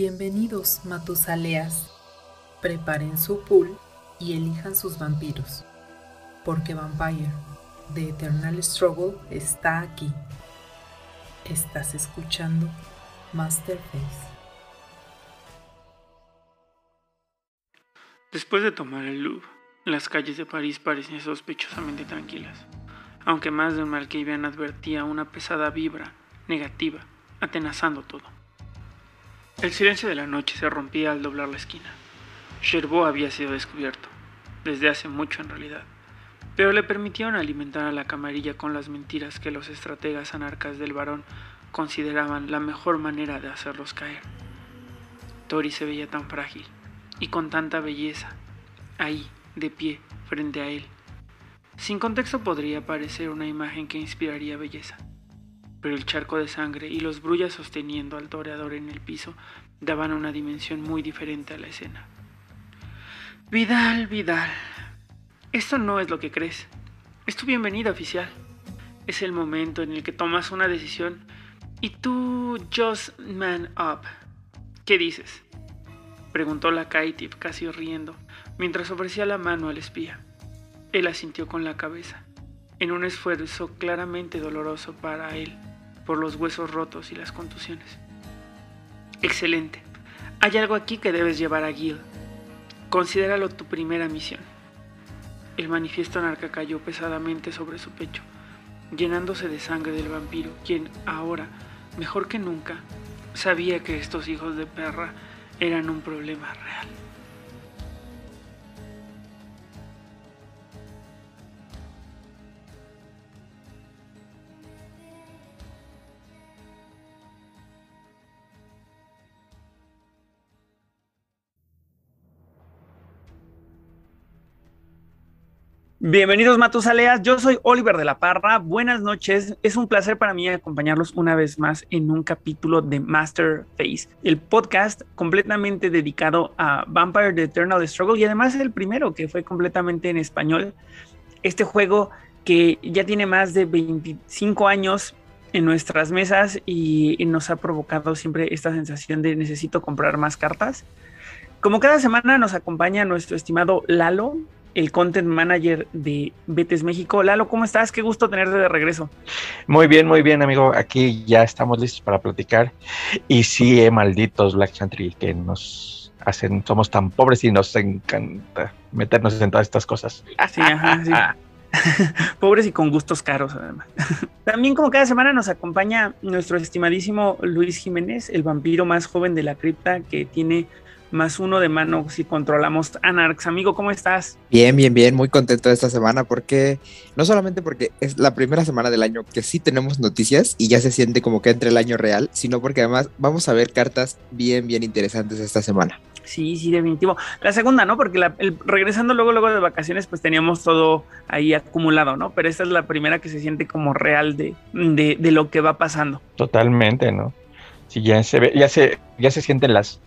Bienvenidos, Matusaleas. Preparen su pool y elijan sus vampiros, porque Vampire, The Eternal Struggle, está aquí. Estás escuchando Masterface. Después de tomar el Louvre, las calles de París parecían sospechosamente tranquilas, aunque más de un Malkavian advertía una pesada vibra negativa, atenazando todo. El silencio de la noche se rompía al doblar la esquina. Cherbourg había sido descubierto, desde hace mucho en realidad, pero le permitieron alimentar a la camarilla con las mentiras que los estrategas anarcas del varón consideraban la mejor manera de hacerlos caer. Tori se veía tan frágil y con tanta belleza, ahí, de pie, frente a él. Sin contexto podría parecer una imagen que inspiraría belleza, pero el charco de sangre y los brullas sosteniendo al toreador en el piso daban una dimensión muy diferente a la escena. Vidal, Vidal, esto no es lo que crees. Es tu bienvenida oficial. Es el momento en el que tomas una decisión y tú just man up. ¿Qué dices? Preguntó la Kaitip casi riendo, mientras ofrecía la mano al espía. Él asintió con la cabeza, en un esfuerzo claramente doloroso para él por los huesos rotos y las contusiones. Excelente. Hay algo aquí que debes llevar a Gil. Considéralo tu primera misión. El manifiesto anarca cayó pesadamente sobre su pecho, llenándose de sangre del vampiro, quien ahora, mejor que nunca, sabía que estos hijos de perra eran un problema real. Bienvenidos Matusaleas, yo soy Oliver de la Parra, buenas noches, es un placer para mí acompañarlos una vez más en un capítulo de Master Face, el podcast completamente dedicado a Vampire The Eternal Struggle y además el primero que fue completamente en español, este juego que ya tiene más de 25 años en nuestras mesas y nos ha provocado siempre esta sensación de necesito comprar más cartas. Como cada semana nos acompaña nuestro estimado Lalo, el content manager de Betes México. Lalo, ¿cómo estás? Qué gusto tenerte de regreso. Muy bien, muy bien, amigo. Aquí ya estamos listos para platicar. Y sí, eh, malditos Black Chantry que nos hacen, somos tan pobres y nos encanta meternos en todas estas cosas. Sí, ajá, sí. Pobres y con gustos caros, además. También, como cada semana, nos acompaña nuestro estimadísimo Luis Jiménez, el vampiro más joven de la cripta que tiene más uno de mano si controlamos Anarx. Amigo, ¿cómo estás? Bien, bien, bien, muy contento de esta semana porque no solamente porque es la primera semana del año que sí tenemos noticias y ya se siente como que entre el año real, sino porque además vamos a ver cartas bien, bien interesantes esta semana. Sí, sí, definitivo. La segunda, ¿no? Porque regresando luego, luego de vacaciones, pues teníamos todo ahí acumulado, ¿no? Pero esta es la primera que se siente como real de, de, de lo que va pasando. Totalmente, ¿no? Sí, ya se ve, ya se, ya se sienten las,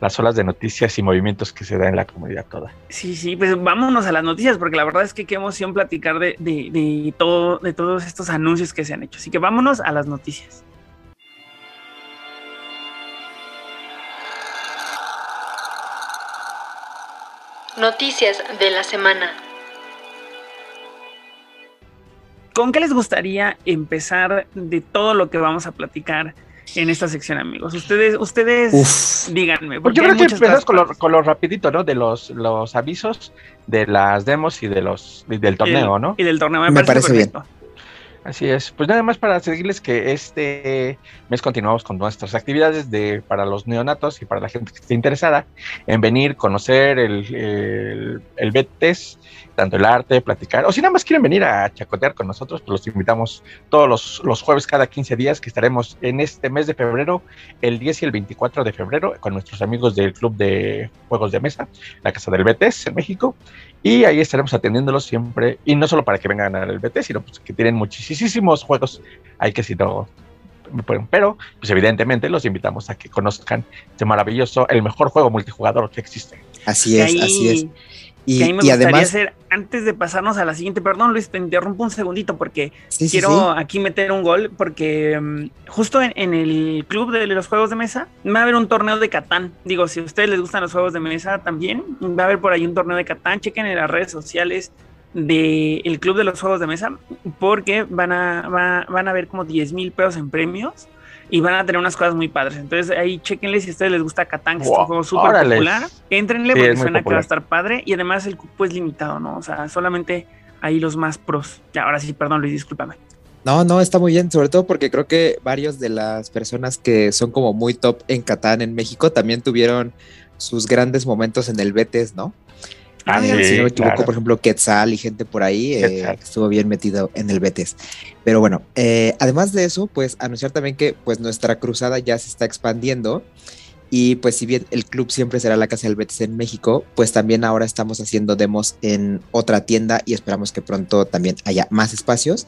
las olas de noticias y movimientos que se dan en la comunidad toda. Sí, sí, pues vámonos a las noticias, porque la verdad es que qué emoción platicar de, de, de, todo, de todos estos anuncios que se han hecho. Así que vámonos a las noticias. Noticias de la semana. ¿Con qué les gustaría empezar de todo lo que vamos a platicar en esta sección, amigos. Ustedes, ustedes díganme. Yo creo que empezamos con lo, con lo, rapidito, ¿no? De los, los avisos, de las demos y de los del torneo, ¿no? Y del torneo, me, me parece, parece bien. Así es. Pues nada más para seguirles que este mes continuamos con nuestras actividades de para los neonatos y para la gente que esté interesada en venir, conocer el, el, el BTS, tanto el arte, platicar, o si nada más quieren venir a chacotear con nosotros, pues los invitamos todos los, los, jueves cada 15 días que estaremos en este mes de febrero, el 10 y el 24 de febrero, con nuestros amigos del Club de Juegos de Mesa, la Casa del BTS en México, y ahí estaremos atendiéndolos siempre, y no solo para que vengan al BT, sino pues que tienen muchísimos juegos, hay que si no pero pues evidentemente los invitamos a que conozcan este maravilloso, el mejor juego multijugador que existe. Así es, así es. Y, que a mí me gustaría hacer, antes de pasarnos a la siguiente, perdón Luis, te interrumpo un segundito porque quiero aquí meter un gol, porque mm, justo en, el club de los juegos de mesa va a haber un torneo de Catán. Digo, si a ustedes les gustan los juegos de mesa también, va a haber por ahí un torneo de Catán. Chequen en las redes sociales del club de los juegos de mesa, porque van a, van a ver como 10 mil pesos en premios y van a tener unas cosas muy padres. Entonces ahí chequenle si a ustedes les gusta Catán, que es un juego súper popular. Entrenle porque suena que va a estar padre y además el cupo es limitado, ¿no? O sea, solamente ahí los más pros. Ya, ahora sí, perdón Luis, discúlpame. No, no, está muy bien, sobre todo porque creo que varios de las personas que son como muy top en Catán en México también tuvieron sus grandes momentos en el Betes, ¿no? Ah, si no me equivoco, por ejemplo, Quetzal y gente por ahí eh, estuvo bien metido en el Betes. Pero bueno, eh, además de eso, pues anunciar también que pues nuestra cruzada ya se está expandiendo. Y pues si bien el club siempre será la casa del Betis en México, pues también ahora estamos haciendo demos en otra tienda y esperamos que pronto también haya más espacios.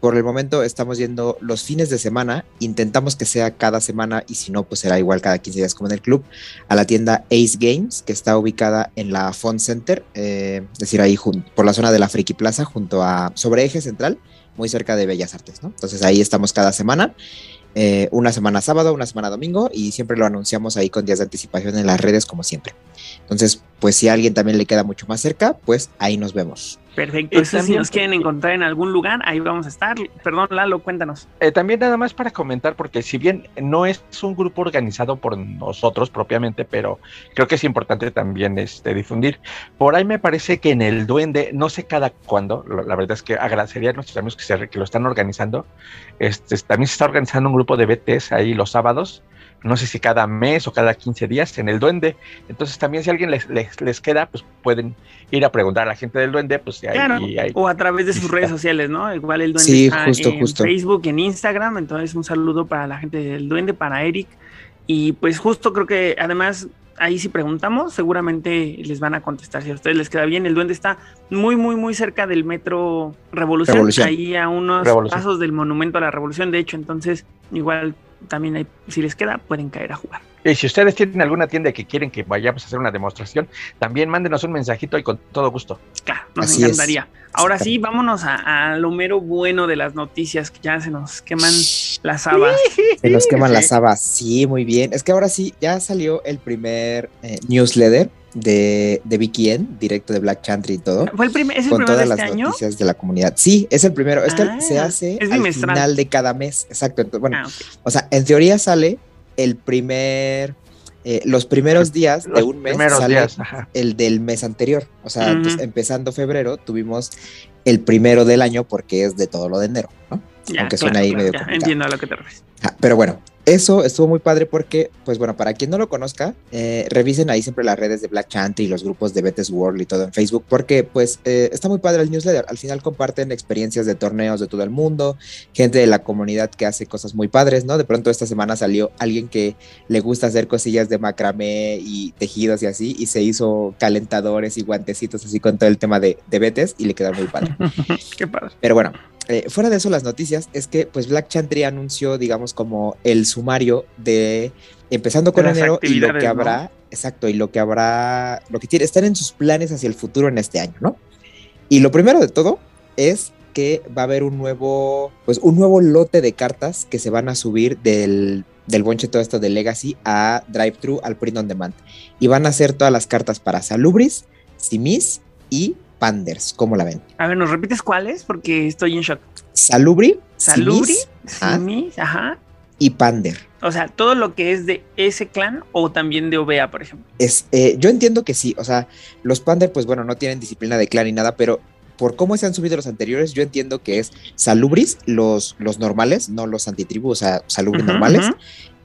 Por el momento estamos yendo los fines de semana, intentamos que sea cada semana y si no, pues será igual cada 15 días como en el club, a la tienda Ace Games, que está ubicada en la Font Center, eh, es decir, ahí por la zona de la Friki Plaza, junto a sobre eje central, muy cerca de Bellas Artes, ¿no? Entonces ahí estamos cada semana. Eh, una semana sábado, una semana domingo y siempre lo anunciamos ahí con días de anticipación en las redes como siempre. Entonces, pues si a alguien también le queda mucho más cerca, pues ahí nos vemos. Perfecto. si nos quieren encontrar en algún lugar, ahí vamos a estar. Perdón, Lalo, cuéntanos. Eh, también nada más para comentar, porque si bien no es un grupo organizado por nosotros propiamente, pero creo que es importante también este, difundir. Por ahí me parece que en el Duende, no sé cada cuándo, la verdad es que agradecería a nuestros amigos que, se, que lo están organizando. Este, también se está organizando un grupo de BTs ahí los sábados no sé si cada mes o cada 15 días en el duende. Entonces también si alguien les, les, queda, pues pueden ir a preguntar a la gente del duende, pues ahí, o a través de sus redes sociales, ¿no? Igual el duende está en Facebook, en Instagram, entonces un saludo para la gente del duende, para Eric. Y pues justo creo que además ahí si preguntamos, seguramente les van a contestar si a ustedes les queda bien. El duende está muy, muy, muy cerca del metro Revolución, ahí a unos pasos del Monumento a la Revolución, de hecho, entonces igual también hay, si les queda, pueden caer a jugar. Y si ustedes tienen alguna tienda que quieren que vayamos a hacer una demostración, también mándenos un mensajito y con todo gusto. Claro, nos encantaría. Ahora sí, vámonos a, lo mero bueno de las noticias, que ya se nos queman las habas. Se nos queman las habas, sí, muy bien. Es que ahora sí, ya salió el primer eh, newsletter de, de Vicky N, directo de Black Chantry y todo. ¿Fue el primer, ¿Es el con todas las este noticias de la comunidad. Sí, es el primero. Es que ah, se hace al final de cada mes. Exacto. bueno, ah, o sea, en teoría sale el primer. Eh, los primeros días de un mes sale el del mes anterior. O sea, empezando febrero tuvimos el primero del año porque es de todo lo de enero, ¿no? Aunque suena ahí medio complicado. Entiendo a lo que te refieres. Ah, pero bueno, eso estuvo muy padre porque, pues bueno, para quien no lo conozca, eh, revisen ahí siempre las redes de Black Chant y los grupos de Betes World y todo en Facebook, porque pues eh, está muy padre el newsletter. Al final comparten experiencias de torneos de todo el mundo, gente de la comunidad que hace cosas muy padres, ¿no? De pronto esta semana salió alguien que le gusta hacer cosillas de macramé y tejidos y así, y se hizo calentadores y guantecitos así con todo el tema de, de Betes y le quedó muy padre. Qué padre. Pero bueno, eh, fuera de eso, las noticias es que pues Black Chantry anunció, digamos, como el sumario de empezando con enero y lo que habrá, exacto, y lo que habrá, lo que tiene, están en sus planes hacia el futuro en este año, ¿no? Y lo primero de todo es que va a haber un nuevo, pues un nuevo lote de cartas que se van a subir del, del bonche todo esto de Legacy a Drive-Thru al Print on Demand. Y van a ser todas las cartas para Salubris, Simis y Panders. ¿Cómo la ven? A ver, ¿nos repites cuáles? Porque estoy en shock. Salubri. Salubri, Simis, ajá. Y Pander. O sea, todo lo que es de ese clan o también de OVEA, por ejemplo. Es, eh, yo entiendo que sí. O sea, los Pander, pues bueno, no tienen disciplina de clan ni nada, pero por cómo se han subido los anteriores, yo entiendo que es Salubris, los, los normales, no los antitribus, o sea, Salubris normales,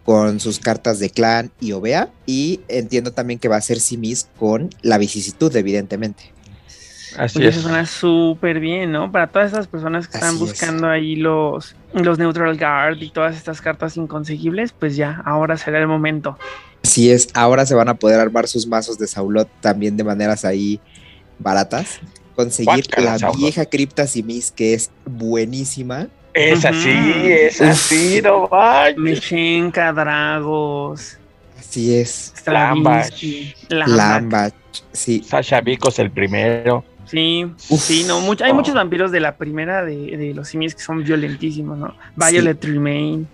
con sus cartas de clan y OVEA. Y entiendo también que va a ser Simis con la vicisitud, evidentemente. Así Eso suena súper bien, ¿no? Para todas esas personas que están buscando ahí los, los Neutral Guard y todas estas cartas inconseguibles, pues ya, ahora será el momento. Así es, ahora se van a poder armar sus mazos de Saulot también de maneras ahí baratas. Conseguir la vieja Cripta Simis, que es buenísima. Es así, es así, no Mechenka, Dragos. Así es. Lambach. Lambach. Sí. Sasha Vicos el primero. Sí, Uf. sí, no, mucho- hay Oh. muchos vampiros de la primera de, de los simios que son violentísimos, ¿no? Violet Tremaine.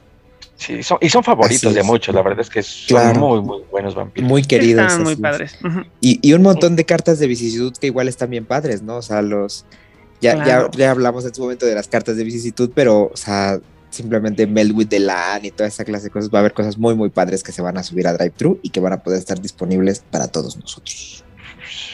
Sí, son- y son favoritos de muchos, la verdad es que son Claro. muy, muy buenos vampiros. Muy queridos. Están muy padres. Y, y un montón de cartas de vicisitud que igual están bien padres, ¿no? O sea, los. Ya, Claro. ya, ya hablamos en su momento de las cartas de vicisitud, pero, o sea, simplemente Meld with the Land y toda esa clase de cosas. Va a haber cosas muy, muy padres que se van a subir a Drive-Thru y que van a poder estar disponibles para todos nosotros.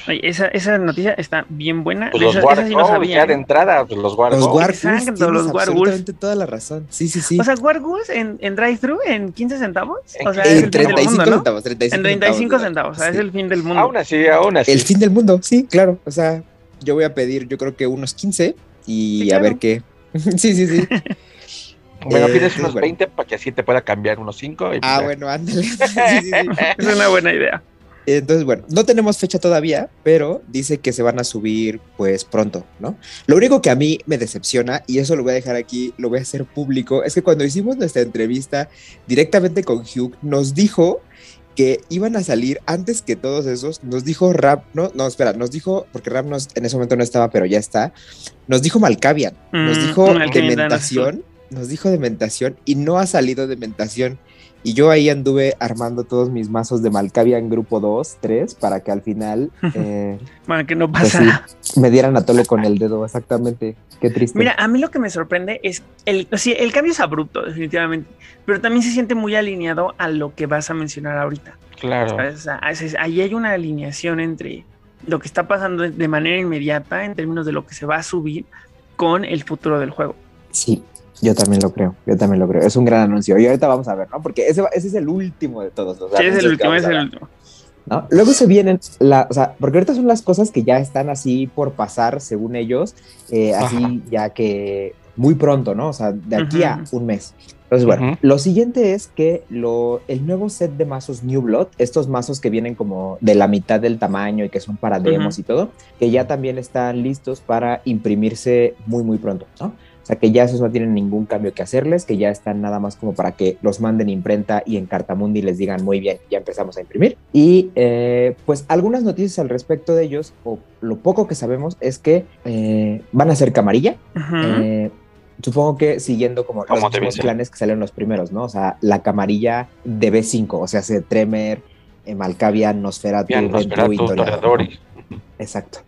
Oye, esa, esa noticia está bien buena. Pues los esa, esa sí no sabía. ya de ¿eh? entrada, pues los Wargos. Los Wargulfs, Exacto, tienes los Wargulfs. absolutamente toda la razón. Sí, sí, sí. O sea, Wargulfs en, en drive-thru en 15 centavos. En- O sea, en es el fin del 35 mundo, ¿no? centavos, 35 En 35 ¿verdad? centavos, o sea, es Sí. el fin del mundo. Aún así, aún así. El fin del mundo, sí, claro. O sea, yo voy a pedir, yo creo que unos 15 y Sí, a claro. ver qué. sí, sí, sí. bueno, Eh, pides unos bueno. 20 para que así te pueda cambiar unos 5. Ah, bueno, ándale. Sí, sí, sí. Es una buena idea. Entonces, bueno, no tenemos fecha todavía, pero dice que se van a subir pues pronto, ¿no? Lo único que a mí me decepciona, y eso lo voy a dejar aquí, lo voy a hacer público, es que cuando hicimos nuestra entrevista directamente con Hugh, nos dijo que iban a salir antes que todos esos, nos dijo Rap, no, no, espera, nos dijo, porque Rap nos- en ese momento no estaba, pero ya está, nos dijo Malkavian, nos Mm, dijo Dementación, nos dijo Dementación y no ha salido Dementación. Y yo ahí anduve armando todos mis mazos de Malkavian grupo 2, 3, para que al final eh, Bueno, que no pues pasa. sí, me dieran a tole con el dedo, exactamente. Qué triste. Mira, a mí lo que me sorprende es el, sí, el cambio es abrupto, definitivamente, pero también se siente muy alineado a lo que vas a mencionar ahorita. Claro. O sea, es- ahí hay una alineación entre lo que está pasando de manera inmediata en términos de lo que se va a subir con el futuro del juego. Sí, yo también lo creo, yo también lo creo. Es un gran anuncio. Y ahorita vamos a ver, ¿no? Porque ese, ese es el último de todos los Sí, es el último, es a el último. ¿no? Luego se vienen, la, o sea, porque ahorita son las cosas que ya están así por pasar, según ellos, eh, así ya que muy pronto, ¿no? O sea, de aquí a Ujú. un mes. Entonces, bueno, Ujú. lo siguiente es que lo, el nuevo set de mazos New Blood, estos mazos que vienen como de la mitad del tamaño y que son para demos Ujú. y todo, que ya también están listos para imprimirse muy, muy pronto, ¿no? O sea, que ya esos no tienen ningún cambio que hacerles, que ya están nada más como para que los manden imprenta y en Cartamundi les digan muy bien, ya empezamos a imprimir. Y eh, pues algunas noticias al respecto de ellos, o lo poco que sabemos, es que eh, van a ser camarilla. Eh, supongo que siguiendo como los mismos planes que salieron los primeros, ¿no? O sea, la camarilla de B5, o sea, se Tremer, Malkavian, Nosferatu, Bien, Ventru y Nosferatu, Toreador. Exacto.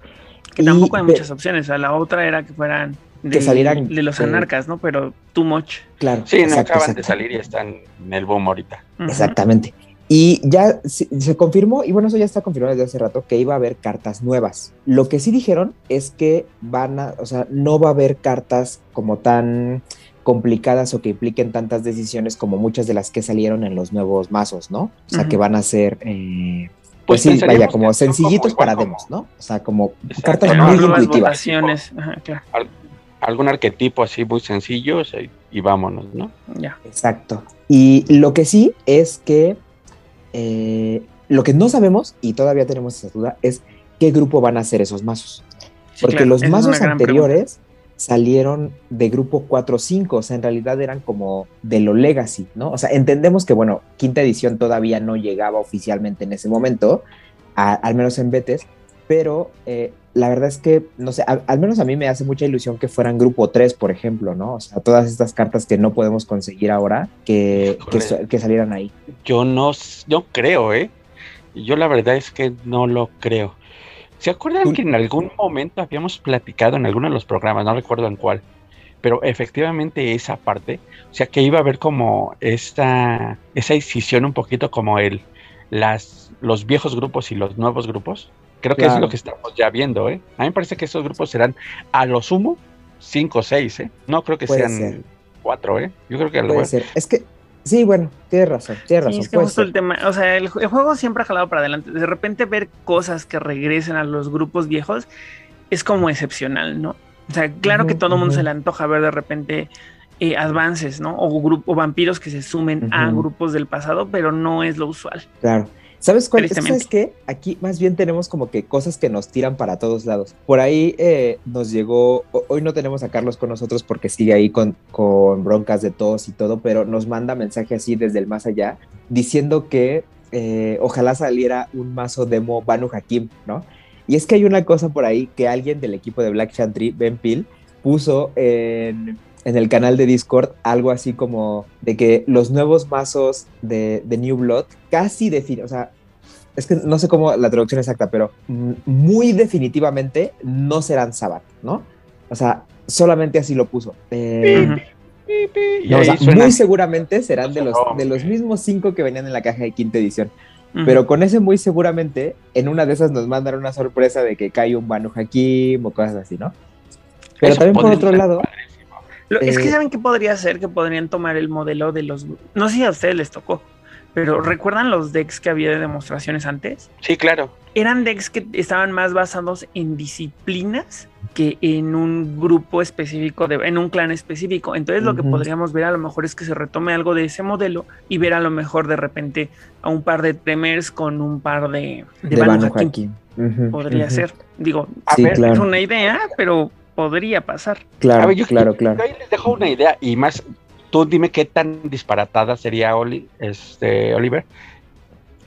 que Y tampoco hay de- muchas opciones. O sea, la otra era que fueran de, Que salieran, de los eh, anarcas, ¿no? Pero too much. Claro. Sí, no exacto, acaban de salir y están en el boom ahorita. Exactamente. Y ya se, se confirmó, y bueno, eso ya está confirmado desde hace rato, que iba a haber cartas nuevas. Lo que sí dijeron es que van a, o sea, no va a haber cartas como tan complicadas o que impliquen tantas decisiones como muchas de las que salieron en los nuevos mazos, ¿no? O sea, que van a ser, eh, pues, Pues sí, vaya, como sencillitos como- para demos, ¿no? O sea, como Exacto. cartas muy intuitivas. votaciones. Ajá, claro. Algún arquetipo así muy sencillo y, y vámonos, ¿no? Ya. Exacto. Y lo que sí es que eh, lo que no sabemos, y todavía tenemos esa duda, es qué grupo van a ser esos mazos. Sí, Porque claro, los mazos anteriores salieron de grupo 4-5, o sea, en realidad eran como de lo legacy, ¿no? O sea, entendemos que, bueno, quinta edición todavía no llegaba oficialmente en ese momento, a- al menos en Betes, pero eh, la verdad es que, no sé, a- al menos a mí me hace mucha ilusión que fueran grupo 3, por ejemplo, ¿no? O sea, todas estas cartas que no podemos conseguir ahora, que, que, salieran ahí. Yo no, no creo, ¿eh? Yo la verdad es que no lo creo. ¿Se acuerdan que en algún momento habíamos platicado en alguno de los programas, no recuerdo en cuál, pero efectivamente esa parte, o sea que iba a haber como esta, esa decisión un poquito como el, las, los viejos grupos y los nuevos grupos? Creo que es lo que estamos ya viendo, ¿eh? A mí me parece que esos grupos serán a lo sumo cinco o seis, ¿eh? No creo que Puede sean ser. cuatro, ¿eh? Yo creo que a lo Puede ser. Es que, sí, bueno, tienes razón, tienes Sí, razón. es que justo ser. el tema, o sea, el, ju- el juego siempre ha jalado para adelante. De repente ver cosas que regresen a los grupos viejos es como excepcional, ¿no? O sea, claro que Ujú, todo el mundo se le antoja ver de repente eh, avances, ¿no? O, grupo, o vampiros que se sumen a grupos del pasado, pero no es lo usual. Claro. ¿Sabes cuál? Es que, Tristemente. ¿Sabes qué? Aquí más bien tenemos como que cosas que nos tiran para todos lados. Por ahí eh, nos llegó, ho- hoy no tenemos a Carlos con nosotros porque sigue ahí con, con broncas de tos y todo, pero nos manda mensaje así desde el más allá diciendo que eh, ojalá saliera un mazo demo Banu Hakim, ¿no? Y es que hay una cosa por ahí que alguien del equipo de Black Chantry, Ben Peel, puso en, en el canal de Discord algo así como de que los nuevos mazos de, de New Blood casi definen, o sea, es que no sé cómo la traducción exacta, pero muy definitivamente no serán Sabbath, ¿no? O sea, solamente así lo puso. Eh, no, o sea, muy seguramente serán de los, de los mismos cinco que venían en la caja de quinta edición. Pero con ese muy seguramente, en una de esas nos mandan una sorpresa de que cae un Banu Hakim o cosas así, ¿no? Pero también por otro lado... es que eh, saben que podría ser que podrían tomar el modelo de los... No sé si a ustedes les tocó, pero ¿recuerdan los decks que había de demostraciones antes? Sí, claro. Eran decks que estaban más basados en disciplinas que en un grupo específico, de, en un clan específico. Entonces lo que podríamos ver a lo mejor es que se retome algo de ese modelo y ver a lo mejor de repente a un par de Tremers con un par de, de, Podría ser. Digo, a ver, es una idea, pero podría pasar. Claro, claro, claro. Ahí les dejo una idea y más tú dime qué tan disparatada sería Oli, este, Oliver.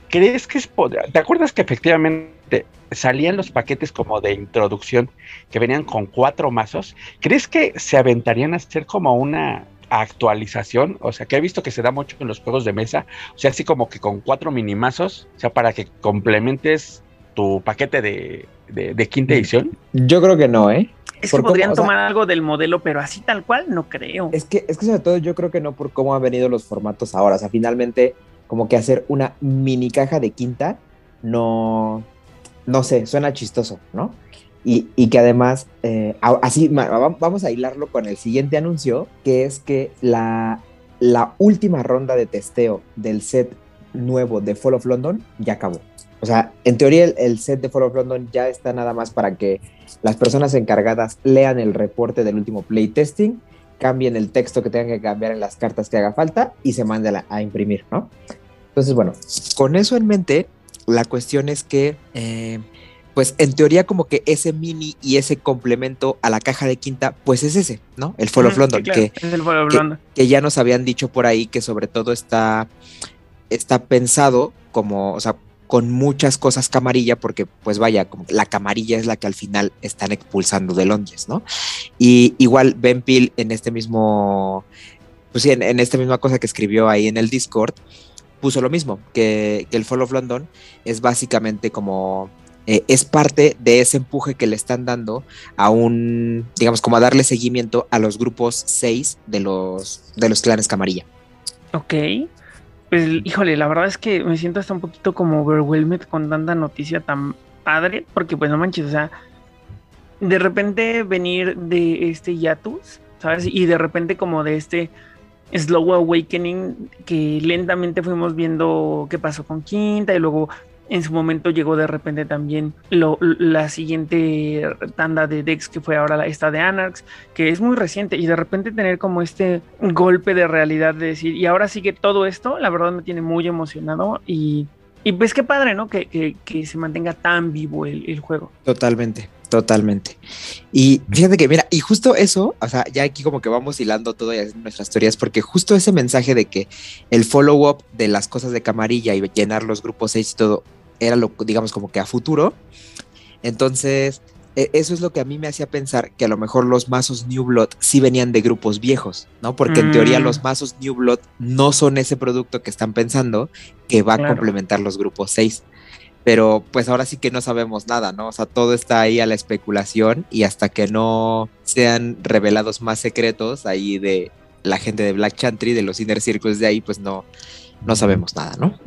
¿Crees que es ¿Te acuerdas que efectivamente salían los paquetes como de introducción que venían con cuatro mazos? ¿Crees que se aventarían a hacer como una actualización? O sea, que he visto que se da mucho en los juegos de mesa. O sea, así como que con cuatro minimazos, o sea, para que complementes tu paquete de, de quinta mm. edición. Yo creo que no, ¿eh? Es que podrían tomar algo del modelo, pero así tal cual no creo. Es que, es que sobre todo yo creo que no por cómo han venido los formatos ahora. O sea, finalmente, como que hacer una mini caja de quinta, no, no sé, suena chistoso, ¿no? Y, y que además, eh, así, vamos a hilarlo con el siguiente anuncio, que es que la, la última ronda de testeo del set nuevo de Fall of London ya acabó. O sea, en teoría el, set de Fall of London ya está nada más para que las personas encargadas lean el reporte del último playtesting, cambien el texto que tengan que cambiar en las cartas que haga falta y se mande a, imprimir, ¿no? Entonces, bueno, con eso en mente, la cuestión es que, eh, pues en teoría como que ese mini y ese complemento a la caja de quinta, pues es ese, ¿no? El Fall of London, que, que, ya nos habían dicho por ahí que sobre todo está, está pensado como, o sea, con muchas cosas camarilla, porque pues vaya, la camarilla es la que al final están expulsando de Londres, ¿no? Y igual Ben Peel en este mismo, pues sí, en, esta misma cosa que escribió ahí en el Discord, puso lo mismo, que, el Fall of London es básicamente como eh, es parte de ese empuje que le están dando a un, digamos, como a darle seguimiento a los grupos 6 de los, de los clanes Camarilla. Ok. Pues, híjole, la verdad es que me siento hasta un poquito como overwhelmed con tanta noticia tan padre, porque pues no manches, o sea, de repente venir de este Yatus, ¿sabes? Y de repente como de este Slow Awakening que lentamente fuimos viendo qué pasó con Quinta y luego en su momento llegó de repente también la siguiente tanda de decks que fue ahora esta de Anarchs, que es muy reciente y de repente tener como este golpe de realidad de decir, y ahora sigue todo esto, la verdad me tiene muy emocionado y, y pues qué padre, ¿no? Que, se mantenga tan vivo el, juego. Totalmente. Totalmente. Y fíjate que, mira, y justo eso, o sea, ya aquí como que vamos hilando todo y nuestras teorías, porque justo ese mensaje de que el follow-up de las cosas de camarilla y llenar los grupos 6 y todo era lo, digamos, como que a futuro. Entonces, e, eso es lo que a mí me hacía pensar que a lo mejor los mazos New Blood sí venían de grupos viejos, ¿no? Porque en teoría mm. los mazos New Blood no son ese producto que están pensando que va a complementar los grupos 6. Pero pues ahora sí que no sabemos nada, ¿no? O sea, todo está ahí a la especulación y hasta que no sean revelados más secretos ahí de la gente de Black Chantry, de los Inner Circles de ahí, pues no, no sabemos nada, ¿no?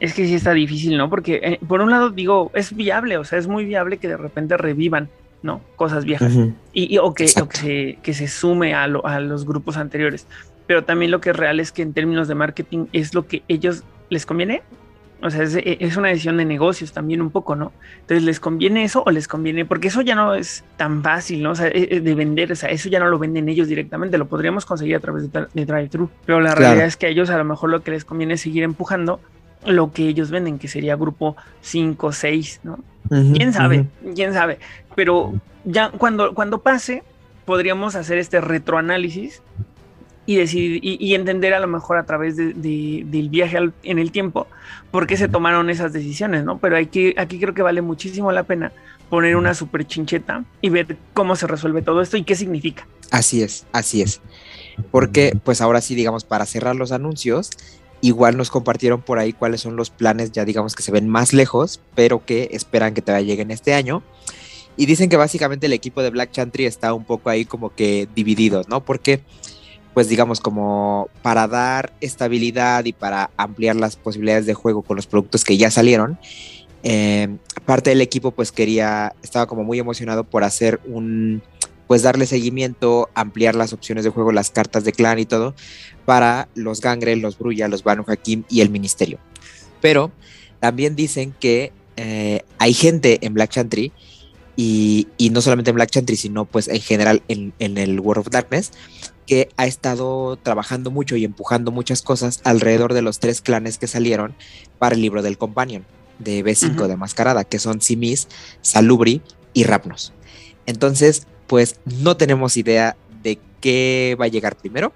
Es que sí está difícil, ¿no? Porque eh, por un lado digo, es viable, o sea, es muy viable que de repente revivan, ¿no? Cosas viejas. y, o, que, se, que se sume a, a los grupos anteriores. Pero también lo que es real es que en términos de marketing es lo que ellos les conviene. O sea, es, es, una decisión de negocios también un poco, ¿no? Entonces, ¿les conviene eso o les conviene? Porque eso ya no es tan fácil, ¿no? O sea, e, e, de vender, o sea, eso ya no lo venden ellos directamente, lo podríamos conseguir a través de, de drive-thru. Pero la realidad es que a ellos a lo mejor lo que les conviene es seguir empujando lo que ellos venden, que sería grupo 5, 6, ¿no? ¿Quién sabe? ¿Quién sabe? Pero ya cuando, cuando pase, podríamos hacer este retroanálisis y, decidir, y, entender a lo mejor a través de, del viaje en el tiempo por qué se tomaron esas decisiones, ¿no? Pero aquí, aquí creo que vale muchísimo la pena poner una super chincheta y ver cómo se resuelve todo esto y qué significa. Así es, así es. Porque pues ahora sí, digamos, para cerrar los anuncios, igual nos compartieron por ahí cuáles son los planes ya digamos que se ven más lejos, pero que esperan que todavía lleguen este año. Y dicen que básicamente el equipo de Black Chantry está un poco ahí como que dividido, ¿no? Porque pues digamos como para dar estabilidad y para ampliar las posibilidades de juego con los productos que ya salieron, eh, parte del equipo pues quería, estaba como muy emocionado por hacer un, pues darle seguimiento, ampliar las opciones de juego, las cartas de clan y todo, para los Gangrel, los Brulla, los Banu Hakim y el Ministerio. Pero también dicen que eh, hay gente en Black Chantry, y, no solamente en Black Chantry, sino pues en general en, en el World of Darkness, que ha estado trabajando mucho y empujando muchas cosas alrededor de los tres clanes que salieron para el libro del Companion de B5 de Mascarada, que son Simis, Salubri y Rapnos. Entonces, pues no tenemos idea de qué va a llegar primero,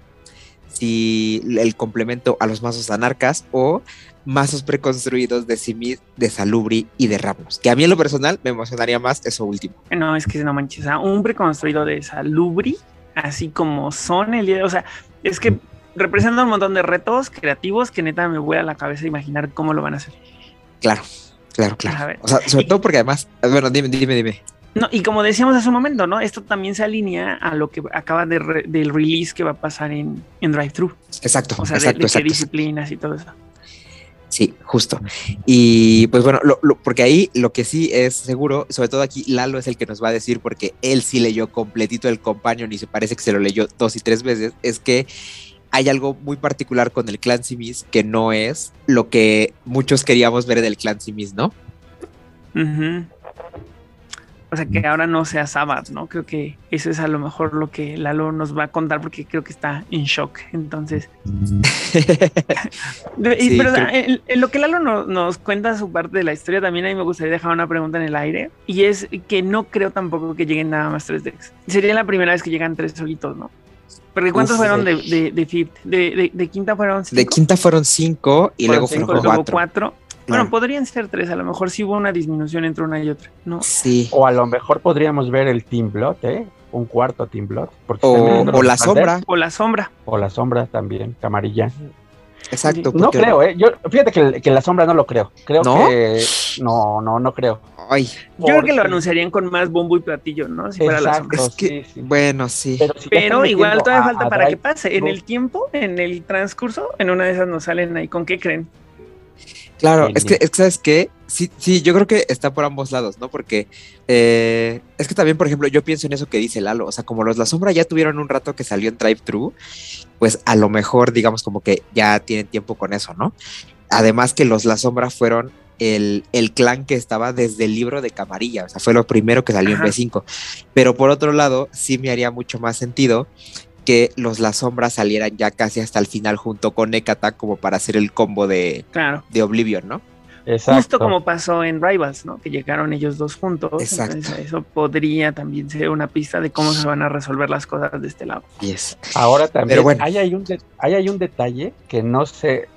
si el complemento a los mazos anarcas o mazos preconstruidos de Simis, de Salubri y de Rapnos. Que a mí en lo personal me emocionaría más eso último. No, es que no manches, un preconstruido de Salubri, así como son el día, o sea, es que representa un montón de retos creativos que neta me voy a la cabeza imaginar cómo lo van a hacer. Claro, claro, claro. O sea, sobre todo porque además, bueno, dime, dime, dime. No, y como decíamos hace un momento, ¿no? Esto también se alinea a lo que acaba de del release que va a pasar en, en Drive-Thru. Exacto. O sea, exacto, de, disciplinas y todo eso. Sí, justo. Y pues bueno, porque ahí lo que sí es seguro, sobre todo aquí Lalo es el que nos va a decir, porque él sí leyó completito el Companion y se parece que se lo leyó dos y tres veces, es que hay algo muy particular con el clan Simis que no es lo que muchos queríamos ver del clan Simis, ¿no? O sea, que ahora no sea Sabbath, ¿no? Creo que eso es a lo mejor lo que Lalo nos va a contar porque creo que está en shock. Entonces. pero en, lo que Lalo nos cuenta su parte de la historia, también a mí me gustaría dejar una pregunta en el aire. Y es que no creo tampoco que lleguen nada más tres decks. Sería la primera vez que llegan tres solitos, ¿no? Porque ¿cuántos fueron de, de, de, de, quinta fueron cinco? De quinta fueron cinco y luego fueron cuatro. cuatro. Bueno, podrían ser tres, a lo mejor sí hubo una disminución entre una y otra, ¿no? Sí. O a lo mejor podríamos ver el Team Blot, ¿eh? Un cuarto Team Blot. O, la sombra. O la sombra. O la sombra también, camarilla. Exacto. No creo, ¿eh? Yo, fíjate que, que, la sombra no lo creo. Creo que. No, no, no creo. Ay. Yo creo que lo anunciarían con más bombo y platillo, ¿no? Si fuera la sombra. Es que, bueno, sí. Pero, igual todavía falta para que pase. En el tiempo, en el transcurso, en una de esas nos salen ahí. ¿Con qué creen? Claro, es que, es que, ¿sabes qué? Sí, sí, yo creo que está por ambos lados, ¿no? Porque eh, es que también, por ejemplo, yo pienso en eso que dice Lalo, o sea, como los La Sombra ya tuvieron un rato que salió en Drive-Thru, pues a lo mejor, digamos, como que ya tienen tiempo con eso, ¿no? Además que los La Sombra fueron el, el, clan que estaba desde el libro de Camarilla, o sea, fue lo primero que salió en B5. Pero por otro lado, sí me haría mucho más sentido que los La Sombra salieran ya casi hasta el final junto con Ekata como para hacer el combo de, de Oblivion, ¿no? Exacto. Justo como pasó en Rivals, ¿no? Que llegaron ellos dos juntos. Exacto. eso podría también ser una pista de cómo se van a resolver las cosas de este lado. Yes. Ahora también bueno. hay, hay, un hay, un detalle que no sé.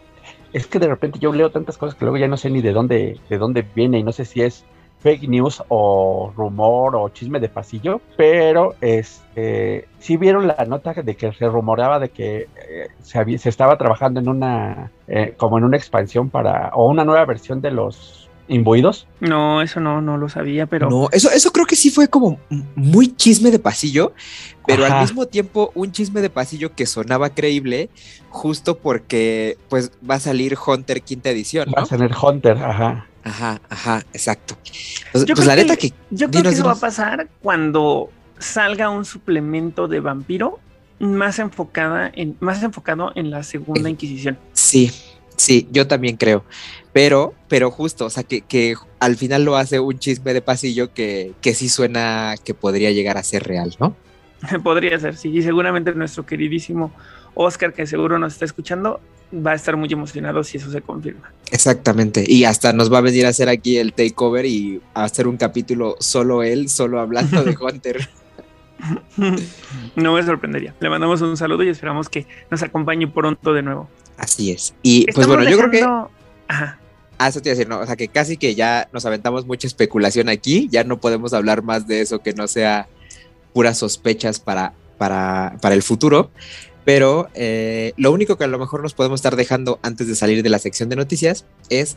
Es que de repente yo leo tantas cosas que luego ya no sé ni de dónde, de dónde viene y no sé si es fake news o rumor o chisme de pasillo, pero este sí vieron la nota de que se rumoraba de que eh, se, se, estaba trabajando en una eh, como en una expansión para o una nueva versión de los imbuidos. No, eso no, no lo sabía, pero. No, eso, eso creo que sí fue como muy chisme de pasillo, pero al mismo tiempo un chisme de pasillo que sonaba creíble, justo porque pues va a salir Hunter quinta edición. Va a salir Hunter, ajá. Ajá, ajá, exacto. Pues, yo pues la neta que, Yo creo que eso va a pasar cuando salga un suplemento de vampiro más enfocada en, más enfocado en la segunda Inquisición. Sí, sí, yo también creo. Pero, pero justo, o sea, que, que al final lo hace un chisme de pasillo que, que sí suena que podría llegar a ser real, ¿no? podría ser, sí. Y seguramente nuestro queridísimo Oscar, que seguro nos está escuchando, va a estar muy emocionado si eso se confirma. Exactamente, y hasta nos va a venir a hacer aquí el takeover y a hacer un capítulo solo él, solo hablando de Hunter. no me sorprendería. Le mandamos un saludo y esperamos que nos acompañe pronto de nuevo. Así es. Y pues bueno, yo creo que. Ajá. Ah, eso te iba a decir, no. O sea, que casi que ya nos aventamos mucha especulación aquí. Ya no podemos hablar más de eso que no sea puras sospechas para, para, para el futuro. Pero eh, lo único que a lo mejor nos podemos estar dejando antes de salir de la sección de noticias es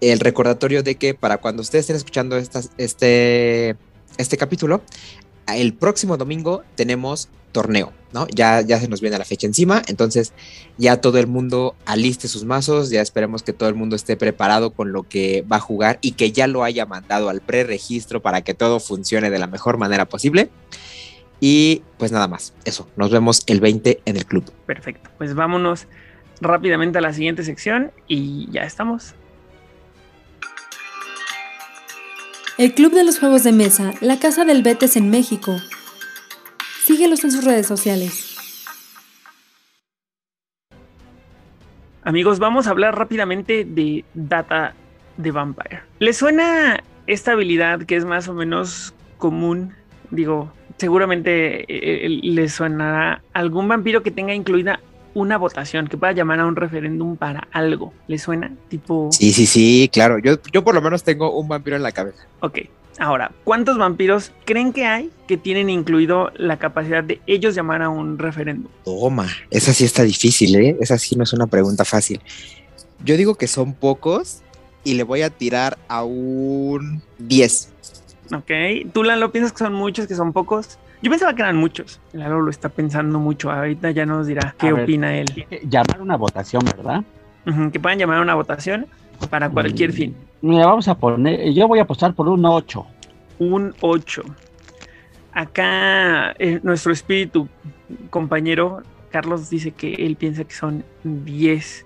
el recordatorio de que para cuando ustedes estén escuchando este, este capítulo, el próximo domingo tenemos torneo, ¿no? Ya, ya se nos viene la fecha encima, entonces ya todo el mundo aliste sus mazos, ya esperemos que todo el mundo esté preparado con lo que va a jugar y que ya lo haya mandado al preregistro para que todo funcione de la mejor manera posible. Y pues nada más, eso, nos vemos el 20 en el club. Perfecto. Pues vámonos rápidamente a la siguiente sección y ya estamos. El Club de los Juegos de Mesa, la Casa del Betes en México. Síguelos en sus redes sociales. Amigos, vamos a hablar rápidamente de Data de Vampire. ¿Les suena esta habilidad que es más o menos común? Digo, seguramente eh, eh, les sonará algún vampiro que tenga incluida una votación, que pueda llamar a un referéndum para algo. ¿Les suena? Tipo... Sí, sí, sí, claro. Yo, yo por lo menos tengo un vampiro en la cabeza. Ok. Ahora, ¿cuántos vampiros creen que hay que tienen incluido la capacidad de ellos llamar a un referéndum? Toma, esa sí está difícil, ¿eh? Esa sí no es una pregunta fácil. Yo digo que son pocos y le voy a tirar a un 10. Ok. ¿Tú, Lalo, piensas que son muchos, que son pocos? Yo pensaba que eran muchos. Lalo lo está pensando mucho. Ahorita ya nos dirá qué A ver. opina él. Llamar una votación, ¿verdad? Que puedan llamar una votación para cualquier Mm. fin. Mira, vamos a poner, yo voy a apostar por un 8. Un 8. Acá eh, nuestro espíritu compañero Carlos dice que él piensa que son 10.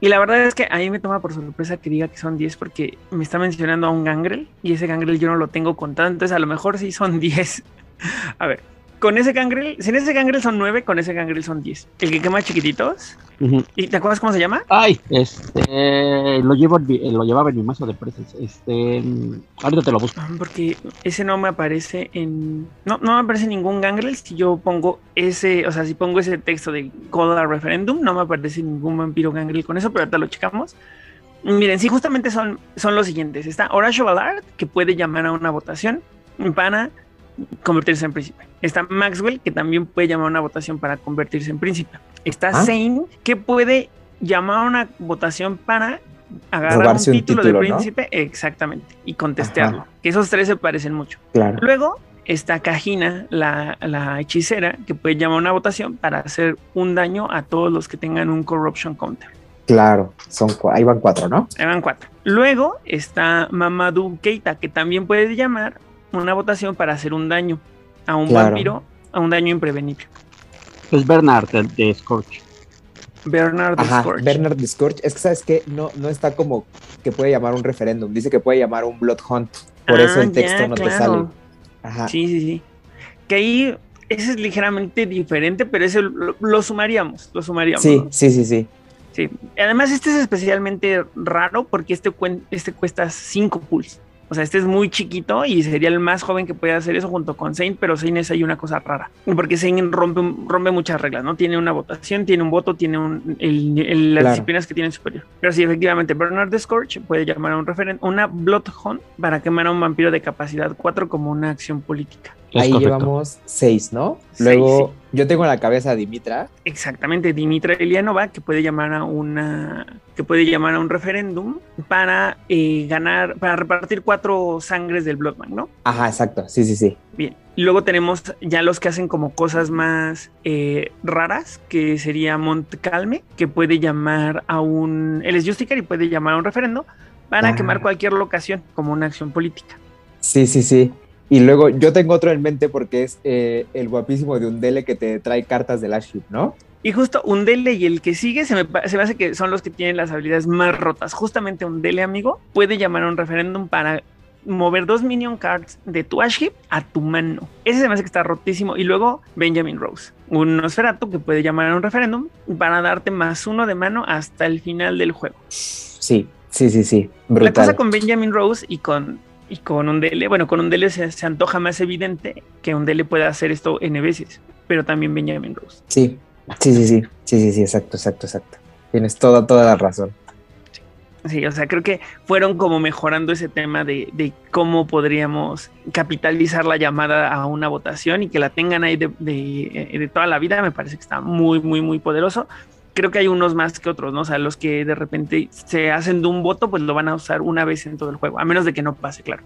Y la verdad es que a mí me toma por sorpresa que diga que son 10 porque me está mencionando a un gangrel y ese gangrel yo no lo tengo contado, entonces a lo mejor sí son 10. A ver, con ese gangrel, si en ese gangrel son 9, con ese gangrel son 10. El que quema chiquititos. Ujú. ¿Y te acuerdas cómo se llama? Ay, este, lo, llevo, lo llevaba en mi mazo de presas. Este, ahorita te lo busco. Ah, Porque ese no me aparece en. No, no me aparece ningún gangrel. Si yo pongo ese, o sea, si pongo ese texto de Call a Referendum, no me aparece ningún vampiro gangrel con eso, pero ahorita lo checamos. Miren, sí, justamente son, son los siguientes. Está Horacio Ballard, que puede llamar a una votación para convertirse en príncipe. Está Maxwell, que también puede llamar a una votación para convertirse en príncipe. Está Ah. Zane, que puede llamar a una votación para agarrar Robarse un un título, de ¿no? príncipe, exactamente, y contestarlo. Ajá. Que esos tres se parecen mucho. Claro. Luego está Cajina, la, la hechicera, que puede llamar a una votación para hacer un daño a todos los que tengan un corruption counter. Claro, son ahí van cuatro, ¿no? Ahí van cuatro. Luego está Mamadou Keita, que también puede llamar una votación para hacer un daño a un Claro. vampiro, a un daño imprevenible. Es Bernard de, de Scorch. Bernard Ajá, Scorch. Bernard de Scorch. Es que, ¿sabes qué? No, no está como que puede llamar un referéndum. Dice que puede llamar un Blood Hunt. Por Ah, eso el texto ya, no te sale. Ajá. Sí, sí, sí. Que ahí ese es ligeramente diferente, pero ese lo, lo sumaríamos, lo sumaríamos. Sí, ¿no? sí, sí, sí. Sí. Además, este es especialmente raro porque este, cuen- este cuesta 5 pulls. O sea, este es muy chiquito y sería el más joven que puede hacer eso junto con Zane, pero Zane es ahí una cosa rara. Porque Zane rompe, rompe muchas reglas, ¿no? Tiene una votación, tiene un voto, tiene un, el- el- las Claro. disciplinas que tiene superior. Pero sí, efectivamente, Bernard de Scorch puede llamar a un referente, una Bloodhound para quemar a un vampiro de capacidad 4 como una acción política. Es Ahí correcto. llevamos seis, ¿no? Seis, Luego, yo tengo en la cabeza a Dimitra. Exactamente, Dimitra Elianova, que puede llamar a una que puede llamar a un referéndum para eh, ganar, para repartir cuatro sangres del Bloodman, ¿no? Ajá, exacto. Sí, sí, sí. Bien. Luego tenemos ya los que hacen como cosas más eh, raras, que sería Montcalme, que puede llamar a un. Él es Justicar y puede llamar a un referendo para Ah. quemar cualquier locación como una acción política. Sí, sí, sí. Y luego yo tengo otro en mente porque es eh, el guapísimo de Undele que te trae cartas del Aship, ¿no? Y justo Undele y el que sigue se me, se me hace que son los que tienen las habilidades más rotas. Justamente Undele, amigo, puede llamar a un referéndum para mover dos minion cards de tu Aship a tu mano. Ese se me hace que está rotísimo. Y luego Benjamin Rose, un Nosferatu que puede llamar a un referéndum para darte más uno de mano hasta el final del juego. Sí, sí, sí, sí. La Brutal. cosa con Benjamin Rose y con Y con un DL, bueno, con un DL se, se antoja más evidente que un DL pueda hacer esto N veces, pero también Benjamin Rose. Sí, sí, sí, sí, sí, sí, sí, exacto, exacto, exacto. Tienes toda, toda la razón. Sí, o sea, creo que fueron como mejorando ese tema de, de cómo podríamos capitalizar la llamada a una votación y que la tengan ahí de, de, de toda la vida, me parece que está muy, muy, muy poderoso creo que hay unos más que otros, ¿no? O sea, los que de repente se hacen de un voto, pues lo van a usar una vez en todo el juego, a menos de que no pase, claro.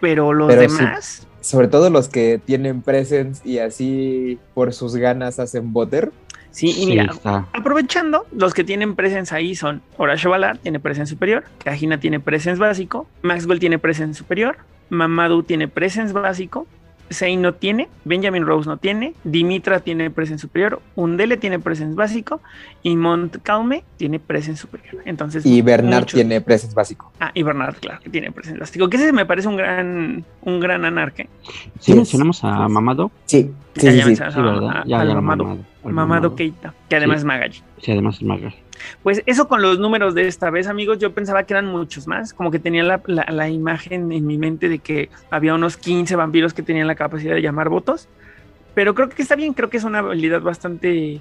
Pero los Pero sí. demás, Sobre todo los que tienen presence y así por sus ganas hacen voter. sí, y mira, aprovechando, los que tienen presence ahí son Horacio Valar, tiene presence superior, Kajina tiene presence básico, Maxwell tiene presence superior, Mamadou tiene presence básico, Zayn no tiene, Benjamin Rose no tiene, Dimitra tiene presence superior, Undele tiene presence básico y Montcalme tiene presence superior. Entonces, Y Bernard muchos- tiene presence básico. Ah, y Bernard, claro, que tiene presence básico. Que ese me parece un gran, un gran anarque. Sí, mencionamos a Mamado. Sí, sí, Ya, sí, ya sí. mencionas Sí, a- ¿verdad? a- Ya, al ya, mamado, Mamado. al mamado Keita, que además Sí. es Magaji. Sí, además es Maga. Pues eso con los números de esta vez, amigos, yo pensaba que eran muchos más, como que tenía la, la- la imagen en mi mente de que había unos 15 vampiros que tenían la capacidad de llamar votos, pero creo que está bien, creo que es una habilidad bastante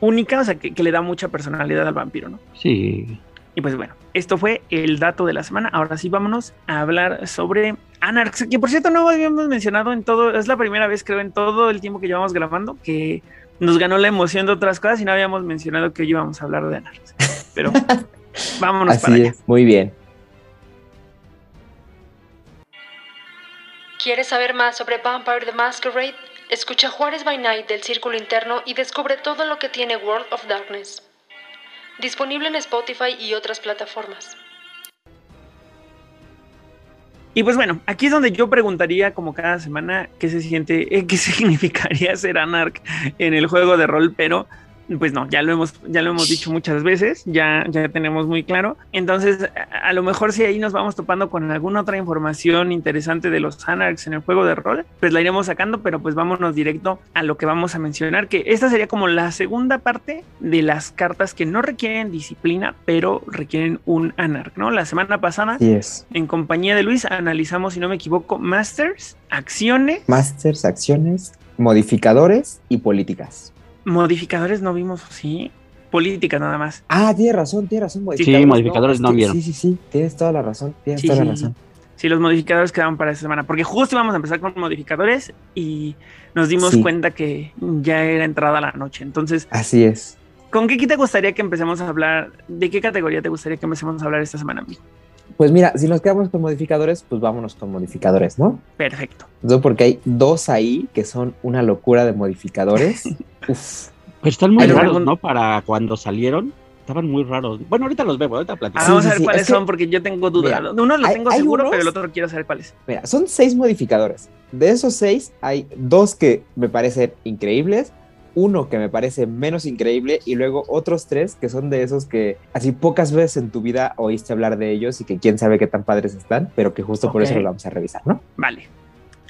única, o sea, que, que le da mucha personalidad al vampiro, ¿no? Sí. Y pues bueno, esto fue el dato de la semana. Ahora sí, vámonos a hablar sobre Anarx, que por cierto no habíamos mencionado en todo, es la primera vez creo en todo el tiempo que llevamos grabando que nos ganó la emoción de otras cosas y no habíamos mencionado que hoy íbamos a hablar de Anarx. Pero vámonos para Así allá. es, muy bien. ¿Quieres saber más sobre Vampire the Masquerade? Escucha Juárez by Night del Círculo Interno y descubre todo lo que tiene World of Darkness. Disponible en Spotify y otras plataformas. Y pues bueno, aquí es donde yo preguntaría como cada semana qué se siente, eh, qué significaría ser Anarch en el juego de rol, pero pues no, ya lo hemos, ya lo hemos dicho muchas veces, ya, ya tenemos muy claro. Entonces, a, a lo mejor si ahí nos vamos topando con alguna otra información interesante de los Anarchs en el juego de rol, pues la iremos sacando, pero pues vámonos directo a lo que vamos a mencionar, que esta sería como la segunda parte de las cartas que no requieren disciplina, pero requieren un Anarch, ¿no? La semana pasada en compañía de Luis analizamos, si no me equivoco, Masters, acciones, Masters, acciones, modificadores y políticas. Modificadores no vimos, sí, políticas nada más. Ah, tienes razón, tienes razón. modificadores no vieron. Sí, sí, sí, tienes toda la razón, tienes Sí, toda sí, la razón. Sí, los modificadores quedaban para esta semana, porque justo íbamos a empezar con modificadores y nos dimos Sí. cuenta que ya era entrada la noche. Entonces, Así es. ¿con qué te gustaría que empecemos a hablar? ¿De qué categoría te gustaría que empecemos a hablar esta semana, amigo? Pues mira, si nos quedamos con modificadores, pues vámonos con modificadores, ¿no? Perfecto. No, porque hay dos ahí que son una locura de modificadores. Uf. Pero están muy raros, algún- ¿no? Para cuando salieron, estaban muy raros. Bueno, ahorita los vemos, ahorita Ah, platicamos. Sí, vamos sí, a ver sí, cuáles es que- son, porque yo tengo duda. Mira, Uno lo hay- tengo hay seguro, unos- pero el otro quiero saber cuáles. Mira, son seis modificadores. De esos seis, hay dos que me parecen increíbles, uno que me parece menos increíble y luego otros tres que son de esos que así pocas veces en tu vida oíste hablar de ellos y que quién sabe qué tan padres están, pero que justo por eso los vamos a revisar, ¿no? Vale.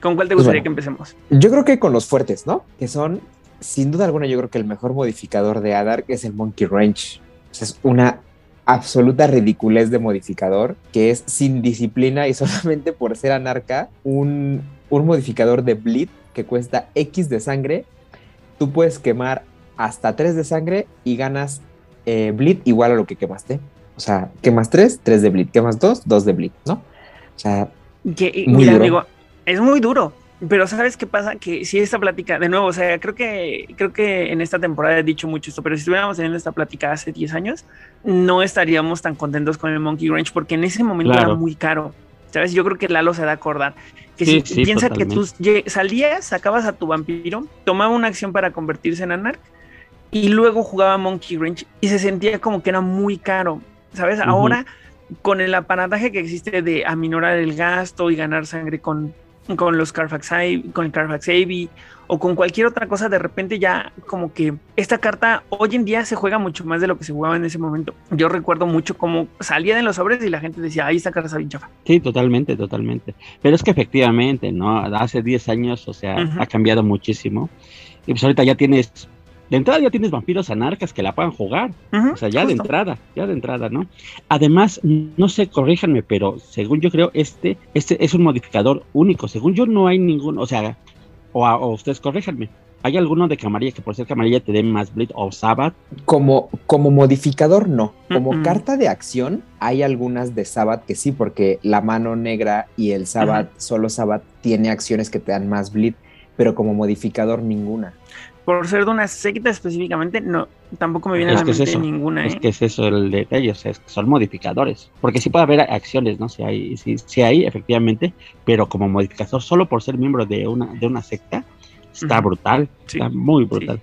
¿Con cuál te Pues gustaría bueno. que empecemos? Yo creo que con los fuertes, ¿no? Que son, sin duda alguna, yo creo que el mejor modificador de Adar es el Monkey sea, es una absoluta ridiculez de modificador que es sin disciplina y solamente por ser anarca, un, un modificador de bleed que cuesta X de sangre. Tú puedes quemar hasta 3 de sangre y ganas eh, bleed igual a lo que quemaste. O sea, quemas 3, 3 de bleed. Quemas 2, 2 de bleed, ¿no? O sea, Que, Muy mira, duro. amigo, es muy duro. Pero ¿sabes qué pasa? Que si esta plática, de nuevo, o sea, creo que, creo que en esta temporada he dicho mucho esto, pero si estuviéramos teniendo esta plática hace 10 años, no estaríamos tan contentos con el Monkey Ranch porque en ese momento Claro. era muy caro. ¿Sabes? Yo creo que Lalo se da a acordar. Que Sí, si sí, piensa que tú salías, sacabas a tu vampiro, tomaba una acción para convertirse en Anarch y luego jugaba Monkey Ranch y se sentía como que era muy caro. ¿Sabes? Ahora, con el aparataje que existe de aminorar el gasto y ganar sangre con, con los Carfax con el Carfax Avi o con cualquier otra cosa, de repente ya como que esta carta hoy en día se juega mucho más de lo que se jugaba en ese momento. Yo recuerdo mucho cómo salía de los sobres y la gente decía, ahí esta carta está bien chafa. Sí, totalmente, totalmente. Pero es que efectivamente, ¿no? Hace 10 años, o sea, ha cambiado muchísimo. Y pues ahorita ya tienes de entrada ya tienes vampiros anarcas que la puedan jugar. O sea, ya de entrada, ya de entrada, ¿no? Además, no sé, corríjanme, pero según yo creo, este, este es un modificador único. Según yo, no hay ningún, o sea, o, a- o ustedes corríjanme. ¿Hay alguno de camarilla que por ser camarilla te dé más bleed o Sabbath? Como, como modificador, no. Como carta de acción, hay algunas de Sabbath que sí, porque la mano negra y el Sabbath, solo Sabbath, tiene acciones que te dan más bleed, pero como modificador, ninguna. Por ser de una secta específicamente, no, tampoco me viene Es a la es mente eso, ninguna. Es ¿eh? que es eso el detalle, o sea, es que son modificadores. Porque sí puede haber acciones, ¿no? Si hay, sí, sí hay, efectivamente, pero como modificador, solo por ser miembro de una, de una secta, está brutal, Sí. está muy brutal.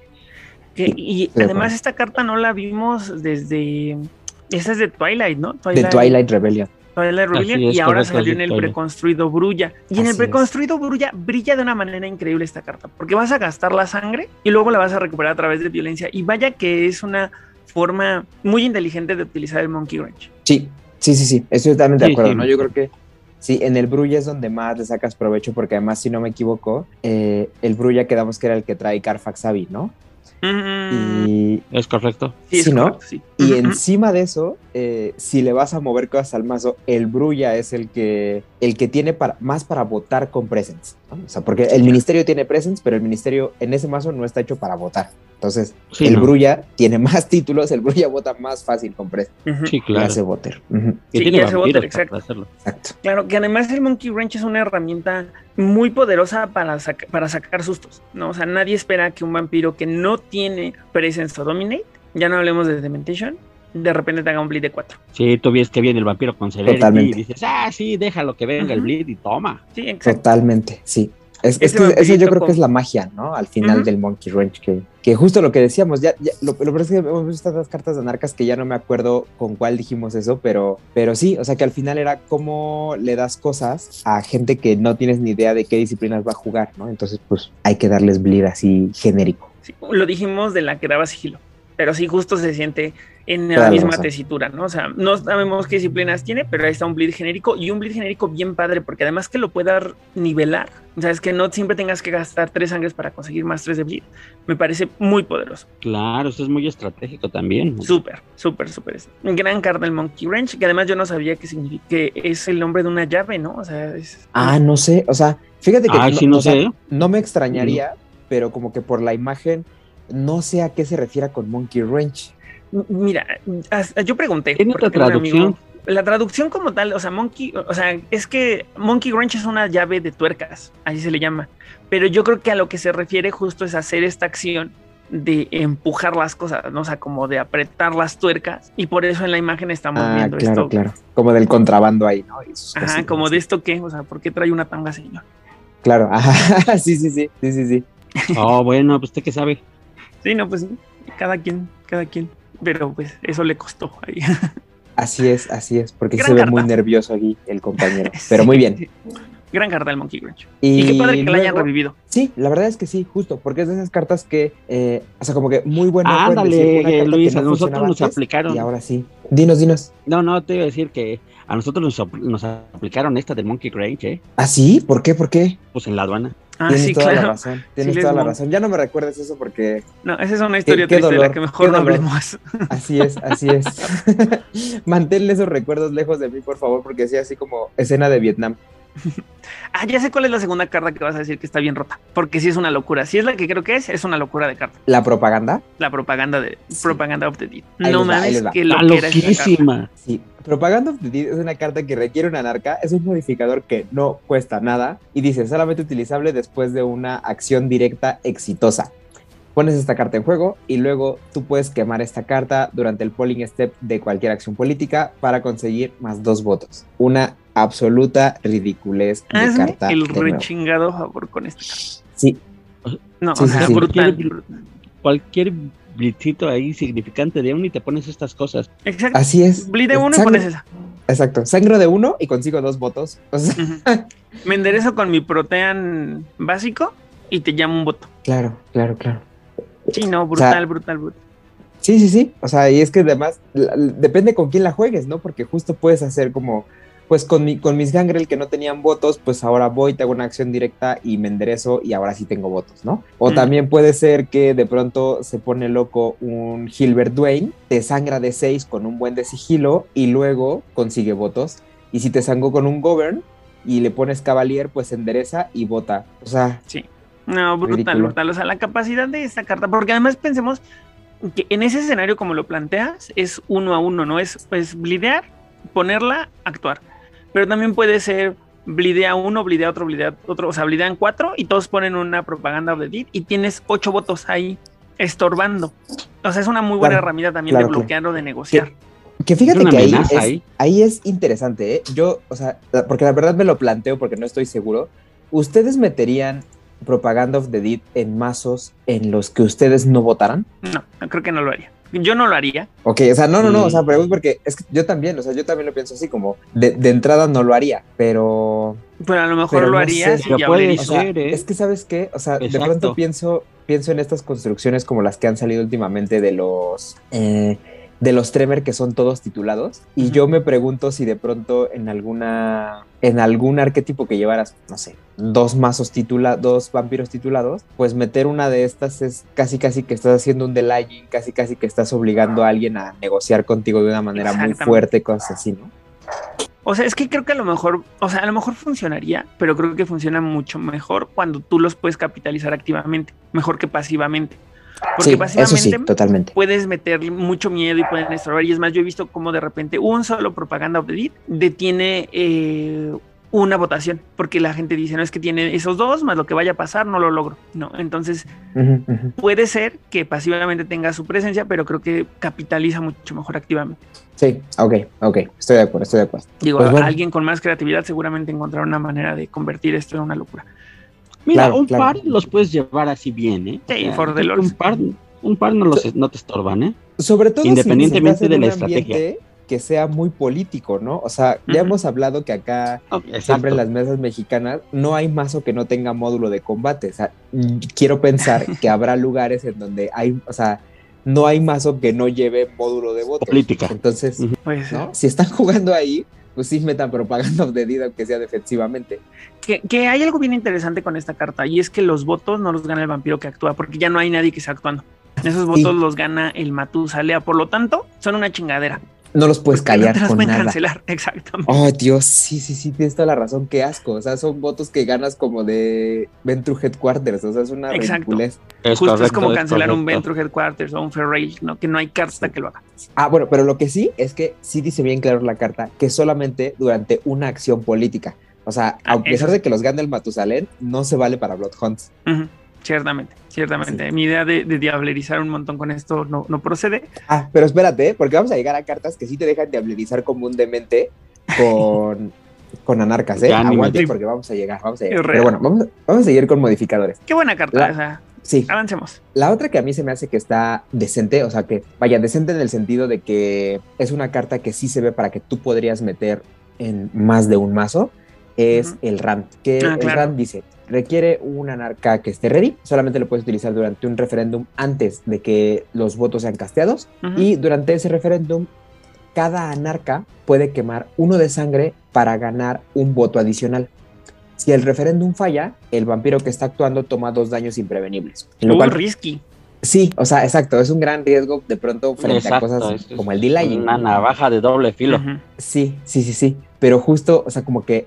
Que- y de además esta carta no la vimos desde... Esa es de Twilight, ¿no? De Twilight Rebellion. Twilight Rebellion, Así es, y ahora salió es en el preconstruido Brulla. Y en el preconstruido Brulla brilla de una manera increíble esta carta, porque vas a gastar la sangre y luego la vas a recuperar a través de violencia. Y vaya que es una forma muy inteligente de utilizar el Monkey Wrench. Sí, sí, sí, sí, estoy totalmente Sí, de acuerdo, sí. ¿no? Yo creo que sí, en el Brulla es donde más le sacas provecho, porque además, si no me equivoco, eh, el Brulla quedamos que era el que trae Carfax Abbey, ¿no? Mm, Y, Es correcto. sí, es sí, ¿no? correcto, sí. Y encima de eso, eh, si le vas a mover cosas al mazo, el Brulla es el que, el que tiene para, más para votar con Presence, ¿no? O sea, porque el Ministerio tiene Presence, pero el Ministerio en ese mazo no está hecho para votar. Entonces, Sí, el no. Brulla tiene más títulos, el Brulla vota más fácil con Presence. Sí, Y claro. hace voter. Sí, tiene y hace voter, exacto. hacerlo. Exacto. Claro, que además el Monkey Wrench es una herramienta muy poderosa para, saca- para sacar sustos, ¿no? O sea, nadie espera que un vampiro que no tiene Presence o Dominate, ya no hablemos de Dementation, de repente te haga un bleed de 4. Sí, tú ves que viene el vampiro con Celerity Totalmente. y dices, ah, sí, déjalo que venga el bleed y toma. Sí, exacto. Totalmente, sí. Es, es que eso yo creo con- que es la magia, ¿no? Al final del Monkey Wrench, que, que justo lo que decíamos, ya, ya- lo, lo peor es que hemos visto estas cartas de anarcas que ya no me acuerdo con cuál dijimos eso, pero, pero sí, o sea que al final era cómo le das cosas a gente que no tienes ni idea de qué disciplinas va a jugar, ¿no? Entonces, pues hay que darles bleed así genérico. Sí, lo dijimos de la que daba sigilo, pero sí justo se siente en la misma tesitura, ¿no? O sea, no sabemos qué disciplinas tiene, pero ahí está un bleed genérico y un bleed genérico bien padre, porque además que lo pueda nivelar, o sea, es que no siempre tengas que gastar tres sangres para conseguir más tres de bleed, me parece muy poderoso. Claro, eso es muy estratégico también. Súper, súper, súper. Gran carta el Monkey Wrench, que además yo no sabía que, significa, que es el nombre de una llave, ¿no? O sea, es... Ah, no sé, o sea, fíjate que sí, no o sea, sé. no me extrañaría, pero como que por la imagen no sé a qué se refiere con Monkey Wrench. Mira, yo pregunté. ¿Tiene otra traducción? amigo- La traducción como tal, o sea, Monkey, o sea, es que Monkey Wrench es una llave de tuercas, así se le llama. Pero yo creo que a lo que se refiere justo es hacer esta acción de empujar las cosas, ¿no? O sea, como de apretar las tuercas. Y por eso en la imagen estamos Ah, viendo claro, esto. claro. Como del contrabando ahí, ¿no? Ajá, como de esto qué, o sea, ¿por qué trae una tanga, señor? Claro, ajá, sí, sí, sí, sí, sí, sí. Oh, bueno, pues usted qué sabe. Sí, no, pues sí, cada quien, cada quien. Pero pues eso le costó ahí. Así es, así es, porque Gran se ve muy nervioso aquí el compañero, pero muy bien. sí. Gran carta del Monkey Wrench. Y, qué padre que la hayan revivido. Sí, la verdad es que sí, justo, porque es de esas cartas que, eh, o sea, como que muy decir Ándale, una carta Luis, que a no nosotros nos aplicaron. Y ahora sí. Dinos, dinos. No, no, te iba a decir que a nosotros nos, apl- nos aplicaron esta del Monkey Range, ¿eh? ¿Ah, sí? ¿Por qué? ¿Por qué? Pues en la aduana. Ah, tienes sí, toda la razón, tienes Sí, toda la mon- razón. Ya no me recuerdes eso porque No, esa es una historia qué triste de la dolor, que mejor no dolor. hablemos. así es, así es. Manténle esos recuerdos lejos de mí, por favor, porque sí, así como escena de Vietnam. Ah, ya sé cuál es la segunda carta que vas a decir que está bien rota. Porque sí es una locura. Si es la que creo que es, es una locura de carta. La propaganda, La propaganda de Sí. Propaganda of the Dead. Ahí no mames, que lo loquísima. Sí, Propaganda of the Dead es una carta que requiere una anarca, es un modificador que no cuesta nada y dice solamente utilizable después de una acción directa exitosa. Pones esta carta en juego y luego tú puedes quemar esta carta durante el polling step de cualquier acción política para conseguir más dos votos. Una absoluta ridiculez de Hazme carta. el de nuevo. rechingado favor con esta carta. Sí, No, Sí, o sea, sí. brutal. Cualquier- Cualquier blitzito ahí significante de un y te pones estas cosas. Exacto. así es. Bleed de uno y pones esa. Exacto, sangro de uno y consigo dos votos. O sea, Ujú. Me enderezo con mi protean básico y te llamo un voto. claro, claro, claro. Sí, no, sea, brutal, brutal, brutal. Sí, sí, sí. O sea, y es que además la- depende con quién la juegues, ¿no? Porque justo puedes hacer como, pues con, mi, con mis gangrel que no tenían votos, pues ahora voy, te hago una acción directa y me enderezo y ahora sí tengo votos, ¿no? O Mm. también puede ser que de pronto se pone loco un Gilbert Dwayne, te sangra de 6 con un buen de sigilo y luego consigue votos. Y si te sangó con un govern y le pones cavalier, pues endereza y vota. O sea, No, brutal, Ridículo. brutal. O sea, la capacidad de esta carta, porque además pensemos que en ese escenario, como lo planteas, es uno a uno, ¿no? Es, es blidear, ponerla, actuar. Pero también puede ser blidea uno, blidea otro, blidea otro. O sea, blidean cuatro y todos ponen una propaganda de DIT y tienes ocho votos ahí estorbando. O sea, es una muy buena Claro, herramienta también claro, de claro. bloquear o de negociar. que fíjate que ahí es, ahí. ahí es interesante, ¿eh? Yo, o sea, porque la verdad me lo planteo porque no estoy seguro. ¿Ustedes meterían Propaganda of the Deed en mazos en los que ustedes no votaran? No, creo que no lo haría. Yo no lo haría. Ok, o sea, no, no, no, o sea, pregunto porque es que yo también, o sea, yo también lo pienso así, como de, de entrada no lo haría, pero Pero a lo mejor Pero lo no harías sé. y puede hablarías. O sea, ser, ¿eh? es que sabes qué, o sea, de pronto pienso, pienso en estas construcciones como las que han salido últimamente de los eh, de los Tremer que son todos titulados y yo me pregunto si de pronto en alguna en algún arquetipo que llevaras, no sé, dos mazos titula, dos vampiros titulados, pues meter una de estas es casi casi que estás haciendo un delaying, casi casi que estás obligando a alguien a negociar contigo de una manera muy fuerte, cosas así, ¿no? O sea, es que creo que a lo mejor, o sea, a lo mejor funcionaría, pero creo que funciona mucho mejor cuando tú los puedes capitalizar activamente, mejor que pasivamente. Porque sí, eso pasivamente sí, totalmente. puedes meterle mucho miedo y pueden estorbar. Y es más, yo he visto como de repente un solo propaganda deed detiene eh, una votación, porque la gente dice, no es que tiene esos dos, más lo que vaya a pasar, no lo logro. No, entonces puede ser que pasivamente tenga su presencia, pero creo que capitaliza mucho mejor activamente. Sí, ok, ok, estoy de acuerdo, estoy de acuerdo. Digo, Pues bueno. alguien con más creatividad seguramente encontrará una manera de convertir esto en una locura. Mira, Claro, un claro. par los puedes llevar así bien, ¿eh? Sí, for the un par, un par no, los, no te estorban, ¿eh? Sobre todo si Independientemente hace de la un estrategia. que sea muy político, ¿no? O sea, ya hemos hablado que acá Exacto. siempre en las mesas mexicanas no hay mazo que no tenga módulo de combate. O sea, quiero pensar que habrá lugares en donde hay, o sea, no hay mazo que no lleve módulo de votos. Política. Entonces. ¿no? Si están jugando ahí, pues sí metan propaganda deed, aunque sea defensivamente. Que, que hay algo bien interesante con esta carta y es que los votos no los gana el vampiro que actúa porque ya no hay nadie que esté actuando. Esos votos los gana el Matusalea, por lo tanto, son una chingadera. No los puedes Porque no callar te los con pueden nada. cancelar, exactamente. Oh, Dios, sí, sí, sí, tienes toda la razón, qué asco. O sea, son votos que ganas como de Ventru Headquarters, o sea, es una Exacto. ridiculez. Es Justo es como es cancelar un. Venture Headquarters o un Ferrail, ¿no? Que no hay carta que lo haga. Ah, bueno, pero lo que sí es que sí dice bien claro la carta que solamente durante una acción política. O sea, Ah, a pesar eso de que los gane el Matusalén, no se vale para Blood Hunts. Ujú, Ciertamente, ciertamente. Mi idea de, de diablerizar un montón con esto no, no procede. Ah, pero espérate, ¿eh? porque vamos a llegar a cartas que sí te dejan diablerizar como un demente con, con anarcas, ¿eh? Aguante porque vamos a llegar, vamos a llegar. Pero bueno, vamos, vamos a seguir con modificadores. Qué buena carta, La- o sea, Sí, avancemos. La otra que a mí se me hace que está decente, o sea, que vaya decente en el sentido de que es una carta que sí se ve para que tú podrías meter en más de un mazo, es el RAND. Que Ah, el claro. RAND dice, requiere un anarca que esté ready, solamente lo puedes utilizar durante un referéndum antes de que los votos sean casteados, Ujú. y durante ese referéndum, cada anarca puede quemar uno de sangre para ganar un voto adicional. Si el referéndum falla, el vampiro que está actuando toma dos daños imprevenibles. En lo Uh, cual risky. Sí, o sea, exacto, es un gran riesgo de pronto frente a Exacto, cosas es- es como el delaying. Una navaja de doble filo. Ujú. Sí, sí, sí, sí, pero justo, o sea, como que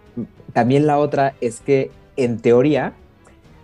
también la otra es que en teoría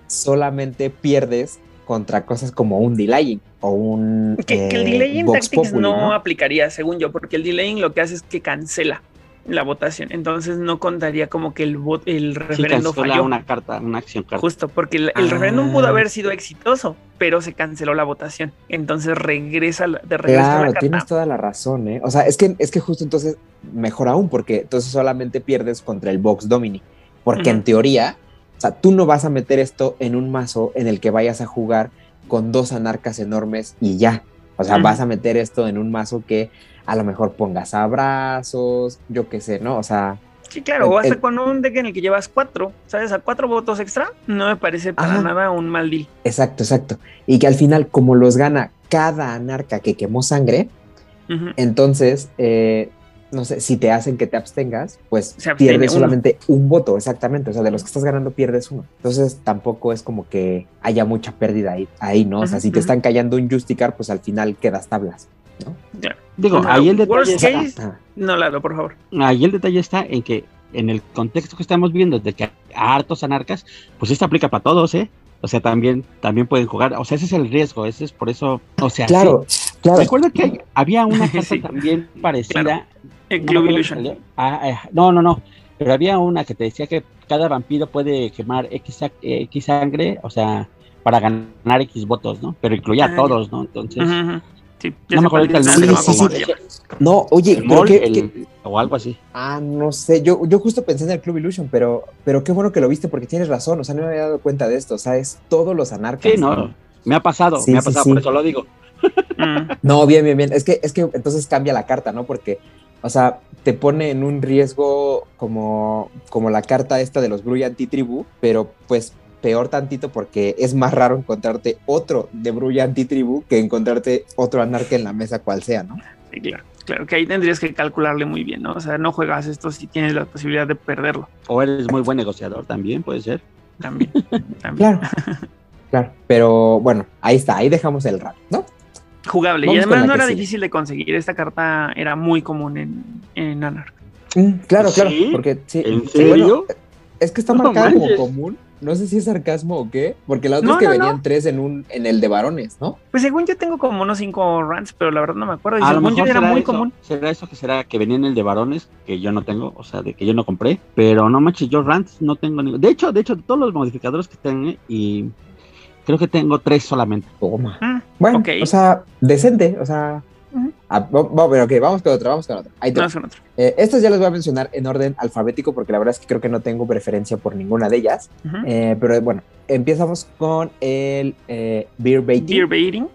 solamente pierdes contra cosas como un delaying o un Que, que el eh, delaying Vox tactics Populi, no, ¿no? aplicaría, según yo, porque el delaying lo que hace es que cancela la votación. Entonces no contaría como que el, vot- el Sí, referendo cancela falló. una carta, una acción carta. Justo, porque el, el Ah. referéndum pudo haber sido exitoso, pero se canceló la votación. Entonces regresa, la- de regreso a Claro, la tienes carta. toda la razón, ¿eh? O sea, es que, es que justo entonces, mejor aún, porque entonces solamente pierdes contra el Vox Domini. Porque en teoría, sea, tú no vas a meter esto en un mazo en el que vayas a jugar con dos anarcas enormes y ya. O sea, vas a meter esto en un mazo que a lo mejor pongas abrazos, yo qué sé, ¿no? O sea, Sí, claro, o hasta el- con un deck en el que llevas cuatro, ¿sabes? A cuatro votos extra, no me parece para Ajá. nada un mal deal. exacto, exacto. Y que al final, como los gana cada anarca que quemó sangre. Entonces, eh, no sé, si te hacen que te abstengas, pues pierdes uno. solamente un voto, exactamente. O sea, de los que estás ganando pierdes uno. Entonces tampoco es como que haya mucha pérdida ahí, ahí ¿no? O sea, si te están callando un Justicar, pues al final quedas tablas. ¿no? Digo, ahí el worst detalle case, está, No, Lalo, por favor. ahí el detalle está en que en el contexto que estamos viendo de que hay hartos anarcas, pues esto aplica para todos, ¿eh? O sea, también, también pueden jugar. O sea, ese es el riesgo, ese es por eso. O sea, claro, sí. claro. Recuerda que hay- había una carta Sí. también parecida. Claro. El no Club acuerdo Illusion. Ah, ah, no, no, no. Pero había una que te decía que cada vampiro puede quemar X, eh, X sangre, o sea, para ganar X votos, ¿no? Pero incluía Ah, a ya. todos, ¿no? Entonces, Ujú, ujú. Sí, no me acuerdo el nombre. no Sí, sí, sí. No, oye, el el- qué- o algo así. Ah, no sé, yo, yo justo pensé en el Club Illusion, pero, pero qué bueno que lo viste porque tienes razón, o sea, no me había dado cuenta de esto, o sea, es todos los anarcas. Sí, no, me ha pasado, Sí, me ha pasado, sí. por eso lo digo. Mm, No, bien, bien, bien. Es que, es que entonces cambia la carta, ¿no? Porque, o sea, te pone en un riesgo como, como la carta esta de los Bruy antitribu, pero pues peor tantito porque es más raro encontrarte otro de Bruy antitribu que encontrarte otro anarca en la mesa cual sea, ¿no? sí, claro. Claro que ahí tendrías que calcularle muy bien, ¿no? O sea, no juegas esto si tienes la posibilidad de perderlo. O eres muy buen negociador también, puede ser. También. también. Claro. Claro. Pero bueno, ahí está, ahí dejamos el rap, ¿no? Jugable. Vamos y además no era sigue. difícil de conseguir. Esta carta era muy común en, en Anarch. Mm, claro, claro, porque sí. ¿En sí, bueno, serio? es que está No marcada como común. No sé si es sarcasmo o qué, porque la otra No, es que no, venían no. tres en un en el de varones, ¿no? Pues según yo tengo como unos cinco runs, pero la verdad no me acuerdo. Y A lo según yo mejor era muy eso, común. será eso que será que venía en el de varones, que yo no tengo, o sea, de que yo no compré, pero no manches, yo rants no tengo ninguno. De hecho, de hecho, todos los modificadores que tengo y creo que tengo tres solamente. Toma. Mm, Bueno, o sea, decente, o sea. Ah, va- va- pero ok, vamos con otra, vamos con otra. Ahí te va. No, son otro. Eh, estas ya las voy a mencionar en orden alfabético porque la verdad es que creo que no tengo preferencia por ninguna de ellas. Eh, pero bueno, empezamos con el eh, beer baiting, Beer baiting.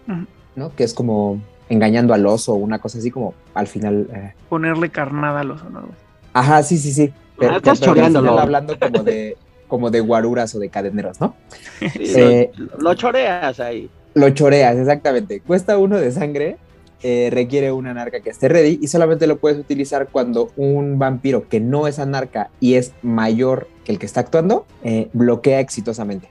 ¿no? Que es como engañando al oso o una cosa así como al final. eh, Ponerle carnada a los honores. Ajá, sí, sí, sí. Pero, Ah, estás pero al final choreándolo. hablando como de, como de guaruras o de cadeneros, ¿no? Sí, Eh, lo, lo choreas ahí. Lo choreas, exactamente. Cuesta uno de sangre, eh, requiere una anarca que esté ready y solamente lo puedes utilizar cuando un vampiro que no es anarca y es mayor que el que está actuando, eh, bloquea exitosamente.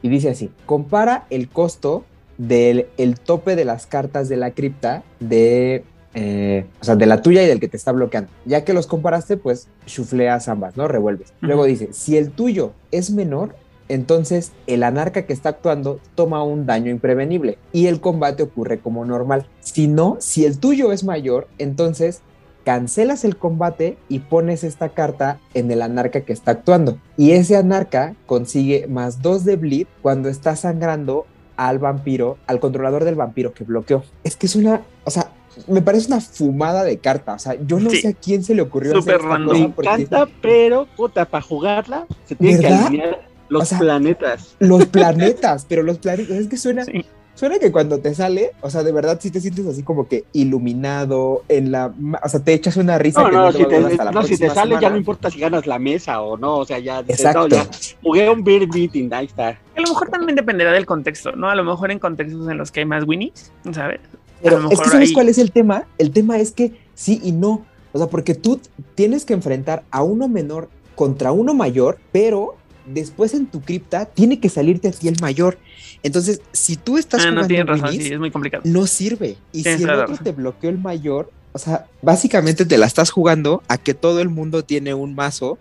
Y dice así, compara el costo del el tope de las cartas de la cripta de... eh, o sea, de la tuya y del que te está bloqueando. Ya que los comparaste, pues chufleas ambas, ¿no? Revuelves. Luego dice, si el tuyo es menor, entonces el anarca que está actuando toma un daño imprevenible y el combate ocurre como normal. Si no, si el tuyo es mayor, entonces cancelas el combate y pones esta carta en el anarca que está actuando. Y ese anarca consigue más 2 de bleed cuando está sangrando al vampiro, al controlador del vampiro que bloqueó. Es que es una, o sea, me parece una fumada de carta. O sea, yo no Sí. sé a quién se le ocurrió Súper hacer esta random. cosa Me porque- encanta, pero puta, para jugarla se tienen que alinear los O sea, planetas. los planetas, pero los planetas, es que suena, Sí. suena que cuando te sale, o sea, de verdad sí te sientes así como que iluminado en la, o sea, te echas una risa No, que no, no, te si va te, hasta la no, si te sale ya no importa si ganas la mesa o no, o sea, ya, Exacto. no, ya jugué un beer beating, ahí está. A lo mejor también dependerá del contexto, ¿no? A lo mejor en contextos en los que hay más winnies, ¿sabes? Pero es que ¿sabes ahí- cuál es el tema? El tema es que sí y no. O sea, porque tú tienes que enfrentar a uno menor contra uno mayor, pero después en tu cripta tiene que salirte a ti el mayor. Entonces, si tú estás Ah, no jugando razón, sí, es muy complicado. no sirve. Y Tienes si el otro te bloqueó el mayor, o sea, básicamente te la estás jugando a que todo el mundo tiene un mazo,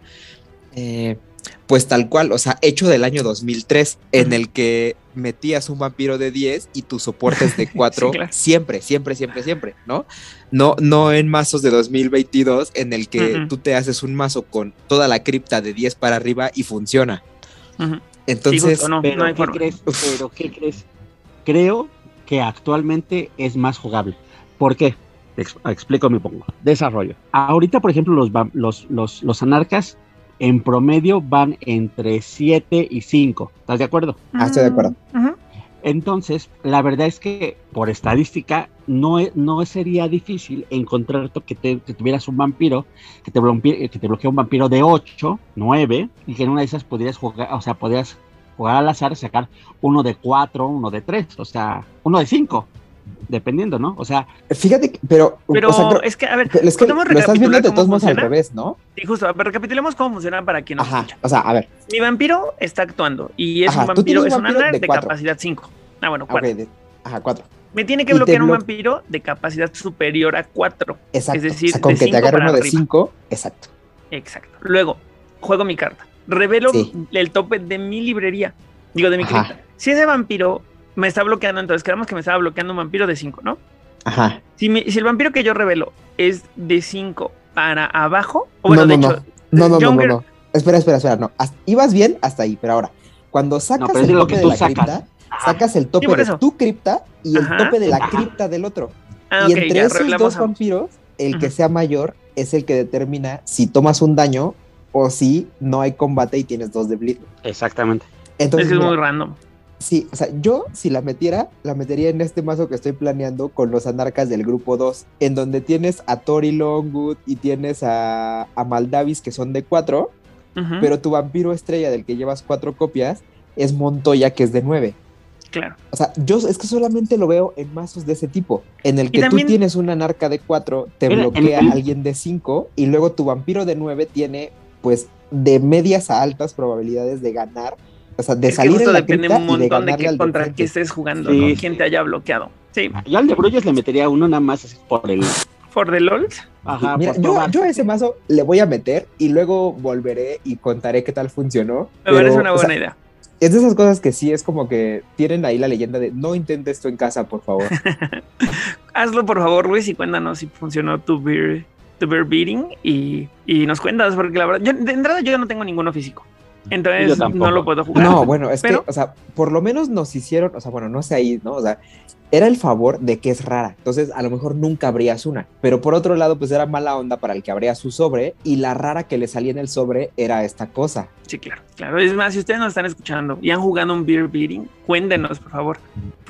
eh, pues tal cual, o sea, hecho del año 2003, en el que metías un vampiro de 10 y tus soportes de 4 claro. siempre, siempre, siempre, siempre, ¿no? No, no en mazos de 2022 en el que tú te haces un mazo con toda la cripta de 10 para arriba y funciona. Entonces, Sí, no, Pero no hay ¿qué forma. crees? Pero ¿qué crees? Creo que actualmente es más jugable. ¿Por qué? Ex- explico mi pongo. Desarrollo. Ahorita, por ejemplo, los, los, los, los anarcas en promedio van entre 7 y 5. ¿Estás de acuerdo? Ah, estoy de acuerdo. Ujú. Entonces, la verdad es que por estadística no, e- no sería difícil encontrar que, te, que tuvieras un vampiro, que te, bloquee, que te bloquee un vampiro de 8, 9, y que en una de esas podrías jugar, o sea, podrías jugar al azar, sacar uno de 4, uno de 3, o sea, uno de 5. Dependiendo, ¿no? O sea, Fíjate, que- pero, Pero o sea, creo- es que, a ver, es que ¿podemos lo estás viendo de cómo todos modos al revés, ¿no? Sí, justo, pero recapitulemos cómo funciona para quien nos Ajá, escucha. o sea, a ver, Mi vampiro está actuando y es Ajá, un vampiro, es un de capacidad 5. Ah, bueno, ok, 4. de- ajá, cuatro. Me tiene que bloquear un vampiro de capacidad superior a 4. Exacto. Es decir, o sea, con de que te agarre uno de arriba. 5, exacto. Exacto. Luego, juego mi carta. Revelo Sí. el tope de mi librería. Digo, de mi cripta. Si ese vampiro me está bloqueando, entonces quedamos que me estaba bloqueando un vampiro de 5, ¿no? Ajá. Si, mi- si el vampiro que yo revelo es de 5 para abajo, o bueno, no, de no, hecho, no, no, no, no, no. Espera, espera, espera, no. Hasta- ibas bien hasta ahí, pero ahora, cuando sacas el lo tope que de la sacas. cripta, sacas el tope de tu cripta y el Ajá. tope de la Ajá. cripta del otro. ah, y ok, entre ya esos dos vampiros, el que sea mayor es el que determina si tomas un daño o si no hay combate y tienes dos de bleed. exactamente. Entonces, es que es mira, muy random. Sí, o sea, yo si la metiera, la metería en este mazo que estoy planeando con los anarcas del grupo 2, en donde tienes a Tori Longwood y tienes a, a Maldavis que son de 4, Ujú, pero tu vampiro estrella del que llevas 4 copias es Montoya que es de 9. Claro. O sea, yo es que solamente lo veo en mazos de ese tipo, en el que también- tú tienes una anarca de 4, te bloquea el- alguien de 5 y luego tu vampiro de 9 tiene pues de medias a altas probabilidades de ganar, o sea, de es que salir justo en la depende un de montón de, qué, de contra qué estés jugando, Sí, ¿no? Quién te haya bloqueado. Sí, Yo al de Bruyes le metería uno nada más así por el. for the LOLs. Ajá, Mira, por yo, yo a ese mazo le voy a meter y luego volveré y contaré qué tal funcionó. Me pero, parece una o buena sea, idea. Es de esas cosas que sí es como que tienen ahí la leyenda de no intentes esto en casa, por favor. Hazlo por favor, Luis, y cuéntanos si funcionó tu beer, tu beer beating y, y nos cuentas, porque la verdad, yo, de entrada yo no tengo ninguno físico. Entonces no lo puedo jugar. No, bueno, es Pero- que, o sea, por lo menos nos hicieron, o sea, bueno, no sé ahí, ¿no? O sea, era el favor de que es rara. Entonces, a lo mejor nunca abrías una. Pero por otro lado, pues era mala onda para el que abría su sobre y la rara que le salía en el sobre era esta cosa. Sí, claro, claro. Es más, si ustedes nos están escuchando y han jugado un beer beating, cuéntenos, por favor.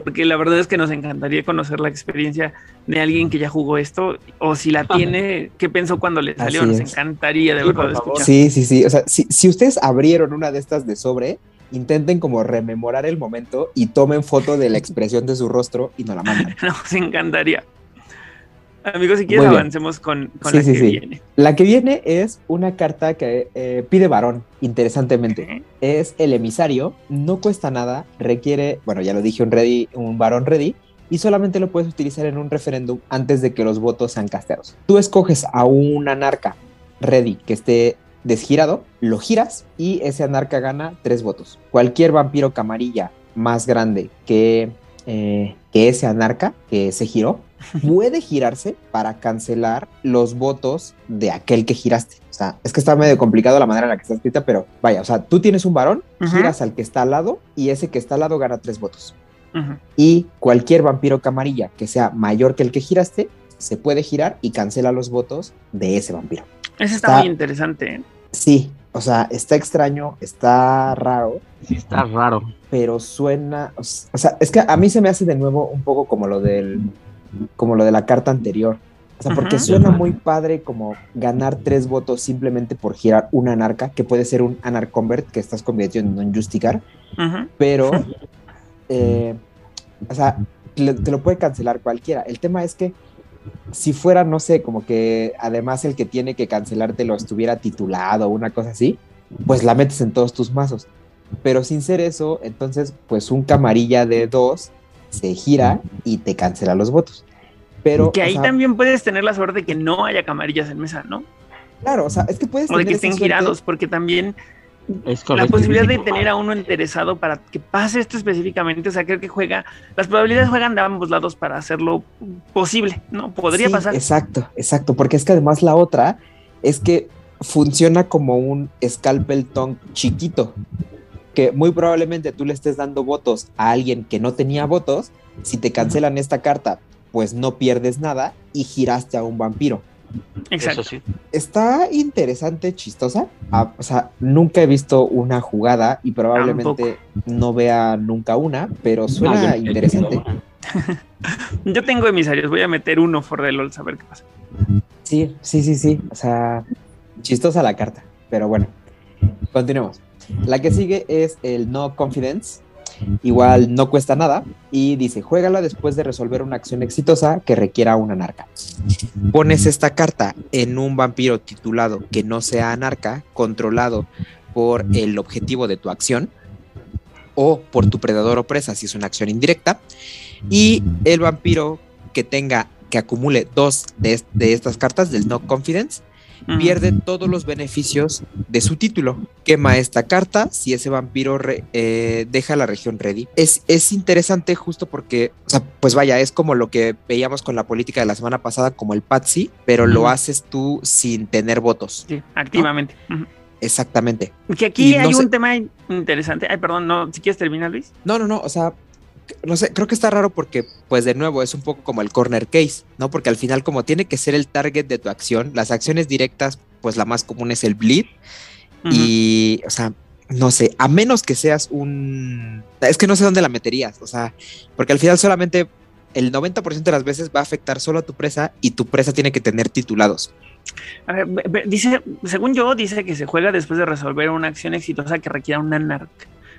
Porque la verdad es que nos encantaría conocer la experiencia de alguien que ya jugó esto o si la tiene, qué pensó cuando le salió. Así nos es. encantaría de Sí, verdad favor. escuchar. Sí, sí, sí. O sea, si, si ustedes abrieron una de estas de sobre, intenten como rememorar el momento y tomen foto de la expresión de su rostro y nos la mandan. Nos encantaría. Amigos, si quieres avancemos con, con Sí, la sí, que sí. viene. La que viene es una carta que eh, pide varón, interesantemente. Es el emisario, no cuesta nada, requiere, bueno, ya lo dije, un ready, un varón ready, y solamente lo puedes utilizar en un referéndum antes de que los votos sean casteados. Tú escoges a un anarca ready que esté desgirado, lo giras y ese anarca gana tres votos. Cualquier vampiro camarilla más grande que, eh, que ese anarca que se giró puede girarse para cancelar los votos de aquel que giraste. O sea, es que está medio complicado la manera en la que está escrita, pero vaya, o sea, tú tienes un varón, giras al que está al lado y ese que está al lado gana tres votos. Y cualquier vampiro camarilla que sea mayor que el que giraste, se puede girar y cancela los votos de ese vampiro. Ese está, Está- muy interesante. Sí, o sea, está extraño, está raro, Sí, está raro. pero suena, o sea, es que a mí se me hace de nuevo un poco como lo del, como lo de la carta anterior. O sea, porque suena muy padre como ganar tres votos simplemente por girar una anarca, que puede ser un anarconvert que estás convirtiendo en un justicar, pero, eh, o sea, te lo puede cancelar cualquiera. El tema es que si fuera, no sé, como que además el que tiene que cancelarte lo estuviera titulado o una cosa así, pues la metes en todos tus mazos. Pero sin ser eso, entonces, pues un camarilla de dos se gira y te cancela los votos. Pero, que ahí sea, también puedes tener la suerte de que no haya camarillas en mesa, ¿no? claro, o sea, es que puedes O de tener que estén suerte. girados, porque también Es la posibilidad de tener a uno interesado para que pase esto específicamente, o sea, creo que juega, las probabilidades juegan de ambos lados para hacerlo posible, ¿no? Podría Sí, pasar. Exacto, exacto, porque es que además la otra es que funciona como un scalpel tongue chiquito, que muy probablemente tú le estés dando votos a alguien que no tenía votos, si te cancelan esta carta, pues no pierdes nada y giraste a un vampiro. Exacto. Eso sí. Está interesante, chistosa. Ah, o sea, nunca he visto una jugada y probablemente no vea nunca una, pero No, suena yo- interesante. Yo tengo emisarios, voy a meter uno for the LOL, a ver qué pasa. Sí, sí, sí, sí. O sea, chistosa la carta. Pero bueno, continuemos. La que sigue es el No Confidence. Igual no cuesta nada y dice, juégala después de resolver una acción exitosa que requiera una anarca. Pones esta carta en un vampiro titulado que no sea anarca, controlado por el objetivo de tu acción o por tu predador o presa si es una acción indirecta y el vampiro que tenga que acumule dos de, de estas cartas del no confidence pierde todos los beneficios de su título. Quema esta carta si ese vampiro eh, deja la región ready. Es, es interesante justo porque, o sea, pues vaya, es como lo que veíamos con la política de la semana pasada, como el Patsy, pero lo haces tú sin tener votos. Sí, activamente. Exactamente. Que aquí hay un tema interesante. Ay, perdón, no, si quieres terminar, Luis. No, no, no, o sea, no sé, creo que está raro porque, pues de nuevo, es un poco como el corner case, ¿no? Porque al final, como tiene que ser el target de tu acción, las acciones directas, pues la más común es el bleed. Y, o sea, no sé, a menos que seas un... Es que no sé dónde la meterías, o sea, porque al final solamente el 90% de las veces va a afectar solo a tu presa y tu presa tiene que tener titulados. A ver, dice, según yo, dice que se juega después de resolver una acción exitosa que requiera una narc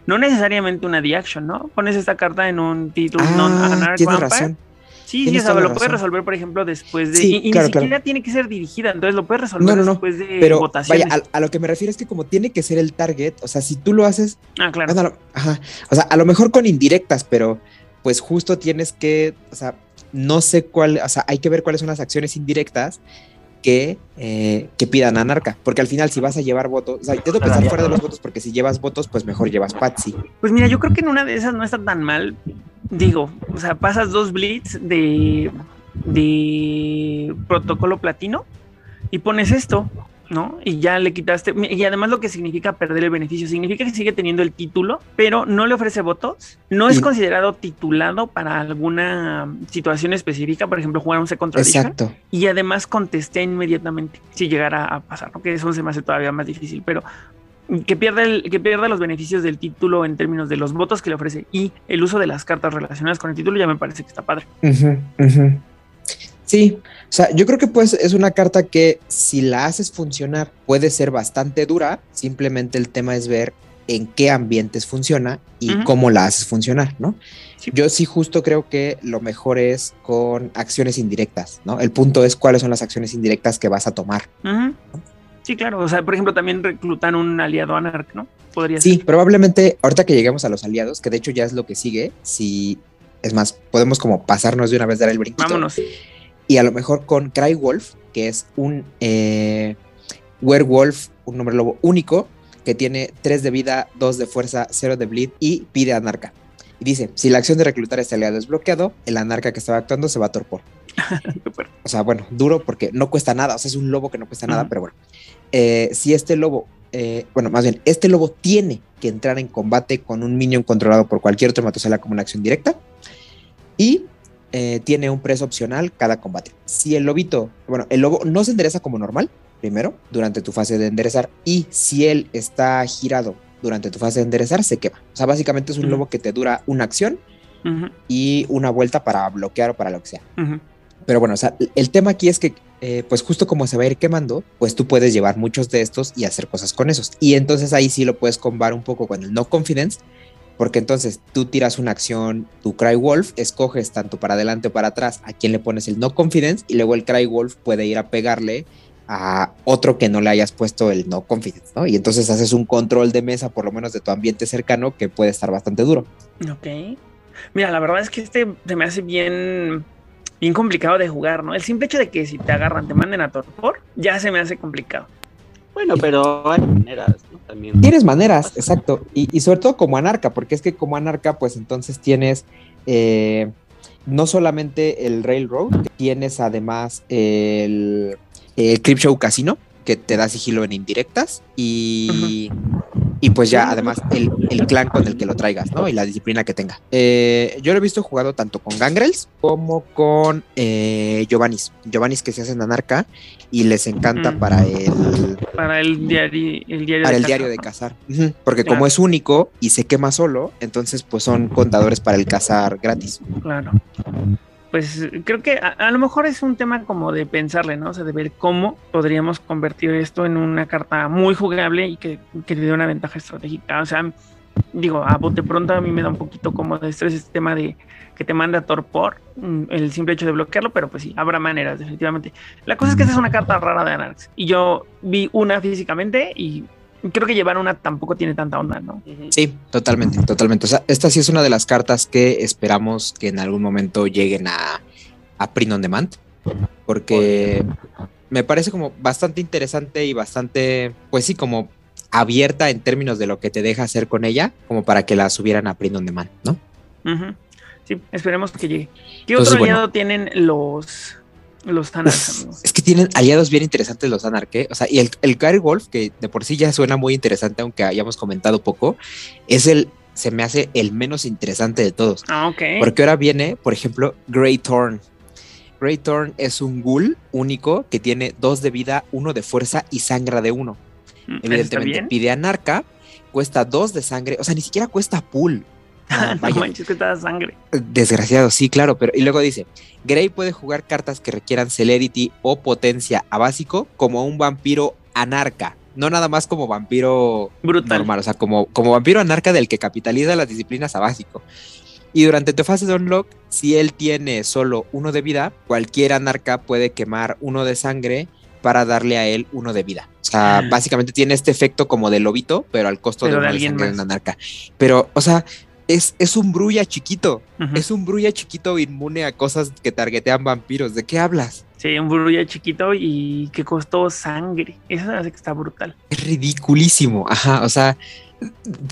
no necesariamente una D-Action, ¿no? Pones esta carta en un título ah, non tienes razón. Sí, sí, o lo puedes resolver, por ejemplo, después de. y, ni siquiera tiene que ser dirigida, entonces lo puedes resolver después de pero, Vaya, a, lo que me refiero es que como tiene que ser el target, o sea, si tú lo haces. Ah, claro. ajá, o sea, a lo mejor con indirectas, pero pues justo tienes que, o sea, no sé cuál, o sea, hay que ver cuáles son las acciones indirectas que, eh, que pidan anarca, porque al final si vas a llevar votos, o sea, pensar fuera de los votos, porque si llevas votos, pues mejor llevas Patsy. Pues mira, yo creo que en una de esas no está tan mal, digo, o sea, pasas dos blitz de, de protocolo platino y pones esto, ¿no? Y ya le quitaste, y además lo que significa perder el beneficio, significa que sigue teniendo el título, pero no le ofrece votos, no es considerado titulado para alguna situación específica, por ejemplo, jugar un contra Exacto. y además contesté inmediatamente si llegara a pasar, porque eso se me hace todavía más difícil, pero que pierda, el, que pierda los beneficios del título en términos de los votos que le ofrece y el uso de las cartas relacionadas con el título ya me parece que está padre. Sí, o sea, yo creo que pues es una carta que si la haces funcionar puede ser bastante dura, simplemente el tema es ver en qué ambientes funciona y cómo la haces funcionar, ¿no? Yo sí justo creo que lo mejor es con acciones indirectas, ¿no? El punto es cuáles son las acciones indirectas que vas a tomar. Sí, claro, o sea, por ejemplo, también reclutan un aliado anarc, ¿no? Podría sí, probablemente ahorita que lleguemos a los aliados, que de hecho ya es lo que sigue, si es más, podemos como pasarnos de una vez dar el brinquito. Vámonos y a lo mejor con Cry Wolf, que es un eh, werewolf, un hombre lobo único, que tiene 3 de vida, 2 de fuerza, 0 de bleed y pide anarca. Y dice, si la acción de reclutar este aliado es bloqueado, el anarca que estaba actuando se va a torpor. o sea, bueno, duro porque no cuesta nada, o sea, es un lobo que no cuesta nada, pero bueno. Eh, si este lobo, eh, bueno, más bien, este lobo tiene que entrar en combate con un minion controlado por cualquier otro matosala como una acción directa. Y eh, tiene un preso opcional cada combate. Si el lobito, bueno, el lobo no se endereza como normal, primero, durante tu fase de enderezar, y si él está girado durante tu fase de enderezar, se quema. O sea, básicamente es un lobo que te dura una acción y una vuelta para bloquear o para lo que sea. Pero bueno, o sea, el tema aquí es que, eh, pues justo como se va a ir quemando, pues tú puedes llevar muchos de estos y hacer cosas con esos. Y entonces ahí sí lo puedes combar un poco con el no confidence, porque entonces tú tiras una acción, tu Cry Wolf, escoges tanto para adelante o para atrás a quien le pones el no confidence y luego el Cry Wolf puede ir a pegarle a otro que no le hayas puesto el no confidence, ¿no? Y entonces haces un control de mesa, por lo menos de tu ambiente cercano, que puede estar bastante duro. Ok. Mira, la verdad es que este se me hace bien, bien complicado de jugar, ¿no? El simple hecho de que si te agarran, te manden a torpor, ya se me hace complicado. Bueno, pero hay maneras. También. Tienes maneras, exacto. Y, sobre todo como anarca, porque es que como anarca, pues entonces tienes eh, no solamente el Railroad, tienes además el, el Crip Show Casino, que te da sigilo en indirectas, y, y pues ya además el, clan con el que lo traigas, ¿no? Y la disciplina que tenga. Eh, yo lo he visto jugado tanto con Gangrels como con eh, Giovannis. Giovannis que se hacen anarca y les encanta para el... Para el diario, el diario para de el diario de cazar. Porque como es único y se quema solo, entonces pues son contadores para el cazar gratis. Claro pues creo que a, lo mejor es un tema como de pensarle, ¿no? O sea, de ver cómo podríamos convertir esto en una carta muy jugable y que, que le dé una ventaja estratégica. O sea, digo, a bote pronto a mí me da un poquito como de estrés este tema de que te manda torpor, mm, el simple hecho de bloquearlo, pero pues sí, habrá maneras, definitivamente. La cosa es que esta es una carta rara de Anarx. Y yo vi una físicamente y creo que llevar una tampoco tiene tanta onda, ¿no? Sí, totalmente, totalmente. O sea, esta sí es una de las cartas que esperamos que en algún momento lleguen a, a Print on Demand, porque me parece como bastante interesante y bastante, pues sí, como abierta en términos de lo que te deja hacer con ella, como para que la subieran a Print on Demand, ¿no? Sí, esperemos que llegue. ¿Qué Entonces, otro bueno. aliado tienen los, los Thanos, amigos? Es que tienen aliados bien interesantes los Anarque. O sea, y el, el Gary Wolf, que de por sí ya suena muy interesante, aunque hayamos comentado poco, es el, se me hace el menos interesante de todos. Ah, ok. Porque ahora viene, por ejemplo, Grey Thorn. Grey Thorn es un ghoul único que tiene dos de vida, uno de fuerza y sangra de uno. Mm, ¿está Evidentemente pide anarca, cuesta dos de sangre, o sea, ni siquiera cuesta pool. Ah, no vaya, manches, que sangre. Desgraciado, sí, claro, pero y luego dice, Grey puede jugar cartas que requieran celerity o potencia a básico como un vampiro anarca, no nada más como vampiro Brutal. normal, o sea, como, como vampiro anarca del que capitaliza las disciplinas a básico. Y durante tu fase de unlock, si él tiene solo uno de vida, cualquier anarca puede quemar uno de sangre para darle a él uno de vida. O sea, Ah. básicamente tiene este efecto como de lobito, pero al costo Pero de de alguien sangre de más. un anarca. Pero, o sea, es, es un brulla chiquito. Es un brulla chiquito inmune a cosas que targetean vampiros. ¿De qué hablas? Sí, un brulla chiquito y que costó sangre. Eso hace que está brutal. Es ridiculísimo. Ajá, o sea,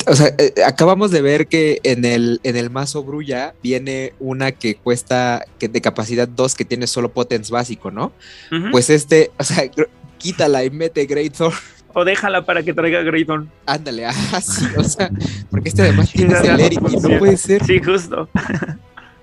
o sea, eh, acabamos de ver que en el, en el mazo brulla viene una que cuesta que de capacidad 2 que tiene solo potence básico, ¿no? Pues este, o sea, quítala y mete Great Thor. O déjala para que traiga Greythorn. Ándale, así, o sea, porque este además Sí, tiene la celerity, función. no puede ser. Sí, justo.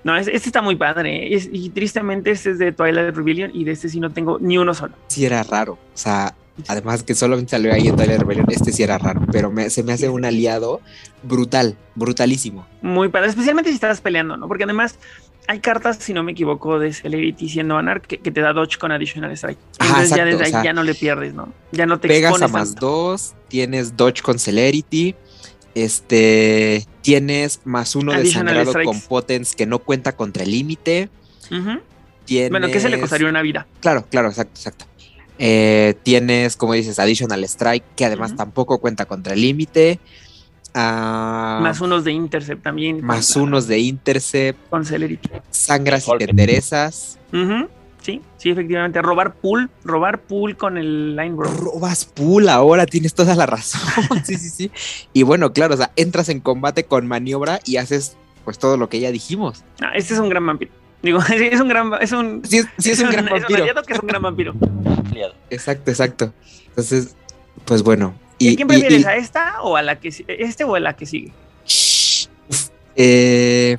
No, es- este está muy padre. ¿eh? Es- y tristemente este es de Twilight Rebellion y de este sí no tengo ni uno solo. Sí era raro, o sea, además que solamente salió ahí en Twilight Rebellion, este sí era raro, pero me- se me hace un aliado brutal, brutalísimo. Muy padre, especialmente si estás peleando, ¿no? Porque además hay cartas, si no me equivoco, de Celerity siendo Anarch que, que te da Dodge con Additional Strike. Ajá, Entonces ya exacto, desde ahí o sea, ya no le pierdes, ¿no? Ya no te pegas a más tanto. dos, tienes dodge con celerity, este, tienes más uno de Additional sangrado strikes. con potence que no cuenta contra el límite. Tienes, Bueno, que se le costaría una vida. Claro, claro, exacto, exacto. Eh, tienes, como dices, additional strike, que además tampoco cuenta contra el límite. Ah, Más unos de Intercept también. más unos de intercept, Con Celerity. sangras y Golpe. te enderezas. Ujú. Sí, sí, efectivamente. Robar pool, robar pool con el line bro. Robas pool ahora, tienes toda la razón. sí, sí, sí. Y bueno, claro, o sea, entras en combate con maniobra y haces pues todo lo que ya dijimos. Ah, este es un gran vampiro. Digo, sí, es un gran, es un, Sí, es, sí es un gran vampiro. aliado que es un gran vampiro. Exacto, exacto. Entonces, pues bueno. ¿Y, a quién prefieres? y- ¿A esta o a la que este o a la que sigue? Eh,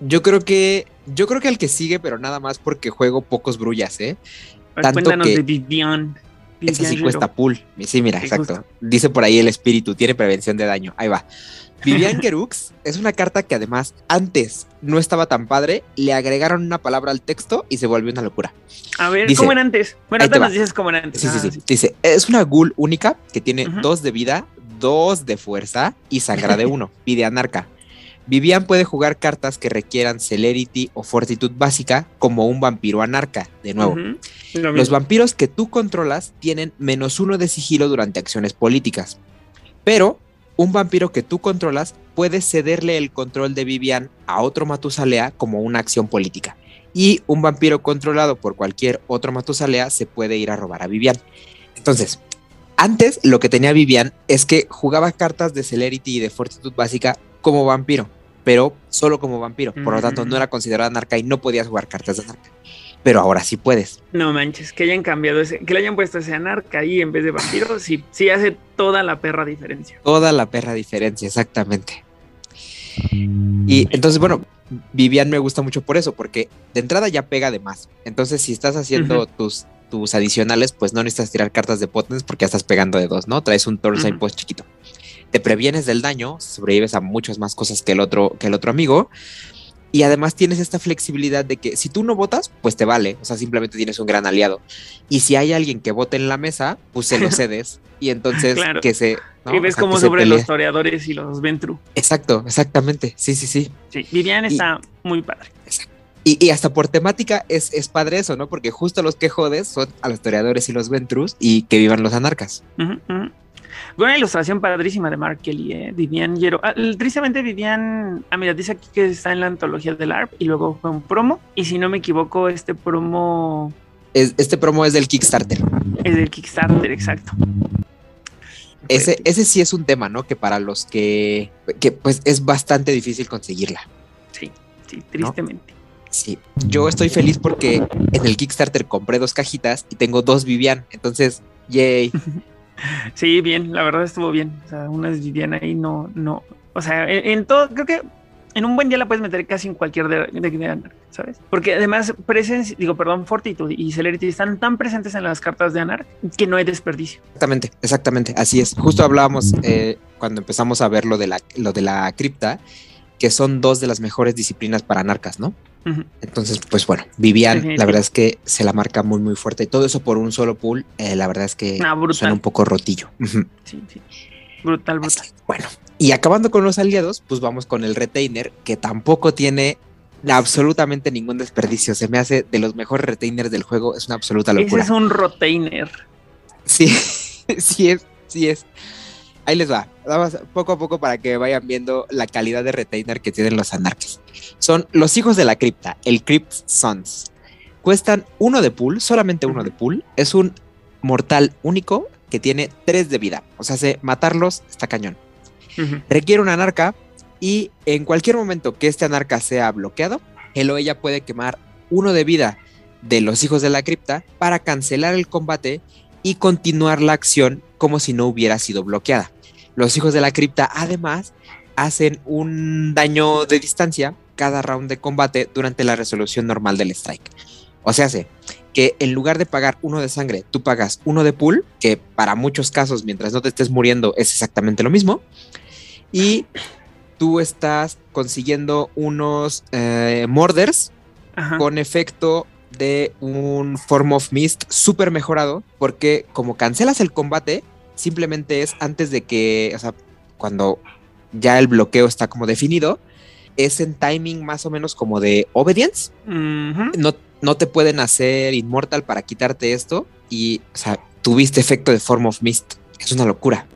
yo creo que yo creo que al que sigue, pero nada más porque juego pocos brullas, ¿eh? Ver, Tanto Cuéntanos que- de Vivian. Esa sí cuesta pool. Sí, mira, exacto. Dice por ahí el espíritu, tiene prevención de daño. Ahí va. Vivian Gerux es una carta que además antes no estaba tan padre, le agregaron una palabra al texto y se volvió una locura. A ver, Dice- ¿cómo era antes? Bueno, ahorita nos dices cómo era antes. Sí, sí, Ah, sí. Dice, es una ghoul única que tiene dos de vida, dos de fuerza y sangra de uno. Pide anarca. Vivian puede jugar cartas que requieran celerity o fortitud básica como un vampiro anarca, de nuevo. Lo Los vampiros que tú controlas tienen menos uno de sigilo durante acciones políticas. Pero un vampiro que tú controlas puede cederle el control de Vivian a otro Matusalea como una acción política. Y un vampiro controlado por cualquier otro Matusalea se puede ir a robar a Vivian. Entonces, antes lo que tenía Vivian es que jugaba cartas de Celerity y de Fortitud básica como vampiro, pero solo como vampiro. Por lo tanto, no era considerada anarca y no podías jugar cartas de anarca. Pero ahora sí puedes. No manches, que hayan cambiado ese, que le hayan puesto ese anarca ahí en vez de vampiro, sí, sí hace toda la perra diferencia. Toda la perra diferencia, exactamente. Y entonces, bueno, Vivian me gusta mucho por eso, porque de entrada ya pega de más. Entonces, si estás haciendo tus, tus adicionales, pues no necesitas tirar cartas de potence porque ya estás pegando de dos, ¿no? Traes un turn sign Ujú. post chiquito. Te previenes del daño, sobrevives a muchas más cosas que el otro, que el otro amigo. Y además tienes esta flexibilidad de que si tú no votas, pues te vale. O sea, simplemente tienes un gran aliado. Y si hay alguien que vote en la mesa, pues se lo cedes. y entonces Claro. que se ¿no? Y ves O sea, como sobre los toreadores y los Ventru. Exacto, exactamente. Sí, sí, sí. Sí, Vivian Y- está muy padre. Y, y hasta por temática es, es padre eso, ¿no? Porque justo los que jodes son a los toreadores y los Ventrus y que vivan los anarcas. Ujú, ujú. Una ilustración padrísima de Mark Kelly, ¿eh? Vivian Yero. Ah, tristemente Vivian, ah, mira, dice aquí que está en la antología del ARP y luego fue un promo. Y si no me equivoco, este promo Es- este promo es del Kickstarter. es del Kickstarter, exacto. Ese, ese sí es un tema, ¿no? Que para los que, que pues es bastante difícil conseguirla. Sí, sí, tristemente. Sí, yo estoy feliz porque en el Kickstarter compré dos cajitas y tengo dos Vivian. Entonces, yay. Sí, bien, la verdad estuvo bien. O sea, una es Vivian ahí, no, no. O sea, en, todo, creo que en un buen día la puedes meter casi en cualquier de, de, de ¿sabes? Porque además, presencia, digo, perdón, Fortitude y Celerity están tan presentes en las cartas de Anarch que no hay desperdicio. Exactamente, exactamente. Así es. Justo hablábamos eh, cuando empezamos a ver lo de, la, lo de la cripta, que son dos de las mejores disciplinas para anarcas, ¿no? Entonces, pues bueno, Vivian, la verdad es que se la marca muy, muy fuerte. Y todo eso por un solo pool, eh, la verdad es que Ah, suena un poco rotillo. Sí, sí. Brutal, brutal. Así, Bueno, y acabando con los aliados, pues vamos con el retainer, que tampoco tiene absolutamente ningún desperdicio. Se me hace de los mejores retainers del juego, es una absoluta Ese locura. es un rotainer. Sí, sí es, sí es. Ahí les va. Vamos poco a poco para que vayan viendo la calidad de retainer que tienen los anarques. Son los hijos de la cripta, el Crypt Sons. Cuestan uno de pool, solamente uno de pool. Es un mortal único que tiene tres de vida. O sea, se matarlos está cañón. Requiere un anarca y en cualquier momento que este anarca sea bloqueado, él o ella puede quemar uno de vida de los hijos de la cripta para cancelar el combate y continuar la acción como si no hubiera sido bloqueada. Los hijos de la cripta además hacen un daño de distancia cada round de combate durante la resolución normal del strike. O sea, hace que en lugar de pagar uno de sangre, tú pagas uno de pool, que para muchos casos, mientras no te estés muriendo, es exactamente lo mismo. Y tú estás consiguiendo unos eh, morders Ajá. con efecto de un Form of Mist súper mejorado, porque como cancelas el combate, simplemente es antes de que, o sea, cuando ya el bloqueo está como definido, es en timing más o menos como de obedience. No, no te pueden hacer inmortal para quitarte esto y, o sea, tuviste efecto de Form of Mist. Es una locura.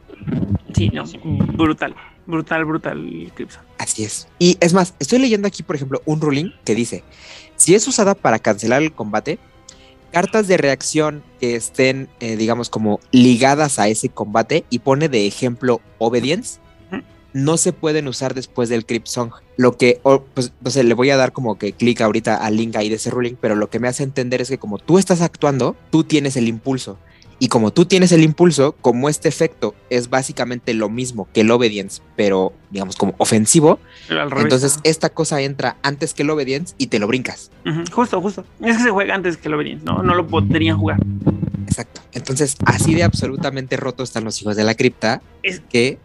Sí, no, brutal, brutal, brutal, Crimson. Así es. Y es más, estoy leyendo aquí, por ejemplo, un ruling que dice, si es usada para cancelar el combate, cartas de reacción que estén, eh, digamos, como ligadas a ese combate y pone de ejemplo Obedience, no se pueden usar después del Crypt Song. Lo que, pues, no sé, le voy a dar como que clic ahorita al link ahí de ese ruling, pero lo que me hace entender es que como tú estás actuando, tú tienes el impulso. Y como tú tienes el impulso, como este efecto es básicamente lo mismo que el Obedience, pero digamos como ofensivo, entonces esta cosa entra antes que el Obedience y te lo brincas. Justo, justo. Es que se juega antes que lo Obedience, ¿no? No lo podrían jugar. Exacto. Entonces, así de absolutamente roto están los hijos de la cripta Es- que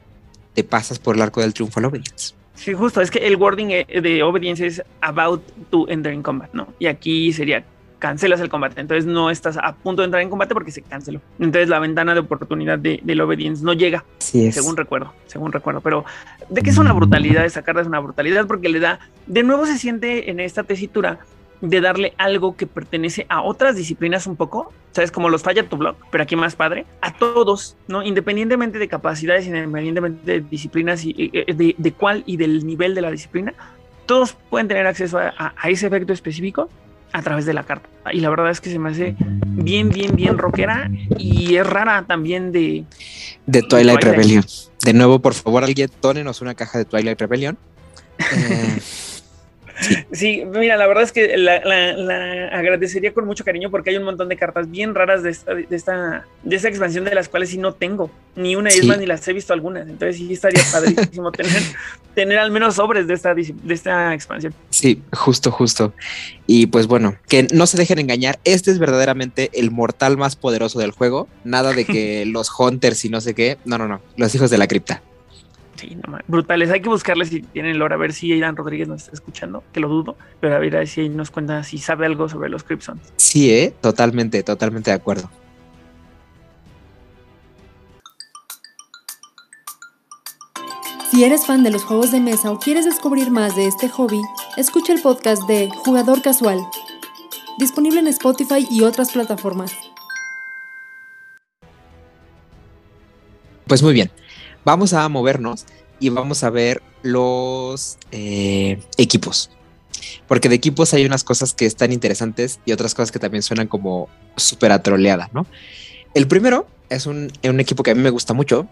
te pasas por el arco del triunfo al Obedience. Sí, justo. Es que el wording eh, de Obedience es about to enter in combat, ¿no? Y aquí sería cancelas el combate. Entonces no estás a punto de entrar en combate porque se canceló. Entonces la ventana de oportunidad de, del Obedience no llega. Es. según recuerdo, según recuerdo. Pero de que es una brutalidad, esa carta es una brutalidad porque le da, de nuevo se siente en esta tesitura de darle algo que pertenece a otras disciplinas un poco, sabes, como los falla tu blog, pero aquí más padre, a todos, ¿no? Independientemente de capacidades, independientemente de disciplinas y eh, de, de cuál y del nivel de la disciplina, todos pueden tener acceso a, a- a ese efecto específico a través de la carta. Y la verdad es que se me hace bien, bien, bien rockera y es rara también de, De Twilight, Twilight. Rebellion. De nuevo, por favor, alguien tónenos una caja de Twilight Rebellion. Eh, Sí, mira, la verdad es que la, la- la agradecería con mucho cariño porque hay un montón de cartas bien raras de esta, de esta, de esta expansión de las cuales sí no tengo ni una es Sí. más ni las he visto algunas. Entonces sí estaría padrísimo tener, tener al menos sobres de esta, de esta expansión. sí, justo, justo. Y pues bueno, que no se dejen engañar. Este es verdaderamente el mortal más poderoso del juego. Nada de que los hunters y no sé qué. No, no, no. Los hijos de la cripta. Sí, no mames, brutales. Hay que buscarles si tienen lore, a ver si Aidan Rodríguez nos está escuchando, que lo dudo, pero a ver a ver si ahí nos cuenta si sabe algo sobre los Crimson. Sí, eh, totalmente, totalmente de acuerdo. Si eres fan de los juegos de mesa o quieres descubrir más de este hobby, escucha el podcast de Jugador Casual, disponible en Spotify y otras plataformas. Pues muy bien, vamos a movernos y vamos a ver los eh, equipos. Porque de equipos hay unas cosas que están interesantes y otras cosas que también suenan como súper atroleada, ¿no? El primero es un, un, equipo que a mí me gusta mucho,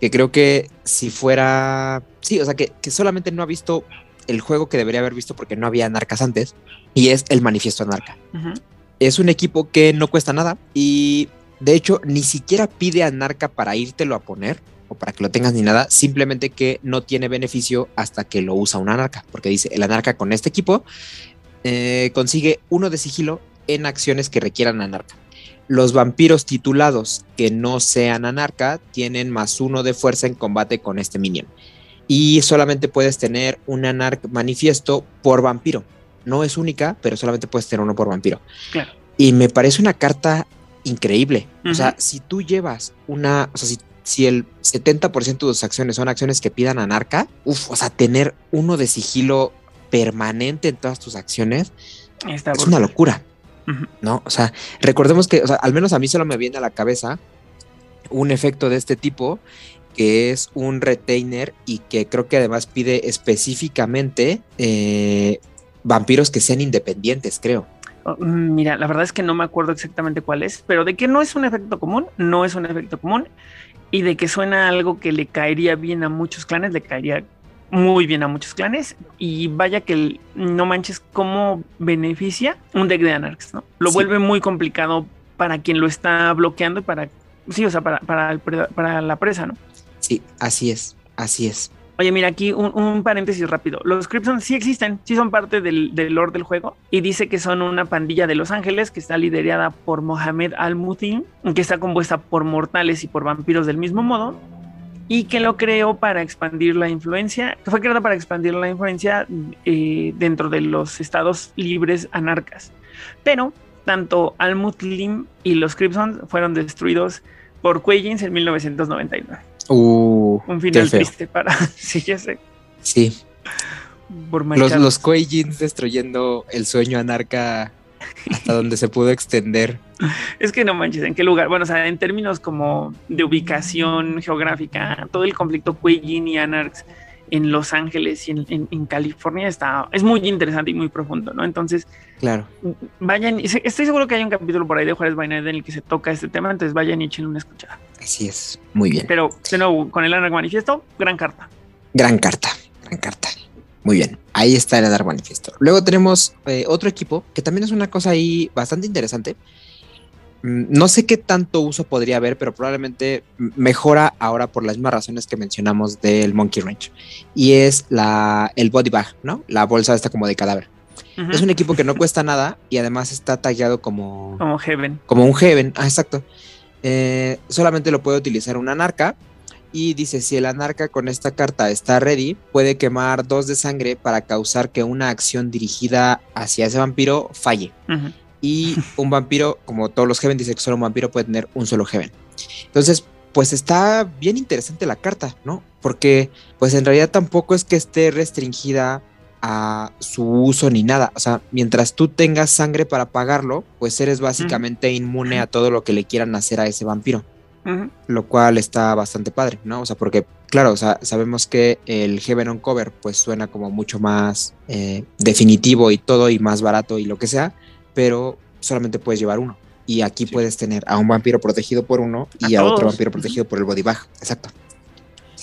que creo que si fuera, sí, o sea, que, que, solamente no ha visto el juego que debería haber visto porque no había anarcas antes, y es el manifiesto anarca. Uh -huh. Es un equipo que no cuesta nada y de hecho ni siquiera pide anarca para írtelo a poner o para que lo tengas ni nada, simplemente que no tiene beneficio hasta que lo usa un anarca, porque dice el anarca con este equipo eh, consigue uno de sigilo en acciones que requieran anarca. Los vampiros titulados que no sean anarca tienen más uno de fuerza en combate con este minion. Y solamente puedes tener un anarca manifiesto por vampiro. No es única, pero solamente puedes tener uno por vampiro. Claro. Y me parece una carta increíble. Uh -huh. O sea, si tú llevas una, o sea, si, si el 70% de tus acciones son acciones que pidan anarca, uff, o sea, tener uno de sigilo permanente en todas tus acciones Está es brutal. una locura. Uh -huh. ¿no? O sea, recordemos que, o sea, al menos a mí solo me viene a la cabeza un efecto de este tipo que es un retainer y que creo que además pide específicamente eh, vampiros que sean independientes, creo. Oh, mira, la verdad es que no me acuerdo exactamente cuál es, pero de que no es un efecto común, no es un efecto común, y de que suena algo que le caería bien a muchos clanes, le caería muy bien a muchos clanes, y vaya que no manches cómo beneficia un deck de Anarchs, ¿no? Lo sí. vuelve muy complicado para quien lo está bloqueando y para, sí, o sea, para, para, el, para la presa, ¿no? Sí, así es, así es. Oye, mira, aquí un, un, paréntesis rápido. Los Crimson sí existen, sí son parte del, del, lore del juego. Y dice que son una pandilla de Los Ángeles que está liderada por Mohamed Al-Mutin, que está compuesta por mortales y por vampiros del mismo modo. Y que lo creó para expandir la influencia, que fue creada para expandir la influencia eh, dentro de los estados libres anarcas. Pero tanto Al-Mutin y los Crimson fueron destruidos por Quayens en 1999. Uh, un final triste para. sí, ya sé. Sí. Por los, los destruyendo el sueño anarca hasta donde se pudo extender. Es que no manches, ¿en qué lugar? Bueno, o sea, en términos como de ubicación geográfica, todo el conflicto Quayin y Anarchs en Los Ángeles y en, en, en, California está, es muy interesante y muy profundo, ¿no? Entonces, claro. Vayan, estoy seguro que hay un capítulo por ahí de Juárez Bained en el que se toca este tema, entonces vayan y echen una escuchada. Así es, muy bien. Pero, de nuevo, con el Anarch Manifiesto, gran carta. Gran carta, gran carta. Muy bien, ahí está el Anarch Manifiesto. Luego tenemos eh, otro equipo que también es una cosa ahí bastante interesante. No sé qué tanto uso podría haber, pero probablemente mejora ahora por las mismas razones que mencionamos del Monkey Ranch. Y es la, el body bag, ¿no? La bolsa esta como de cadáver. Uh -huh. Es un equipo que no cuesta nada y además está tallado como... Como Heaven. Como un Heaven, ah, exacto. Eh, solamente lo puede utilizar un anarca. Y dice, si el anarca con esta carta está ready, puede quemar dos de sangre para causar que una acción dirigida hacia ese vampiro falle. Uh -huh y un vampiro, como todos los Heaven, dice que solo un vampiro puede tener un solo Heaven. Entonces, pues está bien interesante la carta, ¿no? Porque, pues en realidad tampoco es que esté restringida a su uso ni nada. O sea, mientras tú tengas sangre para pagarlo, pues eres básicamente uh -huh. inmune a todo lo que le quieran hacer a ese vampiro. Uh -huh. Lo cual está bastante padre, ¿no? O sea, porque, claro, o sea, sabemos que el Heaven on Cover, pues suena como mucho más eh, definitivo y todo, y más barato y lo que sea pero solamente puedes llevar uno. Y aquí sí. puedes tener a un vampiro protegido por uno y a, a otro vampiro protegido por el body bag. Exacto.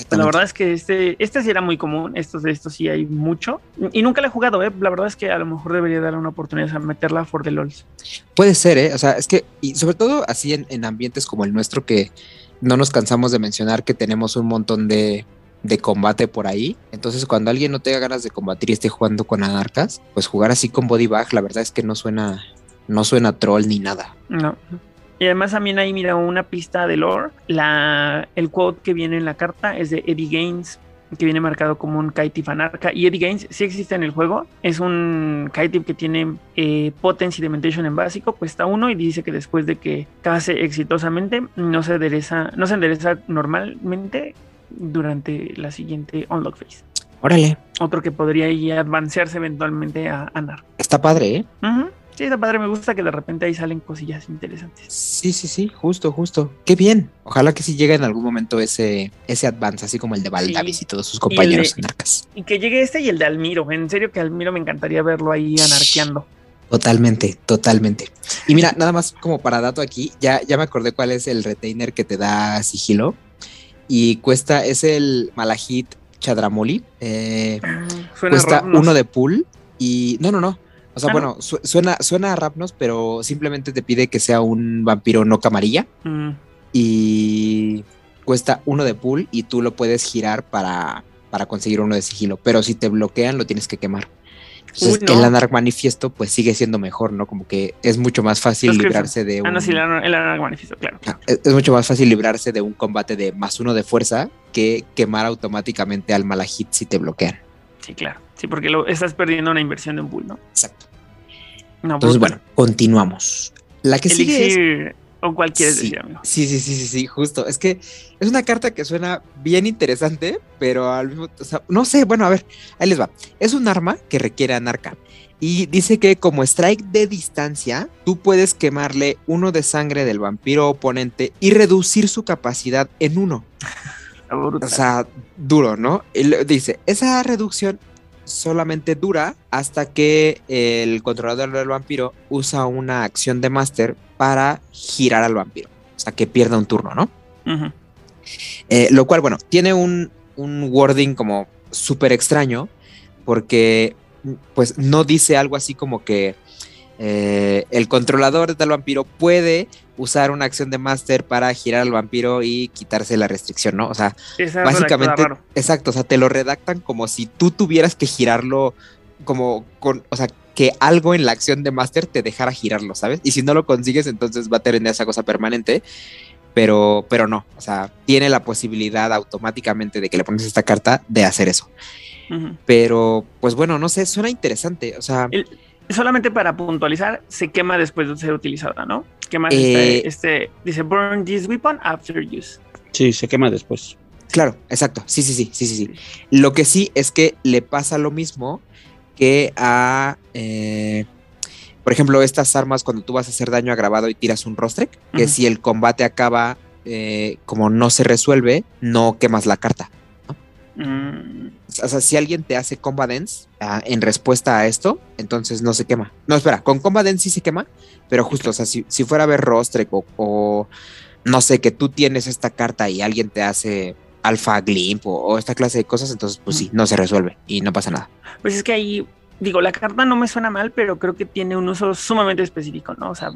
La verdad es que este, este sí era muy común, estos de estos sí hay mucho. Y nunca lo he jugado, ¿eh? La verdad es que a lo mejor debería darle una oportunidad a meterla for the LOLs. Puede ser, ¿eh? O sea, es que, y sobre todo así en, en ambientes como el nuestro, que no nos cansamos de mencionar que tenemos un montón de, de combate por ahí. Entonces, cuando alguien no tenga ganas de combatir y esté jugando con anarcas, pues jugar así con body bag, la verdad es que no suena, no suena troll ni nada. No. Y además también ahí mira una pista de lore. La, el quote que viene en la carta es de Eddie Gaines, que viene marcado como un Kaitif anarca. Y Eddie Gaines sí existe en el juego. Es un Kaitif que tiene eh, Potency Dementation en básico, cuesta uno y dice que después de que case exitosamente no se endereza, no se endereza normalmente durante la siguiente Unlock Phase. Órale, Otro que podría ir a avancearse eventualmente a, a Nar. está padre, ¿eh? Sí, está padre, me gusta que de repente ahí salen cosillas interesantes. Sí, sí, sí, justo, justo. Qué bien. Ojalá que sí llegue en algún momento ese, ese advance, así como el de Valdavis Sí. y todos sus compañeros de- anarcas. Y que llegue este y el de Almiro. En serio que Almiro me encantaría verlo ahí anarqueando. Totalmente, totalmente. Y mira, nada más como para dato aquí, ya, ya me acordé cuál es el retainer que te da sigilo. Y cuesta, es el Malahit Chadramoli. Eh, Suena cuesta uno de pool. Y no, no, no. O sea, Ah, bueno, su- suena, suena a Rapnos, pero simplemente te pide que sea un vampiro no camarilla. Mm, y cuesta uno de pool y tú lo puedes girar para, para conseguir uno de sigilo. Pero si te bloquean, lo tienes que quemar. Entonces, Uy, no. el Anarch Manifiesto, pues sigue siendo mejor, ¿no? Como que es mucho más fácil librarse de un. Ah, no, sí, el, anar- el Anarch Manifiesto, claro. Ah, es, es mucho más fácil librarse de un combate de más uno de fuerza que quemar automáticamente al Malahit si te bloquean. Sí, claro. Sí, porque lo, estás perdiendo una inversión de un pool, ¿no? Exacto. No, Entonces, bueno, continuamos. La que sigue es Elixir, ¿o cuál quieres Sí. decir, amigo? Sí, sí, sí, sí, sí, justo. Es que es una carta que suena bien interesante, pero al mismo o sea, no sé, bueno, a ver, ahí les va. Es un arma que requiere anarca. Y dice que como strike de distancia, tú puedes quemarle uno de sangre del vampiro oponente y reducir su capacidad en uno. O sea, duro, ¿no? Y dice, esa reducción solamente dura hasta que el controlador del vampiro usa una acción de máster para girar al vampiro. O sea, que pierda un turno, ¿no? Eh, lo cual, bueno, tiene un, un wording como súper extraño porque pues no dice algo así como que eh, el controlador del vampiro puede usar una acción de máster para girar al vampiro y quitarse la restricción, ¿no? O sea, básicamente, exacto, o sea, te lo redactan como si tú tuvieras que girarlo como con, o sea, que algo en la acción de máster te dejara girarlo, ¿sabes? Y si no lo consigues, entonces va a tener esa cosa permanente, pero, pero no, o sea, tiene la posibilidad automáticamente de que le pones esta carta de hacer eso. Pero, pues bueno, no sé, suena interesante, o sea, El- Solamente para puntualizar, se quema después de ser utilizada, ¿no? Quema Eh, este, este, dice burn this weapon after use. Sí, se quema después. Claro, exacto. Sí, sí, sí, sí, sí, sí. Lo que sí es que le pasa lo mismo que a, eh, por ejemplo, estas armas cuando tú vas a hacer daño agravado y tiras un rostrek, que si el combate acaba eh, como no se resuelve, no quemas la carta. Mm, O sea, si alguien te hace combat dance ah, en respuesta a esto, entonces no se quema. No, espera, con combat dance sí se quema, pero justo, o sea, si, si fuera a ver rostrek o, o no sé, que tú tienes esta carta y alguien te hace alfa glimp o, o esta clase de cosas, entonces pues sí, no se resuelve y no pasa nada. Pues es que ahí, digo, la carta no me suena mal, pero creo que tiene un uso sumamente específico, ¿no? O sea,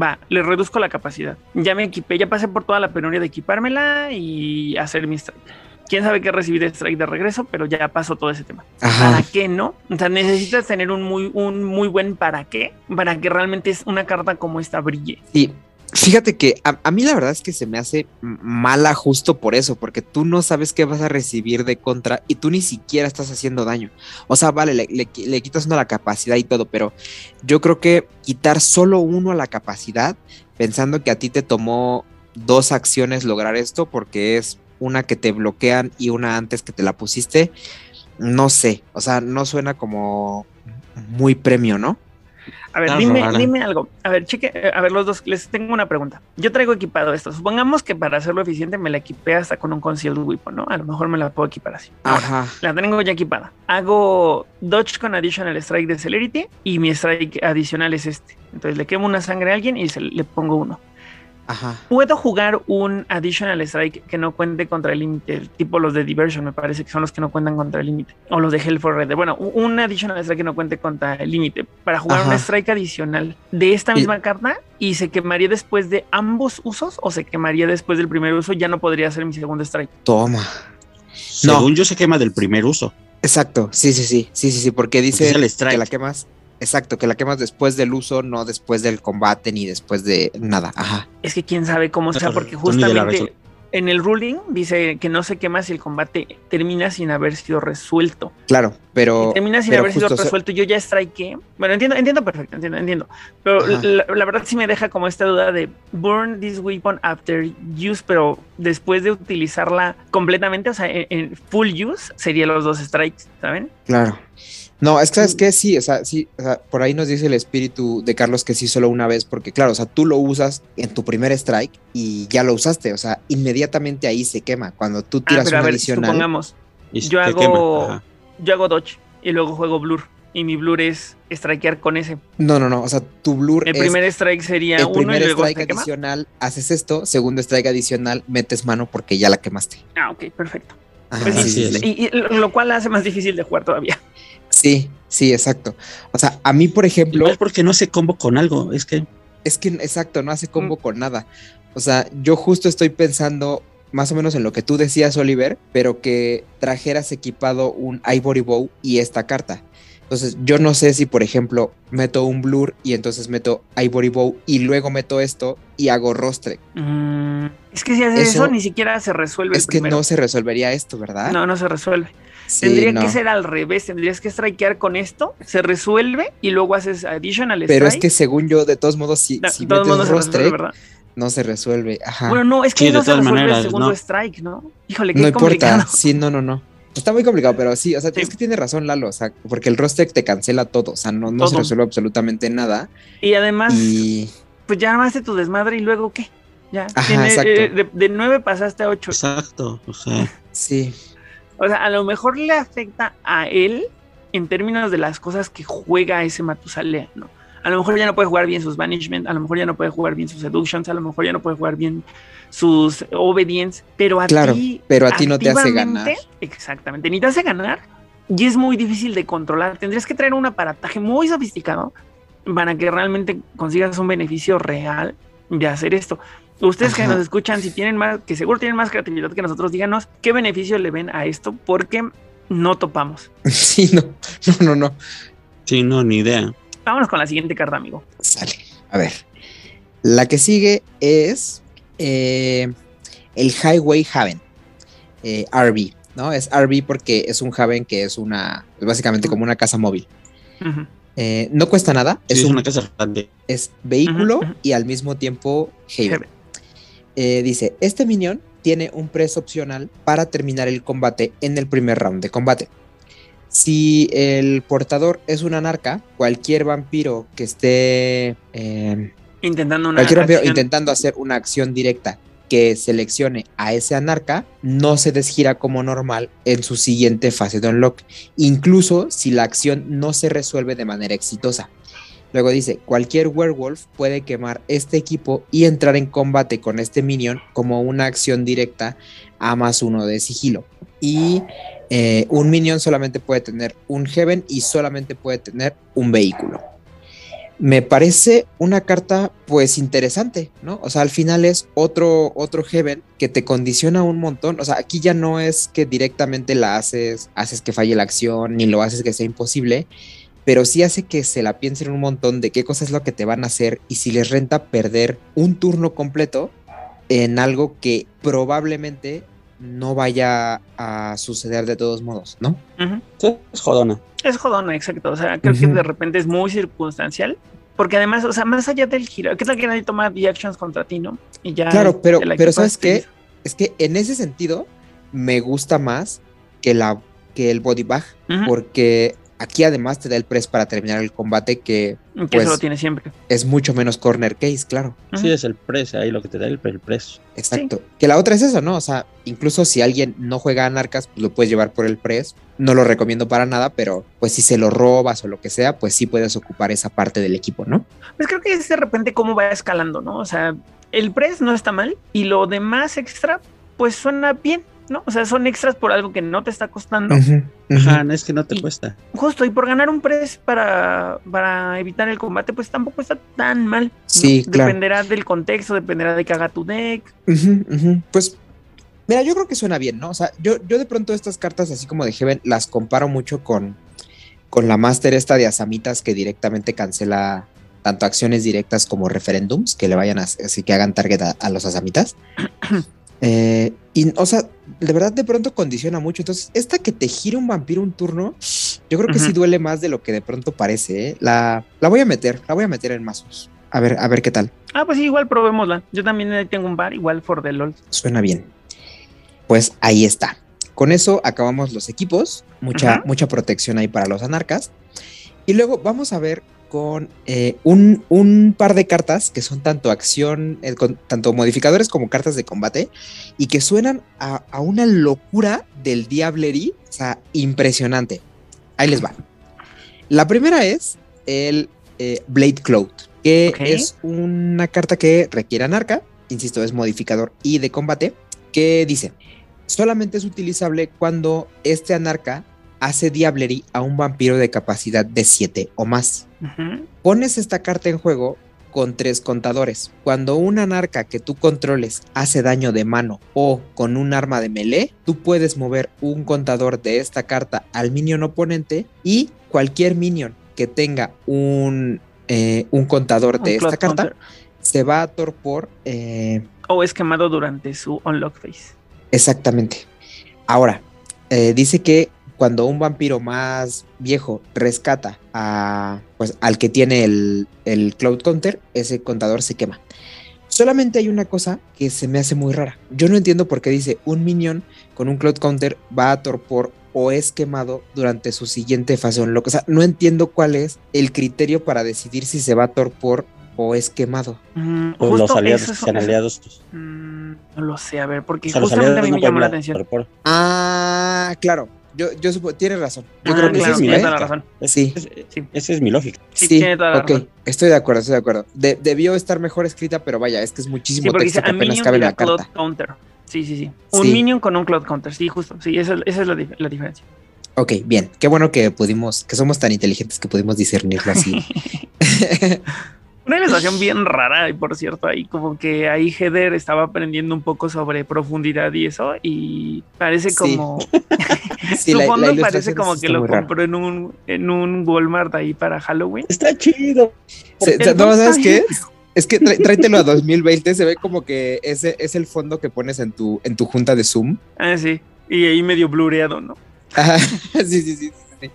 va, le reduzco la capacidad. Ya me equipé, ya pasé por toda la penuria de equipármela y hacer mi strike. Quién sabe qué recibir de strike de regreso, pero ya pasó todo ese tema. ¿Para Ajá. qué no? O sea, necesitas tener un muy, un muy buen para qué para que realmente es una carta como esta brille. Y fíjate que a, mí la verdad es que se me hace mala justo por eso, porque tú no sabes qué vas a recibir de contra y tú ni siquiera estás haciendo daño. O sea, vale, le, le le quitas uno a la capacidad y todo, pero yo creo que quitar solo uno a la capacidad, pensando que a ti te tomó dos acciones lograr esto, porque es una que te bloquean y una antes que te la pusiste, no sé, o sea, no suena como muy premio, ¿no? A ver, Está dime, dime algo. A ver, cheque, a ver, los dos, les tengo una pregunta. Yo traigo equipado esto. Supongamos que para hacerlo eficiente me la equipé hasta con un concealed weapon, ¿no? A lo mejor me la puedo equipar así. Ahora, Ajá. La tengo ya equipada. Hago dodge con additional strike de celerity y mi strike adicional es este. Entonces le quemo una sangre a alguien y se, le pongo uno. Ajá. Puedo jugar un additional strike que no cuente contra el límite, tipo los de diversion, me parece que son los que no cuentan contra el límite, o los de Hell for Red. Bueno, un additional strike que no cuente contra el límite, para jugar Ajá. un strike adicional de esta Y- misma carta y se quemaría después de ambos usos o se quemaría después del primer uso, ya no podría ser mi segundo strike. Toma. Según yo se quema del primer uso. Exacto, sí, sí, sí, sí, sí, sí, porque dice el strike. que la quemas, exacto, que la quemas después del uso, no después del combate ni después de nada, ajá. Es que quién sabe cómo sea, porque justamente en el ruling dice que no se quema si el combate termina sin haber sido resuelto. Claro, pero. Termina sin pero haber sido resuelto. Yo ya strikeé. Bueno, entiendo, entiendo perfecto, entiendo, entiendo. Pero la, la verdad sí me deja como esta duda de burn this weapon after use, pero después de utilizarla completamente, o sea, en, en full use, sería los dos strikes, ¿saben? Claro. No, es que sabes que sí, o sea, sí, o sea, por ahí nos dice el espíritu de Carlos que sí solo una vez, porque claro, o sea, tú lo usas en tu primer strike y ya lo usaste, o sea, inmediatamente ahí se quema. Cuando tú Ah, tiras pero a una ver, adicional, supongamos, Y yo hago, yo hago dodge y luego juego blur. Y mi blur es strikear con ese. no, no, no, o sea, tu blur El es primer strike sería el uno y primer luego strike se quema. adicional, haces esto, segundo strike adicional, metes mano porque ya la quemaste. Ah, ok, perfecto. Ajá, Pues sí, sí, sí, Así sí. Y, y lo cual hace más difícil de jugar todavía. Sí, sí, exacto. O sea, a mí, por ejemplo, Igual porque no se combo con algo, es que Es que, exacto, no hace Mm. combo con nada. O sea, yo justo estoy pensando más o menos en lo que tú decías, Oliver, pero que trajeras equipado un Ivory Bow y esta carta. Entonces, yo no sé si, por ejemplo, meto un Blur y entonces meto Ivory Bow y luego meto esto y hago Rostre. Mm, es que si haces eso, Eso- ni siquiera se resuelve. Es el que no se resolvería esto, ¿verdad? no, no se resuelve. Sí, Tendría no. que ser al revés. Tendrías que strikear con esto, se resuelve y luego haces additional Pero es strike. que según yo, de todos modos, si, No, si el metes se Rostre, resuelve, ¿verdad? no se resuelve. Ajá. Bueno, no, es que Sí, de no se todas resuelve el maneras, segundo no. strike, ¿no? Híjole, qué no importa, complicado. sí, no, no, no. Está muy complicado, pero sí, o sea, Sí. es que tiene razón Lalo, o sea, porque el roster te cancela todo, o sea, no, no se resuelve absolutamente nada. Y además, Y pues ya armaste tu desmadre y luego qué. Ya. Ajá, Tiene- exacto. eh, de, de 9 pasaste a 8. exacto, o sea, sí, O sea, a lo mejor le afecta a él en términos de las cosas que juega ese Matusalea, ¿no? A lo mejor ya no puede jugar bien sus Banishment, a lo mejor ya no puede jugar bien sus Seductions, a lo mejor ya no puede jugar bien sus Obedience, pero a Claro, ti. pero a ti no te hace ganar. Exactamente, ni te hace ganar y es muy difícil de controlar. Tendrías que traer un aparataje muy sofisticado para que realmente consigas un beneficio real de hacer esto. Ustedes que nos escuchan, si tienen más, que seguro tienen más creatividad que nosotros, díganos qué beneficio le ven a esto, porque no topamos. sí, no, no, no, no. sí, no, ni idea. Vámonos con la siguiente carta, amigo. Sale. A ver. La que sigue es eh, el Highway Haven. eh, RV, ¿no? Es RV porque es un Haven que es una, es básicamente como una casa móvil. Eh, no cuesta nada, Sí, es, es un, una casa grande. es vehículo y al mismo tiempo Haven. Eh, dice, este minion tiene un press opcional para terminar el combate en el primer round de combate. Si el portador es un anarca, cualquier vampiro que esté eh, Intentando una. cualquier vampiro acción. intentando hacer una acción directa que seleccione a ese anarca, no se desgira como normal en su siguiente fase de unlock, incluso si la acción no se resuelve de manera exitosa. Luego dice, cualquier werewolf puede quemar este equipo y entrar en combate con este minion como una acción directa a más uno de sigilo. Y eh, un minion solamente puede tener un heaven y solamente puede tener un vehículo. Me parece una carta pues interesante, ¿no? O sea, al final es otro, otro heaven que te condiciona un montón. O sea, aquí ya no es que directamente la haces, haces que falle la acción, ni lo haces que sea imposible, pero sí hace que se la piensen un montón de qué cosa es lo que te van a hacer y si les renta perder un turno completo en algo que probablemente no vaya a suceder de todos modos, ¿no? Ujú. Sí, es jodona. Es jodona, exacto. O sea, creo que Ujú. de repente es muy circunstancial. Porque además, o sea, más allá del giro, ¿qué tal que nadie toma the actions contra ti, no? Y ya. Claro, pero, pero ¿sabes qué? Es que en ese sentido me gusta más que, la, que el body bag, Ujú. porque aquí además te da el press para terminar el combate que Que pues- eso lo tiene siempre. es mucho menos corner case, claro. Sí, es el precio ahí lo que te da el, el precio. Exacto. Que la otra es eso, ¿no? O sea, incluso si alguien no juega a Narcas, pues lo puedes llevar por el press. No lo recomiendo para nada, pero pues si se lo robas o lo que sea, pues sí puedes ocupar esa parte del equipo, ¿no? Pues creo que es de repente cómo va escalando, ¿no? O sea, el press no está mal y lo demás extra, pues suena bien, ¿no? O sea, son extras por algo que no te está costando. Ajá, es que no te Y- cuesta. Justo, y por ganar un press para, para evitar el combate, pues tampoco está tan mal. ¿no? Sí, claro. Dependerá del contexto, dependerá de que haga tu deck. Pues, mira, yo creo que suena bien, ¿no? O sea, yo, yo de pronto estas cartas, así como de Heaven, las comparo mucho con, con la Master esta de Asamitas que directamente cancela tanto acciones directas como referéndums que le vayan a, así que hagan target a, a los Asamitas. Eh, y, o sea, de verdad de pronto condiciona mucho. Entonces, esta que te gira un vampiro un turno, yo creo que sí duele más de lo que de pronto parece. ¿eh? La, la voy a meter, la voy a meter en mazos. A ver, a ver qué tal. Ah, pues sí, igual probémosla. Yo también tengo un bar, igual for the LOL. Suena bien. Pues ahí está. Con eso acabamos los equipos. Mucha, mucha protección ahí para los anarcas. Y luego vamos a ver con eh, un, un par de cartas que son tanto acción, eh, con, tanto modificadores como cartas de combate y que suenan a, a una locura del Diablerie. O sea, impresionante. Ahí les va. La primera es el eh, Blade Cloud, que es una carta que requiere anarca, insisto, es modificador y de combate, que dice, solamente es utilizable cuando este anarca hace Diablerie a un vampiro de capacidad de 7 o más. Pones esta carta en juego con tres contadores. Cuando un anarca que tú controles hace daño de mano o con un arma de melee, tú puedes mover un contador de esta carta al minion oponente y cualquier minion que tenga un, eh, un contador de esta carta Counter. se va a torpor eh, O es quemado durante su unlock phase. Exactamente. Ahora, eh, dice que cuando un vampiro más viejo rescata a, pues, al que tiene el, el Cloud Counter, ese contador se quema. Solamente hay una cosa que se me hace muy rara. Yo no entiendo por qué dice un minion con un Cloud Counter va a torpor o es quemado durante su siguiente fase unlock. O sea, no entiendo cuál es el criterio para decidir si se va a torpor o es quemado. Mm, Pues los aliados eso- que sean aliados. pues, Mm, no lo sé, a ver, porque o sea, los justamente a mí me llamó la atención. torpor. Ah, claro. Yo, yo supo, tienes razón. Yo Ah, creo que claro, sí, tiene ¿eh? toda la razón. Es- Sí. es- Sí. Esa es mi lógica. Sí, tiene toda la ok, razón. estoy de acuerdo, estoy de acuerdo. De- debió estar mejor escrita, pero vaya, es que es Sí, muchísimo dice texto que a apenas cabe en la cloud carta. counter. Sí, sí, sí. Un Sí. minion con un cloud counter. Sí, justo. Sí, esa, esa es la diferencia. Ok, bien. Qué bueno que pudimos, que somos tan inteligentes que pudimos discernirlo así. Una ilustración bien rara, y por cierto, ahí como que ahí Heather estaba aprendiendo un poco sobre profundidad y eso, y parece Sí. como. Sí, su la- la fondo ilustración parece como que lo compró en un, en un Walmart ahí para Halloween. Está chido. Se- no, ¿sabes qué? Es que trá- tráetelo a 2020, se ve como que ese es el fondo que pones en tu, en tu junta de Zoom. Ah, sí. Y ahí medio blureado, ¿no? Ajá, sí, sí, sí, sí,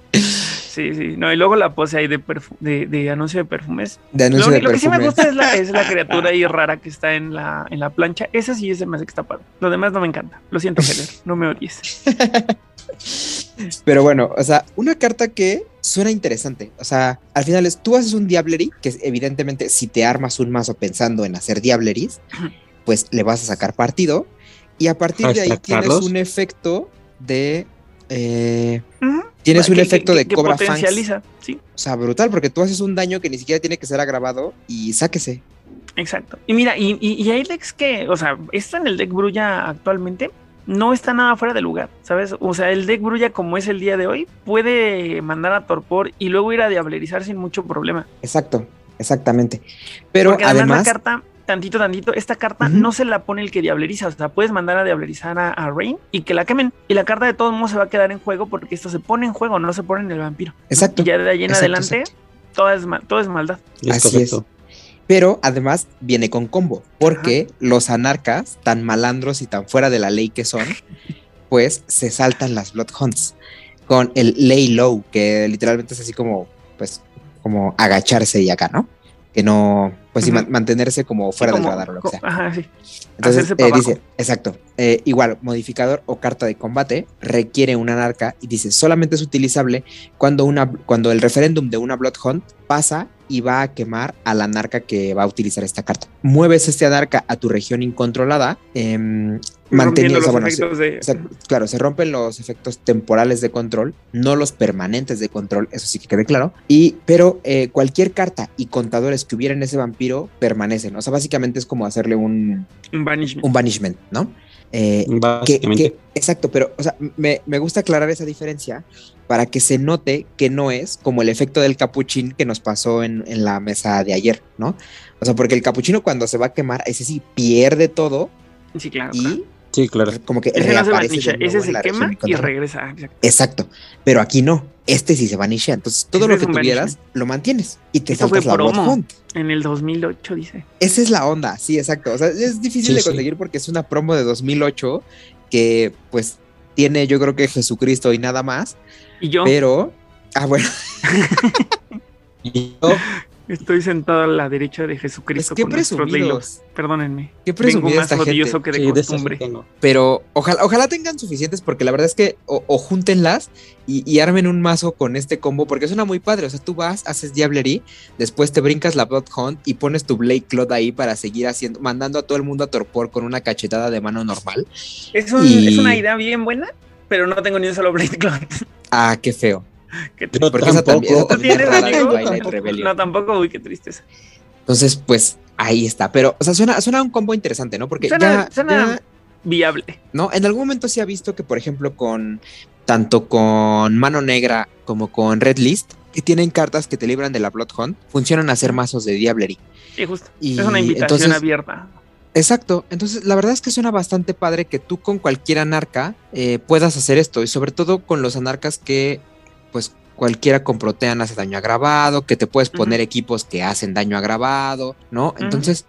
sí. Sí. No, y luego la pose ahí de, perfu- de, de anuncio de perfumes. De Lo, anuncio de lo que sí me gusta es la, es la criatura ahí rara que está en la, en la plancha. Esa sí se me hace que está padre. Lo demás no me encanta. Lo siento, Heather. No me odies. Pero bueno, o sea, una carta que suena interesante. O sea, al final es tú haces un Diablerie, que es evidentemente si te armas un mazo pensando en hacer Diableries, pues le vas a sacar partido. Y a partir de ahí tienes un efecto de. Eh, tienes un Que- efecto que- de que Cobra potencializa. Sí, O sea, brutal, porque tú haces un daño que ni siquiera tiene que ser agravado y sáquese. exacto. Y mira, y, y, y hay decks que, o sea, está en el deck Brulla actualmente. No está nada fuera de lugar, ¿sabes? O sea, el deck Brulla, como es el día de hoy, puede mandar a Torpor y luego ir a diablerizar sin mucho problema. Exacto, exactamente. Pero Porque además, además, la carta, tantito, tantito, esta carta no se la pone el que diableriza. O sea, puedes mandar a diablerizar a, a Rain y que la quemen. Y la carta de todos modos se va a quedar en juego porque esto se pone en juego, no se pone en el vampiro. Exacto, Y ya de ahí en exacto, adelante, exacto. todo es, mal, todo es maldad. Es Así correcto. pero además viene con combo, porque los anarcas, tan malandros y tan fuera de la ley que son, pues se saltan las Blood Hunts con el lay low, que literalmente es así como, pues, como agacharse y acá, ¿no? Que no, pues sí, man- mantenerse como fuera Sí, del radar o lo que sea. Ajá, sí. Entonces eh, dice, exacto, eh, igual, modificador o carta de combate requiere un anarca y dice, solamente es utilizable cuando, una, cuando el referéndum de una Blood Hunt pasa y va a quemar al anarca que va a utilizar esta carta. Mueves este anarca a tu región incontrolada, em, manteniendo, los se- efectos de. o sea, claro, se rompen los efectos temporales de control, no los permanentes de control, eso sí que quede claro. Y, pero eh, cualquier carta y contadores que hubiera en ese vampiro permanecen. O sea, básicamente es como hacerle un, un banishment. un banishment, ¿no? Eh, que- Básicamente. que- exacto, pero o sea, me, me gusta aclarar esa diferencia para que se note que no es como el efecto del capuchín que nos pasó en, en la mesa de ayer, ¿no? O sea, porque el capuchino cuando se va a quemar, ese sí pierde todo Sí, claro. claro. y Sí, claro. como que Ese no se reaparece banisha, de nuevo ese en se región quema y regresa. exacto. Exacto, pero aquí no. Este sí se vanishea. Entonces, todo Este lo que tuvieras, lo mantienes y te Esto saltas la promo. En el 2008, dice. Esa es la onda, sí, exacto. O sea, es difícil Sí, de sí. conseguir porque es una promo de 2008 que, pues, tiene yo creo que Jesucristo y nada más, Y yo pero... Ah, bueno. Y yo, estoy sentado a la derecha de Jesucristo pues qué con nuestros presumidos. Leylogs. Perdónenme. Qué Vengo presumida más odioso gente. que de Sí, costumbre. tengo. Pero ojalá, ojalá tengan suficientes porque la verdad es que o, o júntenlas y, y armen un mazo con este combo porque suena muy padre. O sea, tú vas, haces Diablery, después te brincas la Bloodhound y pones tu Blade Cloud ahí para seguir haciendo, mandando a todo el mundo a torpor con una cachetada de mano normal. Es, un- Y- es una idea bien buena, pero no tengo ni un solo Blade Cloud. Ah, qué feo. Qué Yo triste. Porque esa también, esa tampoco. ¿Tú también tienes amigo? Twilight Tampoco. Rebellion. No, tampoco, uy, qué tristeza. Entonces, pues ahí está. Pero, o sea, suena, suena un combo interesante, ¿no? Porque Suena- ya, suena- ya- Viable. ¿no? En algún momento sí ha visto que, por ejemplo, con tanto con Mano Negra como con Red List, que tienen cartas que te libran de la Bloodhound, funcionan a hacer mazos de Diablery. Sí, justo. Y es una invitación entonces- abierta. Exacto. Entonces, la verdad es que suena bastante padre que tú con cualquier anarca eh, puedas hacer esto. Y sobre todo con los anarcas que, pues, cualquiera con protean hace daño agravado, que te puedes poner equipos que hacen daño agravado, ¿no? Entonces,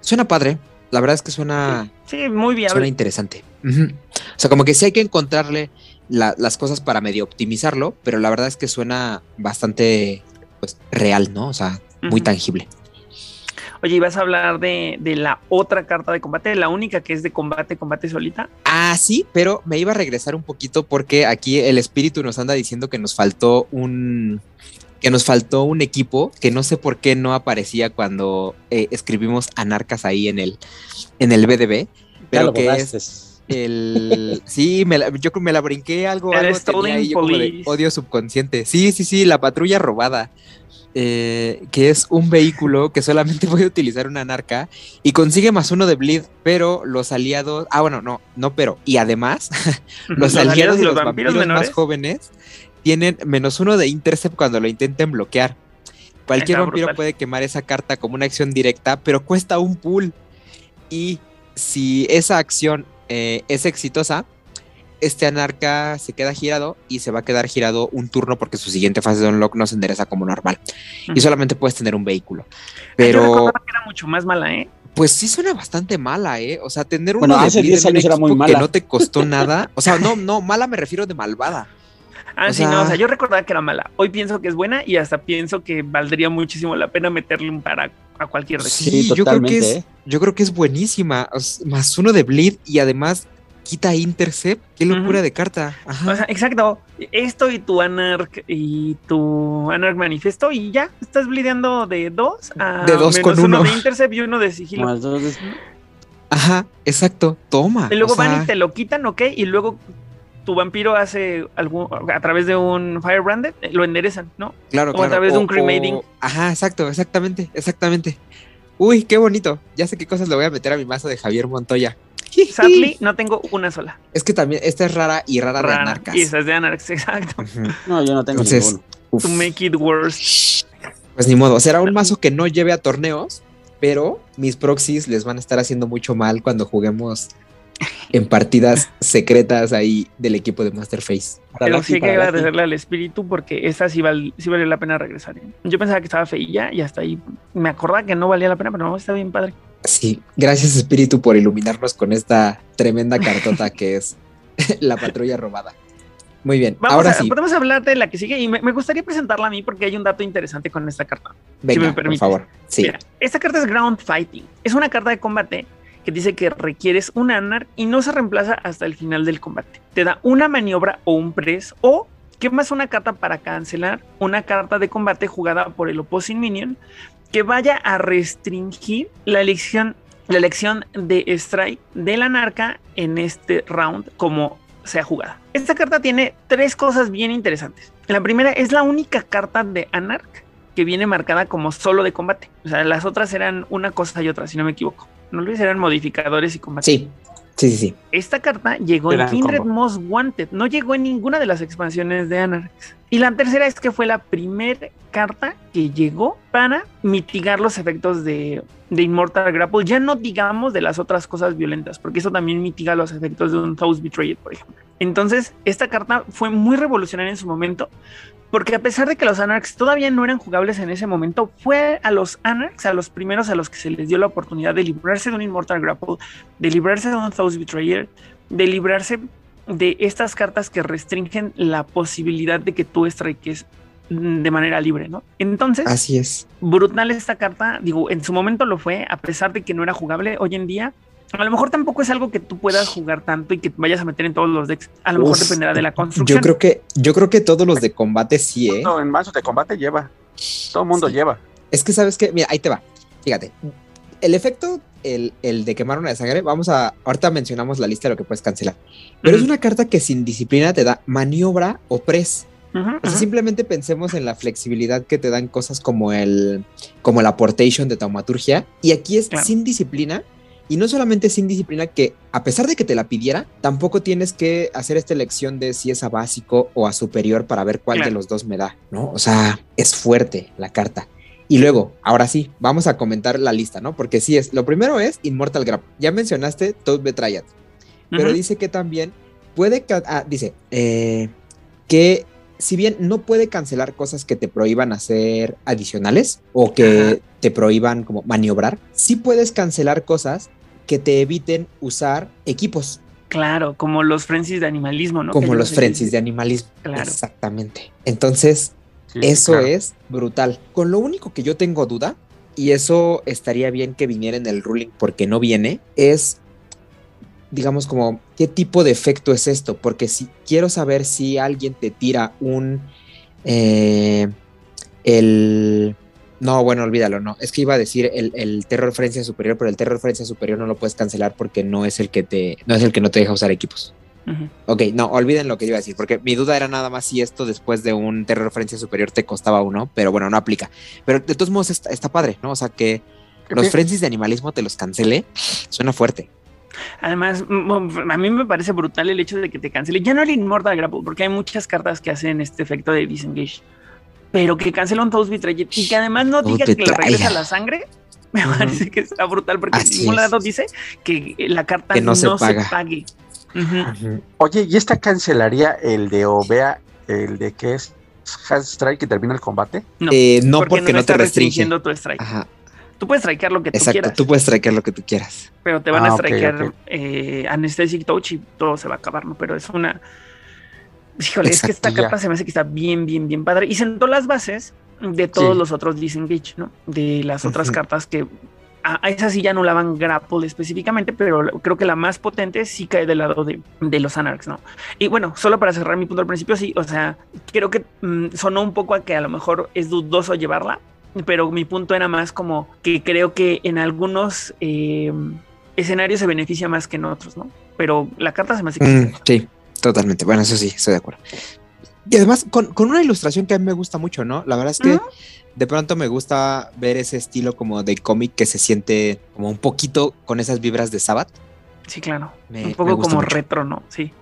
suena padre. La verdad es que suena, Sí, muy suena viable. interesante. O sea, como que sí hay que encontrarle la- las cosas para medio optimizarlo, pero la verdad es que suena bastante, pues, real, ¿no? O sea, muy tangible. Oye, ¿y vas a hablar de, de la otra carta de combate? La única que es de combate, combate solita. Ah, sí, pero me iba a regresar un poquito porque aquí el espíritu nos anda diciendo que nos faltó un que nos faltó un equipo que no sé por qué no aparecía cuando eh, escribimos anarcas ahí en el en el BDB, Ya pero lo que borraste. es el sí, me la- yo me la brinqué algo, El algo tenía ahí yo como de Police. odio subconsciente. Sí, sí, sí, la patrulla robada. eh, que es un vehículo que solamente puede utilizar una anarca y consigue más uno de bleed, pero los aliados, ah bueno, no, no, pero, y además, los, aliados y los vampiros, más jóvenes tienen menos uno de intercept cuando lo intenten bloquear. Cualquier Está vampiro brutal. puede quemar esa carta como una acción directa, pero cuesta un pool. Y si esa acción eh, es exitosa, este anarca se queda girado y se va a quedar girado un turno porque su siguiente fase de unlock no se endereza como normal. Y solamente puedes tener un vehículo. Yo Pero, recordaba que era mucho más mala, ¿eh? pues sí suena bastante mala, ¿eh? O sea, tener uno Bueno, de hace bleed 10 en un años era muy equipo que mala. no te costó nada. O sea, no, no, mala me refiero de malvada. Ah, O sí, no, o sea- yo recordaba que era mala. Hoy pienso que es buena y hasta pienso que valdría muchísimo la pena meterle un para a cualquier de Sí, yo creo que totalmente, es, ¿eh? yo creo que es buenísima. Más uno de bleed y además quita intercept. Qué locura de carta. Ajá. O sea, exacto. Esto y tu Anarch y tu Anarch Manifesto y ya estás blideando de dos a De dos menos con uno uno. de Intercept y uno de sigilo. Más dos de- Ajá, exacto. Toma. Y luego o sea, van y te lo quitan, ¿ok? Y luego tu vampiro hace algún a través de un Firebranded, eh, lo enderezan, ¿no? Claro, o a claro. través de un cremating. Ajá, exacto, exactamente, exactamente. Uy, qué bonito. Ya sé qué cosas le voy a meter a mi mazo de Javier Montoya. Sadly, no tengo una sola. Es que también esta es rara y rara, de anarcas. Y esa es de Anarchs, exacto. No, yo no tengo Entonces, ninguno. uf. To make it worse. Pues ni modo, será un mazo que no lleve a torneos, pero mis proxies les van a estar haciendo mucho mal cuando juguemos en partidas secretas ahí del equipo de Masterface. Para Pero sí hay que agradecerle al espíritu porque esa sí, val- sí valió la pena regresar. ¿eh? Yo pensaba que estaba feilla y hasta ahí me acordaba que no valía la pena, pero no, está bien padre. Sí, gracias Espíritu por iluminarnos con esta tremenda cartota que es la patrulla robada. Muy bien, Vamos ahora a, sí, podemos hablar de la que sigue y me, me gustaría presentarla a mí porque hay un dato interesante con esta carta. venga, me por permites. favor. Sí, Mira, esta carta es Ground Fighting. Es una carta de combate que dice que requieres un Anar y no se reemplaza hasta el final del combate. Te da una maniobra o un press o quemas una carta para cancelar una carta de combate jugada por el opposing minion que vaya a restringir la elección, la elección de strike del anarca en este round como sea jugada. Esta carta tiene tres cosas bien interesantes. La primera es la única carta de Anarch que viene marcada como solo de combate. O sea, las otras eran una cosa y otra, si no me equivoco. No olvides, eran modificadores y combate. sí, sí, sí, sí. esta carta llegó Gran en Kindred combo. Most Wanted, no llegó en ninguna de las expansiones de Anarchs. Y la tercera es que fue la primera carta que llegó para mitigar los efectos de, de Immortal Grapple, ya no digamos de las otras cosas violentas, porque eso también mitiga los efectos de un House Betrayed, por ejemplo. Entonces, esta carta fue muy revolucionaria en su momento, porque a pesar de que los Anarchs todavía no eran jugables en ese momento, fue a los Anarchs, a los primeros a los que se les dio la oportunidad de librarse de un Immortal Grapple, de librarse de un Thousand Betrayer, de librarse de estas cartas que restringen la posibilidad de que tú strikes mm, de manera libre, ¿no? Entonces, Así es. brutal esta carta, digo, en su momento lo fue, a pesar de que no era jugable, hoy en día, a lo mejor tampoco es algo que tú puedas jugar tanto y que vayas a meter en todos los decks, a lo mejor dependerá de la construcción. Yo creo que, yo creo que todos los de combate sí, ¿eh? No, en mazos de combate lleva. Todo el mundo Sí. lleva. Es que sabes que, mira, ahí te va. Fíjate. El efecto, el, el de quemar una de sangre, vamos a. Ahorita mencionamos la lista de lo que puedes cancelar. Pero es una carta que sin disciplina te da maniobra o press. Ujú, O sea, ujú. simplemente pensemos en la flexibilidad que te dan cosas como el, como la aportation de taumaturgia. Y aquí es Claro. sin disciplina. Y no solamente sin disciplina, que a pesar de que te la pidiera, tampoco tienes que hacer esta elección de si es a básico o a superior para ver cuál de los dos me da, ¿no? O sea, es fuerte la carta. Y luego, ahora sí, vamos a comentar la lista, ¿no? Porque sí es, lo primero es Immortal Grab. Ya mencionaste Toad Betrayed, pero dice que también puede, ah, dice eh, que si bien no puede cancelar cosas que te prohíban hacer adicionales o que Ajá. te prohíban como maniobrar, sí puedes cancelar cosas que te eviten usar equipos, Claro, como los frenzies de animalismo, ¿no? como los frenzies de animalismo. Claro. Exactamente. Entonces, sí, eso claro. es brutal. Con lo único que yo tengo duda, y eso estaría bien que viniera en el ruling porque no viene, es, digamos, como, ¿qué tipo de efecto es esto? Porque si quiero saber si alguien te tira un, eh, el... No, bueno, olvídalo, no. Es que iba a decir el, el terror referencia superior, pero el terror referencia superior no lo puedes cancelar porque no es el que te, no es el que no te deja usar equipos. Ok, no, olviden lo que yo iba a decir, porque mi duda era nada más si esto después de un terror referencia superior te costaba uno, pero bueno, no aplica. Pero de todos modos está, está padre, ¿no? O sea que los frenzies de animalismo te los cancele, suena fuerte. Además, mm, a mí me parece brutal el hecho de que te cancele. Ya no el Immortal Grapple, porque hay muchas cartas que hacen este efecto de disengage. Pero que cancela un Toast Betrayed y que además no diga que le regresa la sangre, me parece que está brutal, porque en Así ningún es. lado dice que la carta Que no no, se se, paga. pague. Ujú. Oye, ¿y esta cancelaría el de Ovea, el de que es Hand Strike que termina el combate? No, Eh, no porque, no, te está restringe. restringiendo tu strike. Ajá, Tú puedes strikear lo que tú exacto, quieras, tú puedes traer lo que tú quieras. pero te van Ah, a strikear ok. eh, Anesthetic Touch y todo se va a acabar, ¿no? Pero es una. Híjole, es que esta Exacto, ya. carta se me hace que está bien, bien, bien padre. Y sentó las bases de todos Sí. los otros Disengage, ¿no? De las otras Ujú. cartas que. A, a esas sí ya no la van grapple específicamente, pero creo que la más potente sí cae del lado de, de los Anarchs, ¿no? Y bueno, solo para cerrar mi punto al principio, sí, o sea, creo que mm, sonó un poco a que a lo mejor es dudoso llevarla, pero mi punto era más como que creo que en algunos eh, escenarios se beneficia más que en otros, ¿no? Pero la carta se me hace Mm, sí, totalmente. Bueno, eso sí, estoy de acuerdo. Y además, con, con una ilustración que a mí me gusta mucho, ¿no? La verdad es que de pronto me gusta ver ese estilo como de cómic que se siente como un poquito con esas vibras de Sabbath. Sí, claro. Me- un poco como mucho. retro, ¿no? Sí.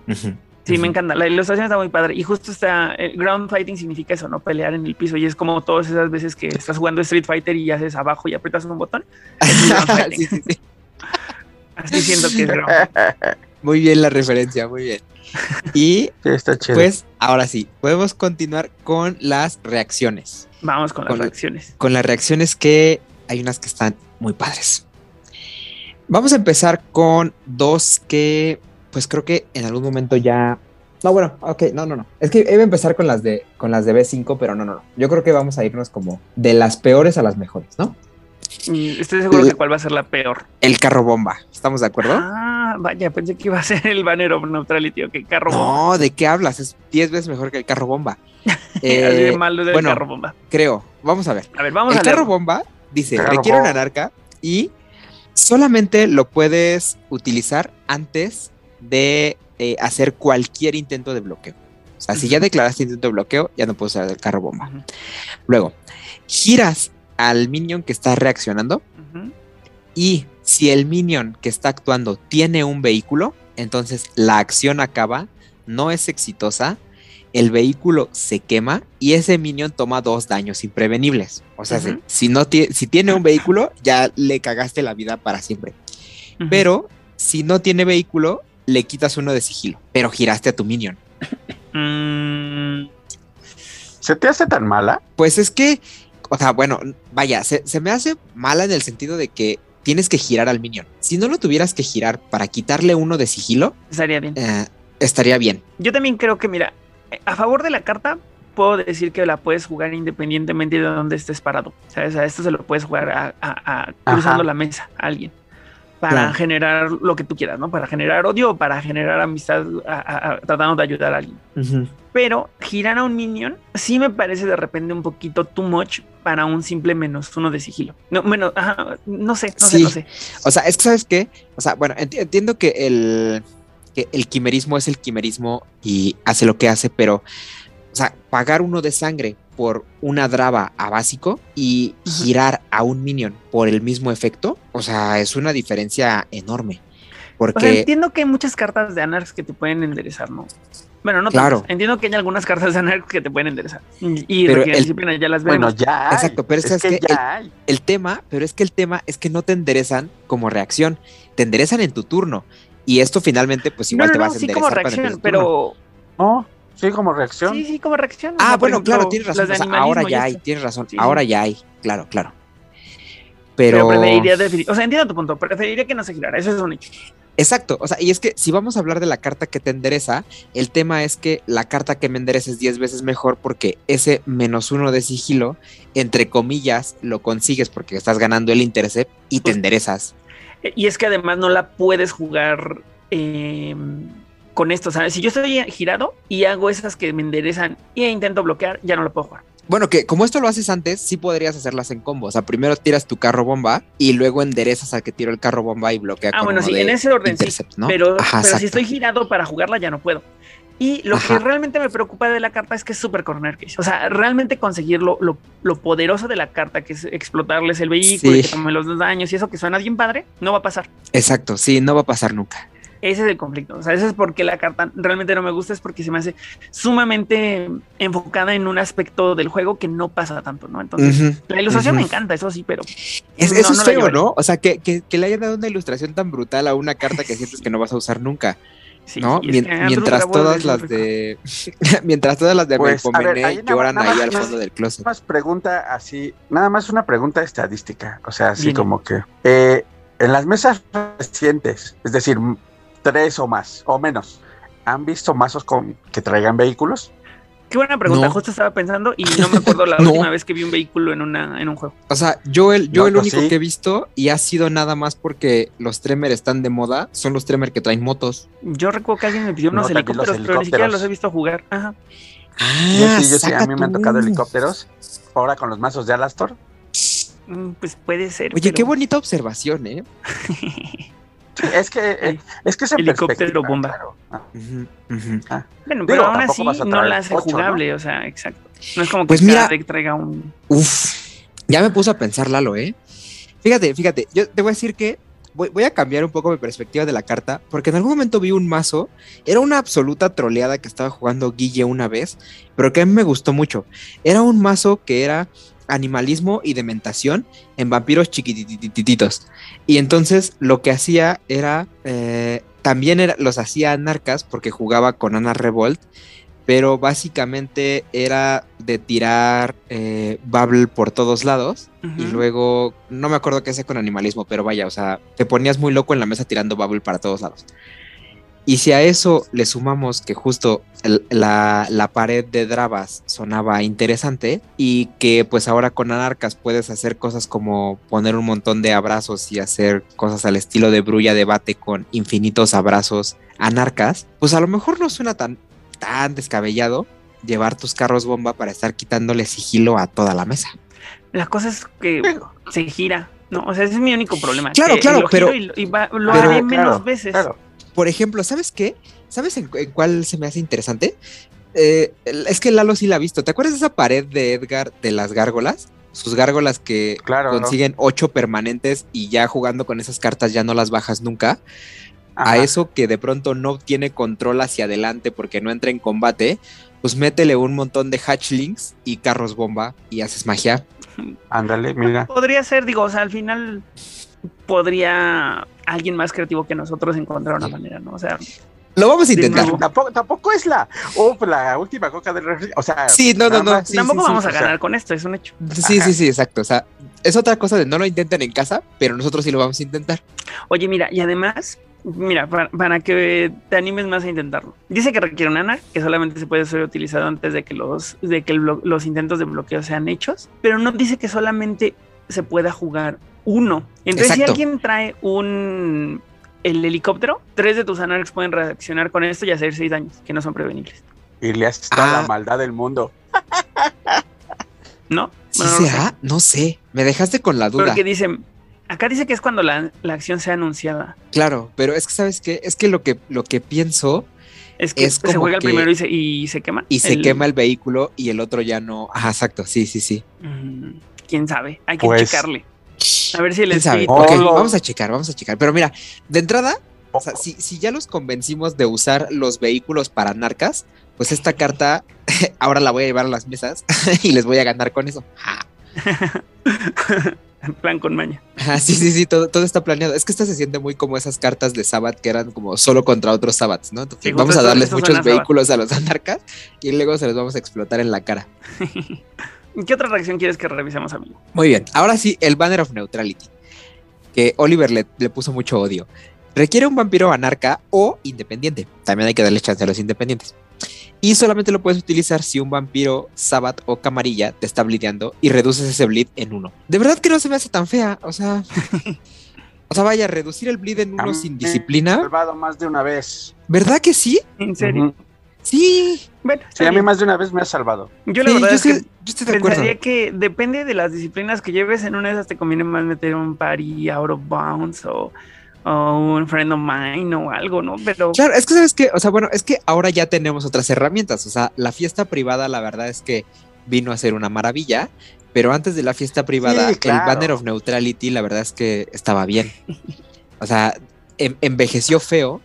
Sí, me encanta. La ilustración está muy padre. Y justo está. El ground fighting significa eso, ¿no? Pelear en el piso. Y es como todas esas veces que estás jugando Street Fighter y haces abajo y aprietas un botón. Es. Sí, sí, sí. Así siento que es ground. Muy bien la referencia, muy bien. Y está chido. pues ahora sí, podemos continuar con las reacciones. Vamos con las reacciones. Con las reacciones que hay unas que están muy padres. Vamos a empezar con dos que pues creo que en algún momento ya... No, bueno, ok, no, no, no. Es que iba a empezar con las de con las de B5, pero no, no, no. Yo creo que vamos a irnos como de las peores a las mejores, ¿no? Y estoy seguro que cuál va a ser la peor. El carro bomba, ¿estamos de acuerdo? Ah, vaya, pensé que iba a ser el banner of neutrality. Ok, carro bomba. No, ¿de qué hablas? Es 10 veces mejor que el carro bomba. Así de Eh, malo del bueno, carro bomba. creo. Vamos a ver. A ver, vamos el a carro leerlo. bomba dice, Carro requiere una anarca y solamente lo puedes utilizar antes de eh, hacer cualquier intento de bloqueo. O sea, si ya declaraste intento de bloqueo, ya no puedes usar el carro bomba. Luego, giras al minion que está reaccionando y si el minion que está actuando tiene un vehículo, Entonces la acción acaba, no es exitosa, el vehículo se quema y ese minion toma dos daños imprevenibles. O sea, si, no si tiene un vehículo, ya le cagaste la vida para siempre. Pero si no tiene vehículo, le quitas uno de sigilo, pero giraste a tu minion. Mm, ¿Se te hace tan mala? Pues es que, o sea, bueno, vaya, se, se me hace mala en el sentido de que tienes que girar al minion. Si no lo tuvieras que girar para quitarle uno de sigilo, estaría bien. eh, estaría bien. Yo también creo que, mira, a favor de la carta, puedo decir que la puedes jugar independientemente de dónde estés parado. ¿Sabes? A esto se lo puedes jugar a, a- a- cruzando Ajá. la mesa a alguien. Para Claro. generar lo que tú quieras, ¿no? Para generar odio o para generar amistad a- a- a- tratando de ayudar a alguien. Pero girar a un minion sí me parece de repente un poquito too much para un simple menos uno de sigilo. No, bueno, ajá, no sé, no sé, no sé. O sea, es que, ¿sabes qué? O sea, bueno, enti- entiendo que el, que el quimerismo es el quimerismo y hace lo que hace, pero, o sea, pagar uno de sangre por una draba a básico y girar a un minion por el mismo efecto, o sea, es una diferencia enorme. O sea, Porque, entiendo que hay muchas cartas de Anarx que te pueden enderezar, ¿no? Bueno, no Claro. Entiendo que hay algunas cartas de Anarx que te pueden enderezar. Y Pero el- disciplina, ya las Bueno, veremos. ya. hay. Exacto, pero es es que que ya hay. el tema, pero es que el tema es que no te enderezan como reacción, te enderezan en tu turno. Y esto finalmente, pues igual no, te no, vas a sí enderezar como reacción, pero No, sí, como reacción. sí, sí, como reacción. O Ah, sea, bueno, ejemplo, claro, tienes razón. o sea, ahora ya hay, tienes razón. Sí, ahora ya hay, claro, claro. Pero, Pero, preferiría definir, o sea, entiendo tu punto, preferiría que no se girara, eso es un hecho. exacto, o sea, y es que si vamos a hablar de la carta que te endereza, el tema es que la carta que me endereza es 10 veces mejor porque ese menos uno de sigilo, entre comillas, lo consigues porque estás ganando el intercept y te Pues- enderezas. Y es que además no la puedes jugar eh, con esto, ¿sabes? Si yo estoy girado y hago esas que me enderezan e intento bloquear, ya no lo puedo jugar. Bueno, que como esto lo haces antes, sí podrías hacerlas en combo. O sea, primero tiras tu carro bomba y luego enderezas al que tiró el carro bomba y bloquea Ah, con bueno, sí, en ese orden sí. ¿no? Pero, Ajá, pero si estoy girado para jugarla, ya no puedo. Y lo Ajá. que realmente me preocupa de la carta es que es súper corner case. O sea, realmente conseguir lo, lo, lo poderoso de la carta, que es explotarles el vehículo y que tomen los dos daños y eso que suena bien padre, no va a pasar. Exacto, sí, no va a pasar nunca. Ese es el conflicto. O sea, ese es porque la carta realmente no me gusta, es porque se me hace sumamente enfocada en un aspecto del juego que no pasa tanto, ¿no? Entonces, la ilustración me encanta, eso sí, pero. Es, no- eso no es feo. ¿no? O sea, que, que, que le hayan dado una ilustración tan brutal a una carta que sientes que no vas a usar nunca, Sí, ¿no? Mien- mientras todas las de mientras todas las de Pues, ver, lloran nada ahí más al fondo del closet. más pregunta así, nada más una pregunta estadística, o sea, así como que eh, en las mesas recientes, es decir, tres o más o menos, ¿han visto mazos con que traigan vehículos? Qué buena pregunta, No. justo estaba pensando y no me acuerdo la No. última vez que vi un vehículo en, una, en un juego. O sea, yo el, yo No, el yo único sí. que he visto y ha sido nada más porque los Tremor están de moda, son los Tremor que traen motos. Yo recuerdo que alguien me pidió No, unos helicópteros, pero ni siquiera los he visto jugar. Ajá. Ah, yo sí, yo sí, a mí me han tú. tocado helicópteros, ahora con los mazos de Alastor. Mm, Pues puede ser. Oye, pero- qué bonita observación, ¿eh? Sí, es que, eh, es que es en Helicóptero bomba. claro. Ah, Ujú, ujú. Bueno, Digo, pero aún así no la hace jugable, o sea, exacto. No es como que Pues mira- deck traiga un. Uf, ya me puse a pensar, Lalo, ¿eh? Fíjate, fíjate, yo te voy a decir que voy, voy a cambiar un poco mi perspectiva de la carta, porque en algún momento vi un mazo, era una absoluta troleada que estaba jugando Guille una vez, pero que a mí me gustó mucho. Era un mazo que era animalismo y dementación en vampiros chiquitititos. Y entonces lo que hacía era, eh, también era, los hacía anarcas porque jugaba con Ana Revolt, pero básicamente era de tirar eh, Bubble por todos lados y luego, no me acuerdo qué hacía con animalismo, pero vaya, o sea, te ponías muy loco en la mesa tirando Bubble para todos lados. Y si a eso le sumamos que justo el- la, la pared de Dravas sonaba interesante y que pues ahora con Anarcas puedes hacer cosas como poner un montón de abrazos y hacer cosas al estilo de Brulla Debate con infinitos abrazos Anarcas, pues a lo mejor no suena tan, tan descabellado llevar tus carros bomba para estar quitándole sigilo a toda la mesa. La cosa es que se gira. No, o sea, ese es mi único problema. Claro, que claro, lo pero- y, y va- lo pero- haré menos claro, veces. claro. Por ejemplo, ¿sabes qué? ¿Sabes en, en cuál se me hace interesante? Eh, es que Lalo sí la ha visto. ¿Te acuerdas de esa pared de Edgar de las gárgolas? Sus gárgolas que Claro, consiguen ocho permanentes y ya jugando con esas cartas ya no las bajas nunca. a eso que de pronto no tiene control hacia adelante porque no entra en combate, pues métele un montón de hatchlings y carros bomba y haces magia. Ándale, mira. Podría ser, digo, o sea, al final podría alguien más creativo que nosotros encontrar una manera, ¿no? O sea, Lo vamos a De intentar. Tampoco, tampoco es la, oh, la última coca del refri. O sea, Sí, no, no, nada no. sí, tampoco sí, vamos sí, a o sea, ganar con esto, es un hecho. Sí, sí, sí, exacto. O sea, es otra cosa de no lo intenten en casa, pero nosotros sí lo vamos a intentar. Oye, mira, y además, mira, para, para que te animes más a intentarlo. Dice que requiere un ANA, que solamente se puede ser utilizado antes de que los, de que los intentos de bloqueo sean hechos, pero no dice que solamente se pueda jugar uno. Entonces, Exacto. si alguien trae un el helicóptero, tres de tus anarcs pueden reaccionar con esto y hacer seis daños, que no son prevenibles. Y le haces toda Ah. la maldad del mundo. ¿No? ¿Sí Bueno, no sé. No sé. Me dejaste con la duda. Porque dicen, acá dice que es cuando la, la acción sea anunciada. Claro, pero es que, ¿sabes qué? Es que lo que, lo que pienso Es que Es se juega el que- primero y se, y se quema. y se El- quema el vehículo y el otro ya no. Ajá, exacto. Sí, sí, sí. Mm, ¿Quién sabe? Hay que Pues- checarle. A ver si ¿Quién sabe? vamos a checar, vamos a checar. Pero mira, de entrada, o sea, si, si ya los convencimos de usar los vehículos para narcas, pues esta carta ahora la voy a llevar a las mesas y les voy a ganar con eso. En plan con maña. ah, sí, sí, sí, todo, todo está planeado. Es que esta se siente muy como esas cartas de Sabbath que eran como solo contra otros Sabbats, ¿no? Entonces, Sí, vamos a darles muchos Sabbath. vehículos a los anarcas y luego se los vamos a explotar en la cara. ¿Qué otra reacción quieres que revisemos, amigo? Muy bien, ahora sí, el Banner of Neutrality, que Oliver le, le puso mucho odio. Requiere un vampiro anarca o independiente. También hay que darle chance a los independientes. Y solamente lo puedes utilizar si un vampiro, Sabbath o Camarilla te está bleedeando y reduces ese bleed en uno. De verdad que no se me hace tan fea, o sea... O sea, vaya, reducir el bleed en uno sin disciplina. he salvado más de una vez. ¿Verdad que sí? ¿En serio? Sí. Bueno, Sí, a mí más de una vez me ha salvado. yo la Sí, verdad yo, es que estoy, yo estoy de acuerdo. pensaría que depende de las disciplinas que lleves. En una de esas te conviene más meter un party out of bounds o, o un friend of mine o algo, ¿no? Pero Claro, es que sabes que, o sea, bueno, es que ahora ya tenemos otras herramientas. O sea, la fiesta privada, la verdad es que vino a ser una maravilla. Pero antes de la fiesta privada, Sí, claro. el Banner of Neutrality, la verdad es que estaba bien. O sea, em- envejeció feo,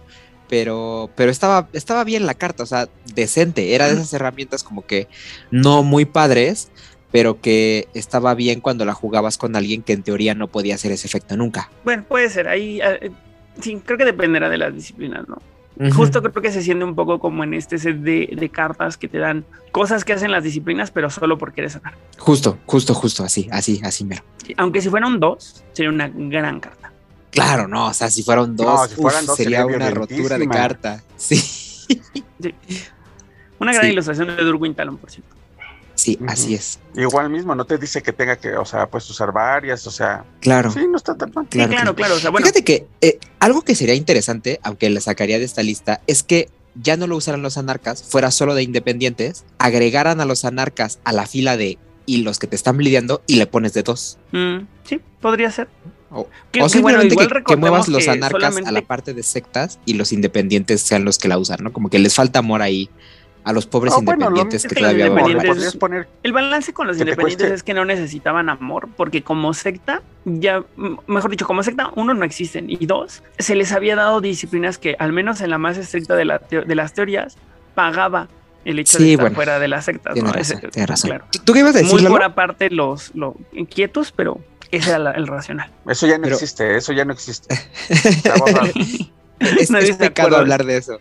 pero, pero estaba, estaba bien la carta, o sea, decente. Era de esas herramientas como que no muy padres, pero que estaba bien cuando la jugabas con alguien que en teoría no podía hacer ese efecto nunca. bueno, puede ser. Ahí eh, sí, creo que dependerá de las disciplinas, ¿no? Justo creo que se siente un poco como en este set de, de cartas que te dan cosas que hacen las disciplinas, pero solo por querer sacar. Justo, justo, justo, así, así, así mero. Aunque si fuera un 2, sería una gran carta. Claro, no, o sea, si fueron dos, No, si fueran uf, dos sería sería una rotura de carta. Sí, Una gran Sí. ilustración de Durwin Talon, por cierto. sí, así es. Igual mismo, no te dice que tenga que, o sea, pues usar varias, o sea, Claro. sí, no está tan mal. Sí, Claro, claro, claro. claro. O sea, bueno, Fíjate que eh, algo que sería interesante, aunque le sacaría de esta lista, es que ya no lo usaran los anarcas, fuera solo de independientes, agregaran a los anarcas a la fila de y los que te están lidiando y le pones de dos. mm, sí, podría ser. O, Que- o que bueno, simplemente igual que- que, muevas los que anarcas a solamente- la parte de sectas y los independientes sean los que la usan, ¿no? Como que les falta amor ahí a los pobres Ah, bueno, lo independientes que todavía independientes- poner, El balance con los independientes es que no necesitaban amor, porque como secta, ya, mejor dicho, como secta, uno, no existen, y dos, se les había dado disciplinas que, al menos en la más estricta de, la teo- de las teorías, pagaba el hecho Sí, de estar bueno, fuera de las sectas. Tienes ¿no? razón, Ese- tienes razón. claro. ¿Tú qué ibas a decir, Muy Lalo? por aparte los, los inquietos, pero ese era la- el racional. eso ya no Pero- existe, eso ya no existe. Está borrado. Es, Nadie es pecado hablar de eso.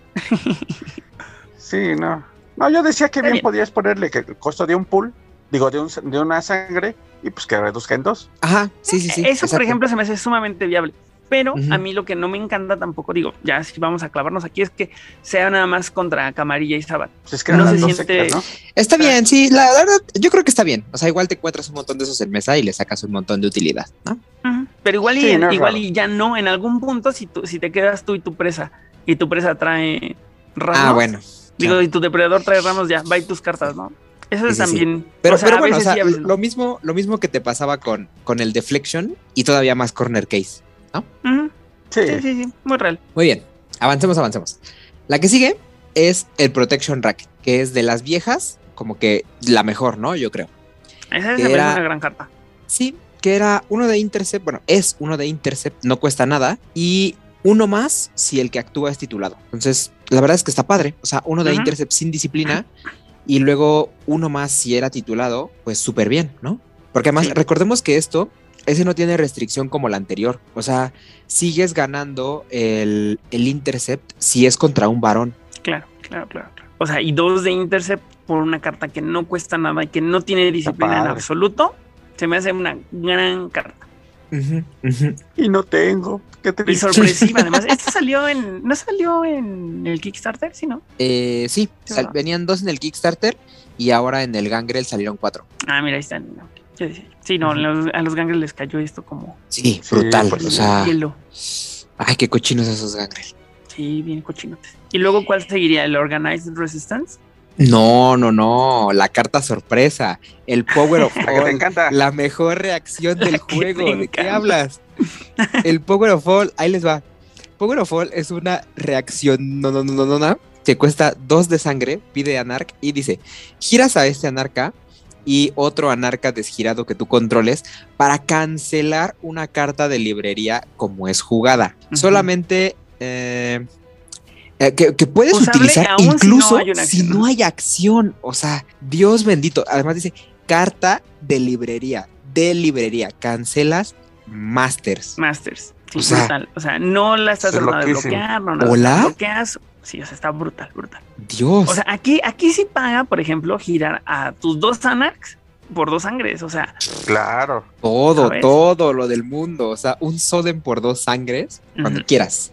Sí, no. No, yo decía que bien, bien. podías ponerle que el costo de un pool, digo, de, un, de una sangre, y pues que reduzca en dos. Ajá, sí, sí, sí. Eso, por ejemplo, se me hace sumamente viable. Pero a mí lo que no me encanta tampoco, digo, ya si vamos a clavarnos aquí, es que sea nada más contra Camarilla y Sabat. Pues es que No se siente- Está bien, sí, la verdad, yo creo que está bien. O sea, igual te encuentras un montón de esos en mesa y le sacas un montón de utilidad, ¿no? Pero igual, y, Sí, no es igual y ya no, en algún punto, si, tú, si te quedas tú y tu presa, y tu presa trae ramos, Ah, bueno. digo, y tu depredador trae ramos, ya, va y tus cartas, ¿no? Eso Sí, es sí, sí. también. Pero, o sea, pero bueno, o sea, sí, lo mismo, lo mismo que te pasaba con, con el deflection y todavía más corner case. Sí, Sí, sí, sí, muy real. Muy bien, avancemos, avancemos. La que sigue es el Protection Racket, que es de las viejas, como que la mejor, ¿no? Yo creo. Esa Que es era- una gran carta. Sí, que era uno de Intercept, bueno, es uno de Intercept, no cuesta nada. Y uno más si el que actúa es titulado. Entonces, la verdad es que está padre. O sea, uno de. Intercept sin disciplina y luego uno más si era titulado, pues súper bien, ¿no? Porque además, Sí. recordemos que esto, ese no tiene restricción como la anterior. O sea, sigues ganando el, el Intercept si es contra un varón. Claro, claro, claro, claro. O sea, y dos de Intercept por una carta que no cuesta nada y que no tiene disciplina en absoluto, se me hace una gran carta. Y no tengo. ¿Qué te Y sorpresiva, además. Esto salió en. ¿No salió en el Kickstarter? Sí, ¿no? Eh, sí, Sí, sal- ¿verdad? venían dos en el Kickstarter y ahora en el Gangrel salieron cuatro. Ah, mira, ahí están. no. Decía, Sí, no, a los gangres les cayó esto como Sí, Sí, brutal. pues, o sea, hielo. ay, qué cochinos esos Gangrel. Sí, bien cochinotes. ¿Y luego cuál seguiría? ¿El Organized Resistance? No, no, no, la carta sorpresa, el Power of La que te All, encanta. la mejor reacción del La juego. ¿De qué hablas? El Power of All, ahí les va. Power of All es una reacción no, no, no, no, no, no, que cuesta dos de sangre, pide Anarc y dice, giras a este Anarca y otro Anarca desgirado que tú controles para cancelar una carta de librería como es jugada. Solamente... eh, eh, que, que puedes Usable utilizar aún si no incluso si acción, no hay acción. O sea, Dios bendito. Además dice carta de librería. De librería. Cancelas Masters. Masters. Sí, O sea. O sea, no la estás es tratando de loquísimo. bloquear, no la. Sí, o sea, está brutal, brutal. Dios. O sea, aquí, aquí sí paga, por ejemplo, girar a tus dos Anarchs por dos sangres. O sea, Claro. todo, ¿sabes? todo lo del mundo. O sea, un Soden por dos sangres. Cuando quieras.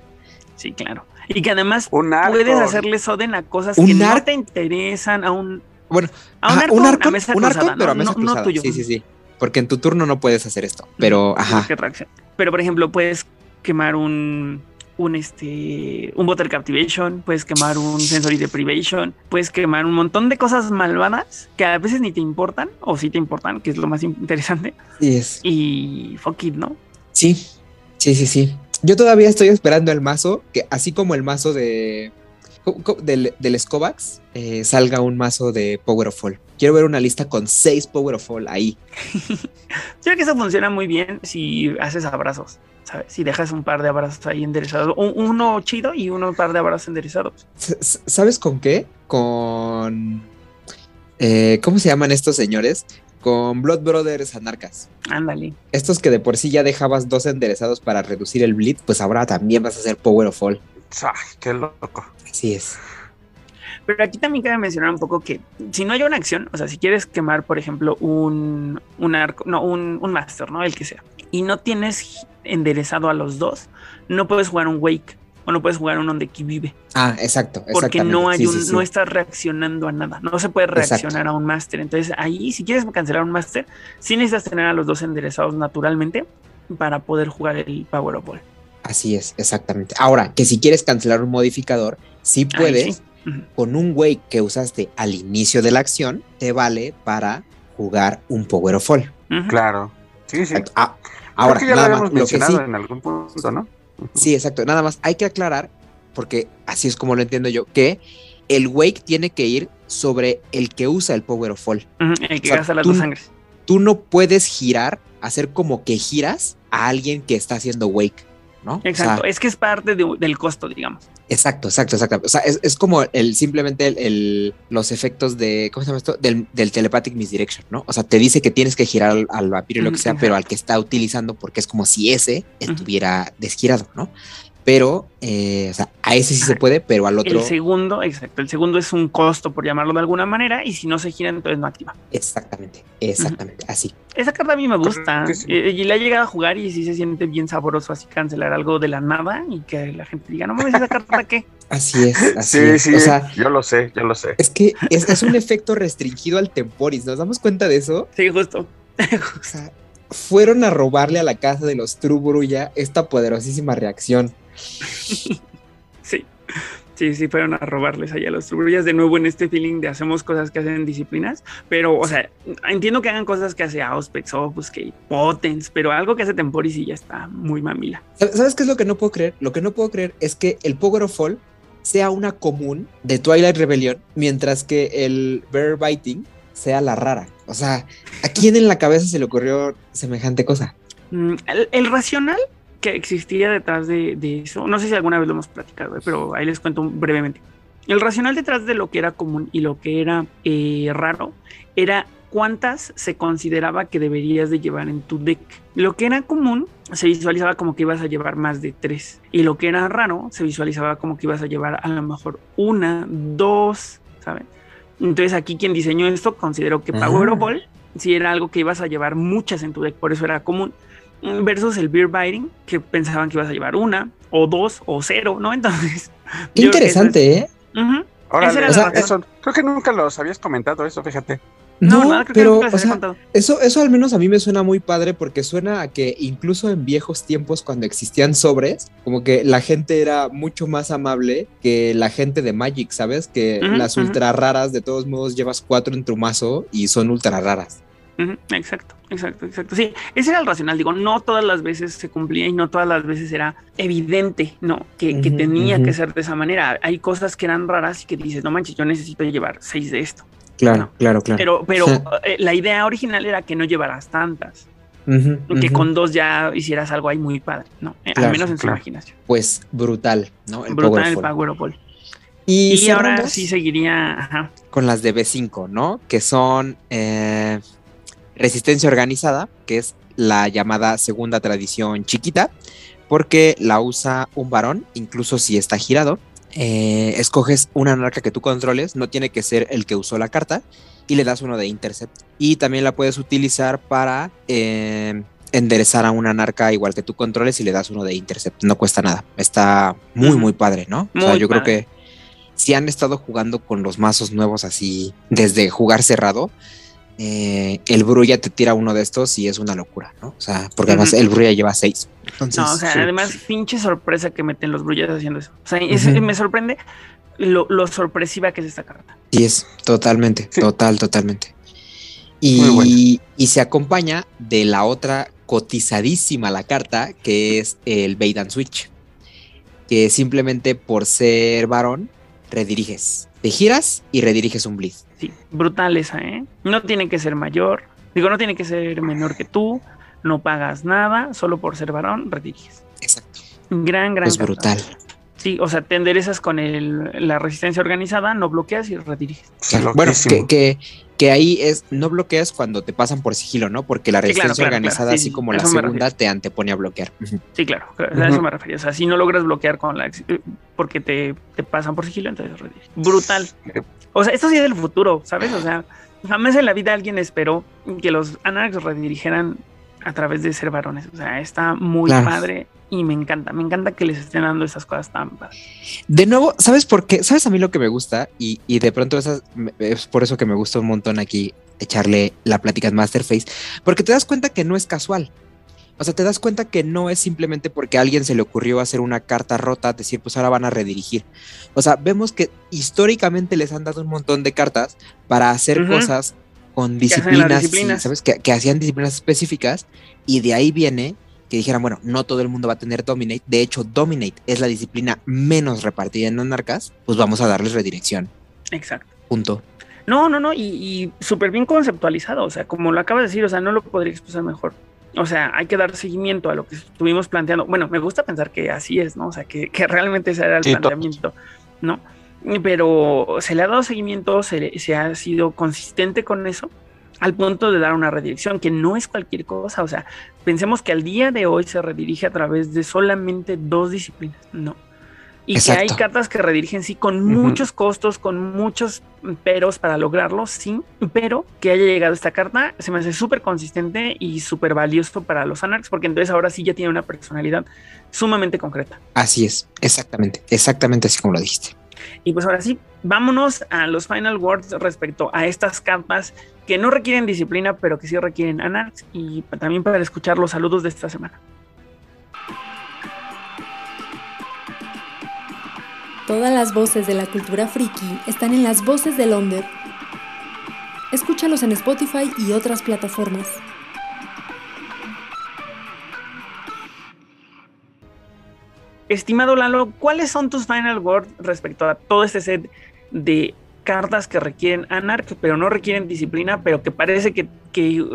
sí, claro. Y que además puedes hacerle Soden a cosas Un que no te interesan, a un. Bueno, a un ajá, arco, un a arco, mesa un arco, cruzada, pero a no- mesa no- no tuyo. Sí, sí, sí. Porque en tu turno no puedes hacer esto. Pero, ajá. Pero, por ejemplo, puedes quemar un. Un este. Un Water Captivation, puedes quemar un Sensory Deprivation, puedes quemar un montón de cosas malvadas que a veces ni te importan, o sí te importan, que es lo más interesante. Sí, es. Y fuck it, ¿no? Sí, sí, sí, sí. Yo todavía estoy esperando el mazo, que así como el mazo de del, del Scobax, eh, salga un mazo de Power of Fall. Quiero ver una lista con seis Power of Fall ahí. Creo que eso funciona muy bien si haces abrazos, ¿sabes? Si dejas un par de abrazos ahí enderezados, un- uno chido y uno un par de abrazos enderezados. ¿Sabes con qué? Con... eh, ¿Cómo se llaman estos señores? Con Blood Brothers Anarcas. Ándale. Estos que de por sí ya dejabas dos enderezados para reducir el bleed, pues ahora también vas a hacer Power of Fall. Ay, qué loco. Así es. Pero aquí también cabe mencionar un poco que si no hay una acción, o sea, si quieres quemar, por ejemplo, un, un arco, no, un, un master, ¿no? El que sea, y no tienes enderezado a los dos, no puedes jugar un wake o no puedes jugar un donde aquí vive, Ah, exacto. porque no hay Sí, un, sí, sí. no estás reaccionando a nada, no se puede Exacto. reaccionar a un master. Entonces ahí, si quieres cancelar un master, sí necesitas tener a los dos enderezados naturalmente para poder jugar el Power of Ball. Así es, exactamente. Ahora, que si quieres cancelar un modificador, sí Ahí puedes. Con un wake que usaste al inicio de la acción, te vale para jugar un Power of Fall. Claro. Sí, sí. Ah, ahora, Creo que ya nada lo más, habíamos lo que mencionado sí, en algún punto, ¿no? sí, exacto. Nada más hay que aclarar, porque así es como lo entiendo yo, que el wake tiene que ir sobre el que usa el Power of Fall. Ujú, El que O sea, gasta las tú- dos sangres. Tú no puedes girar, hacer como que giras a alguien que está haciendo wake, ¿no? O sea, Exacto, es que es parte de- del costo, digamos. Exacto, exacto, exacto. O sea, es, es como el simplemente el, el- los efectos de, ¿cómo se llama esto? Del, del telepathic misdirection, ¿no? O sea, te dice que tienes que girar al, al vampiro y lo que sea, pero al que está utilizando, porque es como si ese estuviera desgirado, ¿no? Pero, eh, o sea, a ese sí se puede, pero al otro. El segundo, exacto, el segundo es un costo, por llamarlo de alguna manera, y si no se gira, entonces no activa. Exactamente, exactamente, así. Esa carta a mí me gusta. Eh, Y la he llegado a jugar y sí se siente bien sabroso así cancelar algo de la nada y que la gente diga, no mames, esa carta qué. Así es, así Sí, es. sí. O sea, yo lo sé, yo lo sé. es que es, es un efecto restringido al temporis. ¿Nos damos cuenta de eso? Sí, justo. O sea, fueron a robarle a la casa de los Truburuya esta poderosísima reacción. Sí. Sí, sí, fueron a robarles allá a los trubrullas de nuevo en este feeling de hacemos cosas que hacen disciplinas, pero, o sea, entiendo que hagan cosas que hace Auspex, Opus, que Potens, pero algo que hace Temporis y ya está muy mamila. ¿Sabes qué es lo que no puedo creer? Lo que no puedo creer es que el Power of Fall sea una común de Twilight Rebellion, mientras que el Bear Biting sea la rara. O sea, ¿a quién en la cabeza se le ocurrió semejante cosa? Mm, El, el racional que existía detrás de, de eso. No sé si alguna vez lo hemos platicado, eh, pero ahí les cuento brevemente. El racional detrás de lo que era común y lo que era eh, raro era cuántas se consideraba que deberías de llevar en tu deck. Lo que era común se visualizaba como que ibas a llevar más de tres y lo que era raro se visualizaba como que ibas a llevar a lo mejor una, dos, ¿saben? Entonces aquí quien diseñó esto consideró que Powerball si era algo que ibas a llevar muchas en tu deck, por eso era común. Versus el Beer Biting, que pensaban que ibas a llevar una, o dos, o cero, ¿no? Entonces. Qué interesante, ¿eh? Uh Órale, o sea, eso, creo que nunca los habías comentado eso, fíjate. No, no pero o sea, eso, eso al menos a mí me suena muy padre porque suena a que incluso en viejos tiempos cuando existían sobres, como que la gente era mucho más amable que la gente de Magic, ¿sabes? Que las ultra raras de todos modos llevas cuatro en tu mazo y son ultra raras. Exacto, exacto, exacto. Sí, ese era el racional. Digo, no todas las veces se cumplía y no todas las veces era evidente, ¿no? Que, que tenía que ser de esa manera. Hay cosas que eran raras y que dices, no manches, yo necesito llevar seis de esto. Claro, claro, claro. Pero, pero eh, la idea original era que no llevaras tantas. que con dos ya hicieras algo ahí muy padre, ¿no? Eh, al menos en su imaginación. Pues brutal, ¿no? El brutal el Powerball. Y, y ahora sí seguiría con las de B5, ¿no? Que son eh, resistencia organizada, que es la llamada segunda tradición chiquita, porque la usa un varón, incluso si está girado. Eh, escoges una anarca que tú controles, no tiene que ser el que usó la carta, y le das uno de intercept. Y también la puedes utilizar para eh, enderezar a una anarca igual que tú controles y le das uno de intercept. No cuesta nada. Está muy, muy padre, ¿no? o sea, yo creo que si han estado jugando con los mazos nuevos así desde jugar cerrado, eh, el Brulla te tira uno de estos y es una locura, ¿no? O sea, porque además el Brulla lleva seis. no, o sea, además, pinche sorpresa que meten los Brullas haciendo eso. O sea, me sorprende lo, sorpresiva que es esta carta. Sí, es totalmente, total, totalmente. Y, y, se acompaña de la otra cotizadísima la carta, que es el Bait and Switch. Que simplemente por ser varón, rediriges. Te giras y rediriges un bleed. Sí, brutal esa, ¿eh? No tiene que ser mayor. Digo, no tiene que ser menor que tú. No pagas nada. Solo por ser varón, rediriges. Exacto. Gran, gran. Es pues brutal. Sí, o sea, te enderezas con el, la resistencia organizada, no bloqueas y rediriges. bueno, que, que, ahí es, no bloqueas cuando te pasan por sigilo, ¿no? Porque la resistencia organizada, así como la segunda, te antepone a bloquear. Sí, claro, a eso me refería. O sea, si no logras bloquear con la eh, porque te, te pasan por sigilo, entonces rediriges. Brutal. O sea, esto sí es del futuro, ¿sabes? O sea, jamás en la vida alguien esperó que los Anarchs redirigieran a través de ser varones. O sea, está muy padre y me encanta, me encanta que les estén dando esas cosas tan De nuevo, ¿sabes por qué? ¿Sabes a mí lo que me gusta? Y, de pronto es por eso que me gusta un montón aquí echarle la plática en Masterface, porque te das cuenta que no es casual. O sea, te das cuenta que no es simplemente porque a alguien se le ocurrió hacer una carta rota, decir, pues ahora van a redirigir. O sea, vemos que históricamente les han dado un montón de cartas para hacer cosas con disciplinas, ¿sabes? Que, hacían disciplinas específicas y de ahí viene que dijeran, bueno, no todo el mundo va a tener Dominate. De hecho, Dominate es la disciplina menos repartida en Anarcas, pues vamos a darles redirección. Exacto. Punto. No, no, no, y, y súper bien conceptualizado, o sea, como lo acabas de decir, o sea, no lo podría expresar mejor. O sea, hay que dar seguimiento a lo que estuvimos planteando. Bueno, me gusta pensar que así es, ¿no? O sea, que, realmente ese era el planteamiento, ¿no? pero se le ha dado seguimiento, se, se, ha sido consistente con eso, al punto de dar una redirección, que no es cualquier cosa, o sea, pensemos que al día de hoy se redirige a través de solamente dos disciplinas, no. Y que hay cartas que redirigen, sí, con muchos costos, con muchos peros para lograrlo, sí, pero que haya llegado esta carta se me hace súper consistente y súper valioso para los Anarchs, porque entonces ahora sí ya tiene una personalidad sumamente concreta. Así es, exactamente, exactamente así como lo dijiste. Y pues ahora sí, vámonos a los final words respecto a estas cartas que no requieren disciplina, pero que sí requieren anarchs y también para escuchar los saludos de esta semana. Todas las voces de la cultura friki están en las voces de Londres. Escúchalos en Spotify y otras plataformas. Estimado Lalo, ¿cuáles son tus final words respecto a todo este set de cartas que requieren anarch, pero no requieren disciplina, pero que parece que,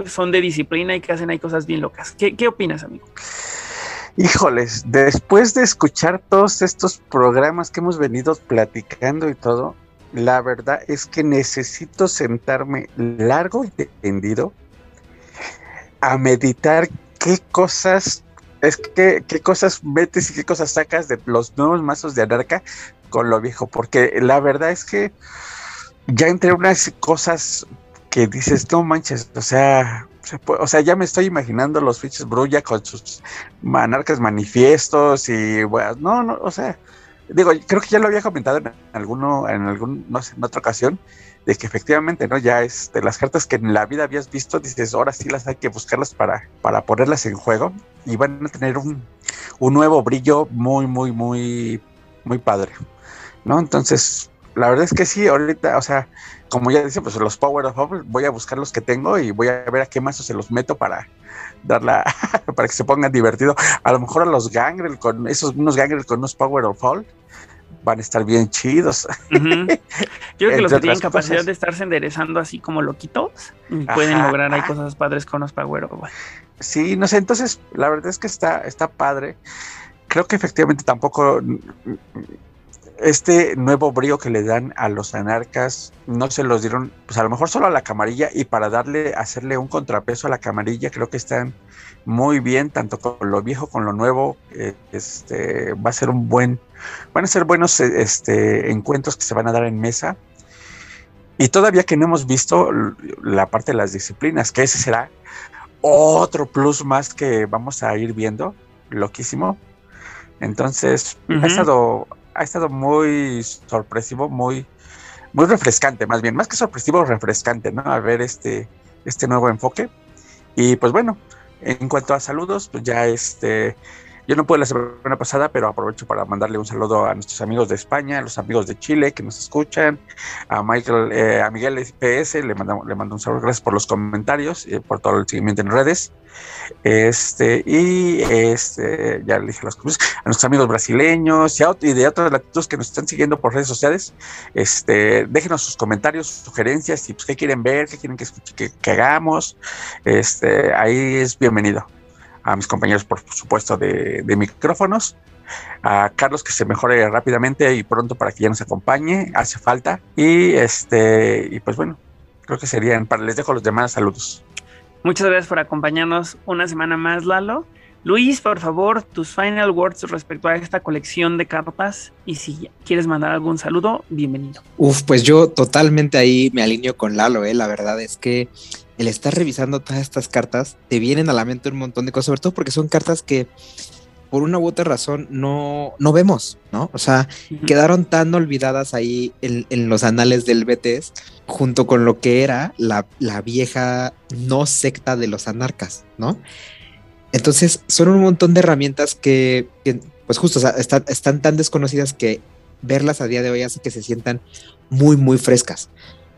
son de disciplina y que hacen ahí cosas bien locas? ¿Qué, opinas, amigo? Híjoles, después de escuchar todos estos programas que hemos venido platicando y todo, la verdad es que necesito sentarme largo y tendido a meditar qué cosas es que qué cosas metes y qué cosas sacas de los nuevos mazos de Anarca con lo viejo, porque la verdad es que ya entre unas cosas que dices, no manches, o sea, o sea, ya me estoy imaginando los fiches Brulla con sus anarcas manifiestos y bueno, no, no, o sea, digo, creo que ya lo había comentado en alguno, en algún, no sé, en otra ocasión, de que efectivamente, ¿no? Ya es de las cartas que en la vida habías visto, dices, ahora sí las hay que buscarlas para, para ponerlas en juego y van a tener un, un nuevo brillo muy, muy, muy, muy padre, ¿no? Entonces, la verdad es que sí, ahorita, o sea, como ya decía, pues los Power of Hope, voy a buscar los que tengo y voy a ver a qué mazos se los meto para darla, para que se pongan divertido. A lo mejor a los Gangrel con esos unos Gangrel con unos Power of Fall van a estar bien chidos. Yo creo que los que tienen capacidad de estarse enderezando así como loquitos pueden lograr hay cosas padres con los Power of Fall. Sí, no sé, entonces la verdad es que está, está padre. Creo que efectivamente tampoco este nuevo brío que le dan a los anarcas no se los dieron, pues a lo mejor solo a la camarilla y para darle, hacerle un contrapeso a la camarilla, creo que están muy bien, tanto con lo viejo con lo nuevo. Eh, este va a ser un buen, van a ser buenos este, encuentros que se van a dar en mesa. Y todavía que no hemos visto la parte de las disciplinas, que ese será otro plus más que vamos a ir viendo, loquísimo. Entonces, ha estado ha estado muy sorpresivo, muy, muy refrescante, más bien, más que sorpresivo, refrescante, ¿no? A ver este, este nuevo enfoque. Y pues bueno, en cuanto a saludos, pues ya este, yo no pude la semana pasada, pero aprovecho para mandarle un saludo a nuestros amigos de España, a los amigos de Chile que nos escuchan, a Michael, eh, a Miguel PS, le mando, le mando un saludo, gracias por los comentarios eh, por todo el seguimiento en redes. Este, y este, ya le dije a, los, a nuestros amigos brasileños y, de otras latitudes que nos están siguiendo por redes sociales, este, déjenos sus comentarios, sus sugerencias pues qué quieren ver, qué quieren que, que, que hagamos. Este, ahí es bienvenido a mis compañeros, por supuesto, de, micrófonos, a Carlos que se mejore rápidamente y pronto para que ya nos acompañe, hace falta. Y este, y pues bueno, creo que serían, para les dejo los demás saludos. Muchas gracias por acompañarnos una semana más, Lalo. Luis, por favor, tus final words respecto a esta colección de cartas y si quieres mandar algún saludo, bienvenido. Uf, pues yo totalmente ahí me alineo con Lalo, ¿eh? la verdad es que el estar revisando todas estas cartas, te vienen a la mente un montón de cosas, sobre todo porque son cartas que por una u otra razón no, no vemos, ¿no? O sea, quedaron tan olvidadas ahí en, los anales del BTS, junto con lo que era la, vieja no secta de los anarcas, ¿no? Entonces, son un montón de herramientas que, pues justo, están, tan desconocidas que verlas a día de hoy hace que se sientan muy, muy frescas.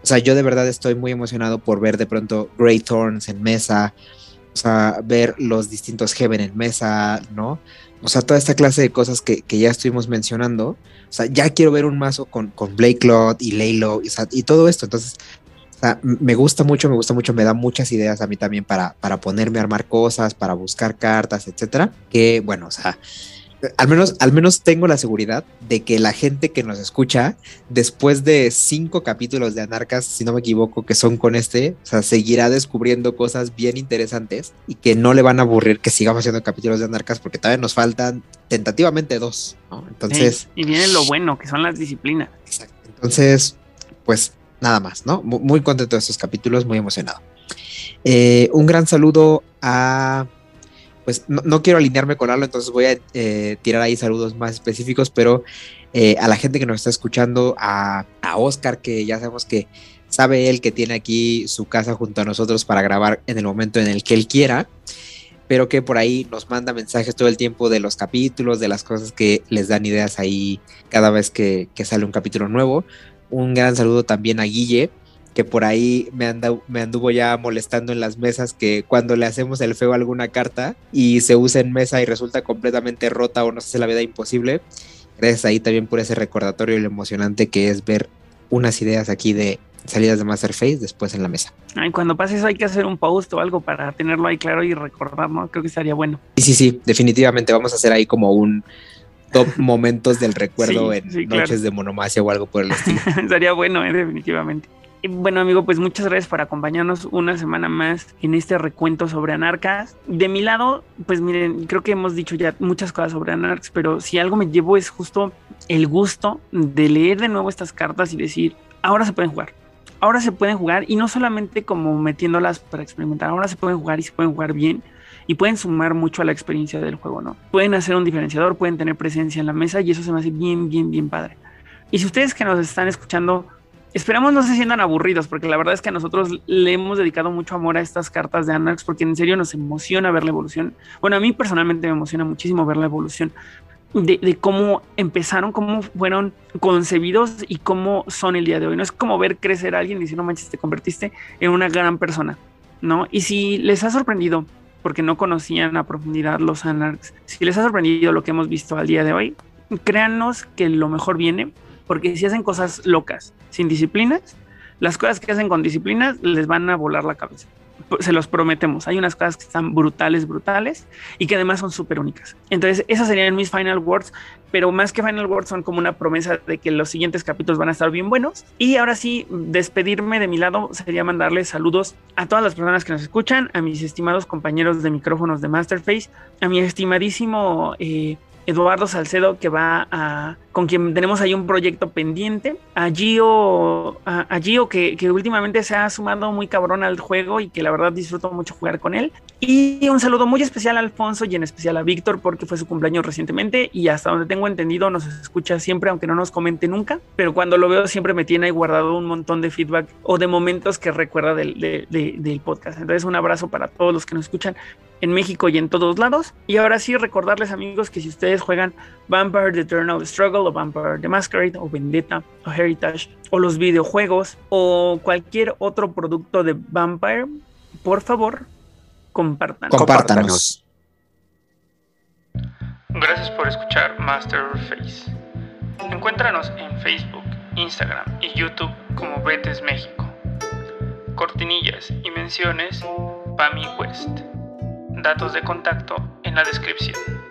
O sea, yo de verdad estoy muy emocionado por ver de pronto Grey Thorns en mesa, o sea, ver los distintos Heaven en mesa, ¿no? O sea, toda esta clase de cosas que, ya estuvimos mencionando. O sea, ya quiero ver un mazo con, Blake Lot y Laylo y, y, todo esto. Entonces, sea, me gusta mucho, me gusta mucho, me da muchas ideas a mí también para, para ponerme a armar cosas, para buscar cartas, etcétera. Que bueno, o sea, al menos, al menos tengo la seguridad de que la gente que nos escucha, después de cinco capítulos de Anarcas, si no me equivoco, que son con este, o sea, seguirá descubriendo cosas bien interesantes y que no le van a aburrir que sigamos haciendo capítulos de Anarcas porque todavía nos faltan tentativamente dos, ¿no? Entonces. y viene lo bueno, que son las disciplinas. Exacto. Entonces, pues nada más, ¿no? Muy contento de estos capítulos, muy emocionado. Eh, un gran saludo a pues no, quiero alinearme con algo, entonces voy a eh, tirar ahí saludos más específicos, pero eh, a la gente que nos está escuchando, a, Oscar, que ya sabemos que sabe él que tiene aquí su casa junto a nosotros para grabar en el momento en el que él quiera, pero que por ahí nos manda mensajes todo el tiempo de los capítulos, de las cosas que les dan ideas ahí cada vez que sale un capítulo nuevo. Un gran saludo también a Guille, que por ahí me, me anduvo ya molestando en las mesas que cuando le hacemos el feo a alguna carta y se usa en mesa y resulta completamente rota o no se hace la vida imposible. Gracias ahí también por ese recordatorio y lo emocionante que es ver unas ideas aquí de salidas de Masterface, después en la mesa. Ay, cuando pase eso hay que hacer un post o algo para tenerlo ahí claro y recordar, ¿no? Creo que estaría bueno. Sí, sí, sí, definitivamente vamos a hacer ahí como un top momentos del recuerdo Sí, en sí, claro. noches de monomacia o algo por el estilo. Estaría bueno, eh, definitivamente. Bueno, amigo, pues muchas gracias por acompañarnos una semana más en este recuento sobre Anarcas. De mi lado, pues miren, creo que hemos dicho ya muchas cosas sobre Anarcas, pero si algo me llevo es justo el gusto de leer de nuevo estas cartas y decir, ahora se pueden jugar. Ahora se pueden jugar y no solamente como metiéndolas para experimentar, ahora se pueden jugar y se pueden jugar bien y pueden sumar mucho a la experiencia del juego, ¿no? Pueden hacer un diferenciador, pueden tener presencia en la mesa y eso se me hace bien, bien, bien padre. Y si ustedes que nos están escuchando, esperamos no se sientan aburridos, porque la verdad es que a nosotros le hemos dedicado mucho amor a estas cartas de Anarx, porque en serio nos emociona ver la evolución. Bueno, a mí personalmente me emociona muchísimo ver la evolución de, de cómo empezaron, cómo fueron concebidos y cómo son el día de hoy. No es como ver crecer a alguien y decir, no manches, te convertiste en una gran persona, ¿no? Y si les ha sorprendido, porque no conocían a profundidad los Anarchs, si les ha sorprendido lo que hemos visto al día de hoy, créannos que lo mejor viene, porque si hacen cosas locas, sin disciplinas, las cosas que hacen con disciplinas les van a volar la cabeza. Se los prometemos. Hay unas cosas que están brutales, brutales y que además son súper únicas. Entonces, esas serían mis final words, pero más que final words son como una promesa de que los siguientes capítulos van a estar bien buenos. Y ahora sí, despedirme de mi lado sería mandarles saludos a todas las personas que nos escuchan, a mis estimados compañeros de micrófonos de Masterface, a mi estimadísimo eh, Eduardo Salcedo, que va a, con quien tenemos ahí un proyecto pendiente, a Gio, a, a que últimamente se ha sumado muy cabrón al juego y que la verdad disfruto mucho jugar con él. Y un saludo muy especial a Alfonso y en especial a Víctor porque fue su cumpleaños recientemente y hasta donde tengo entendido nos escucha siempre, aunque no nos comente nunca, pero cuando lo veo siempre me tiene ahí guardado un montón de feedback o de momentos que recuerda del, de- de- del podcast. Entonces un abrazo para todos los que nos escuchan en México y en todos lados. Y ahora sí, recordarles amigos que si ustedes juegan Vampire The Eternal Struggle o Vampire The Masquerade o Vendetta o Heritage o los videojuegos o cualquier otro producto de Vampire, por favor, compartan. Compártanos. Gracias por escuchar Masterface. Encuéntranos en Facebook, Instagram y YouTube como Betes México. Cortinillas y menciones Pami West. Datos de contacto en la descripción.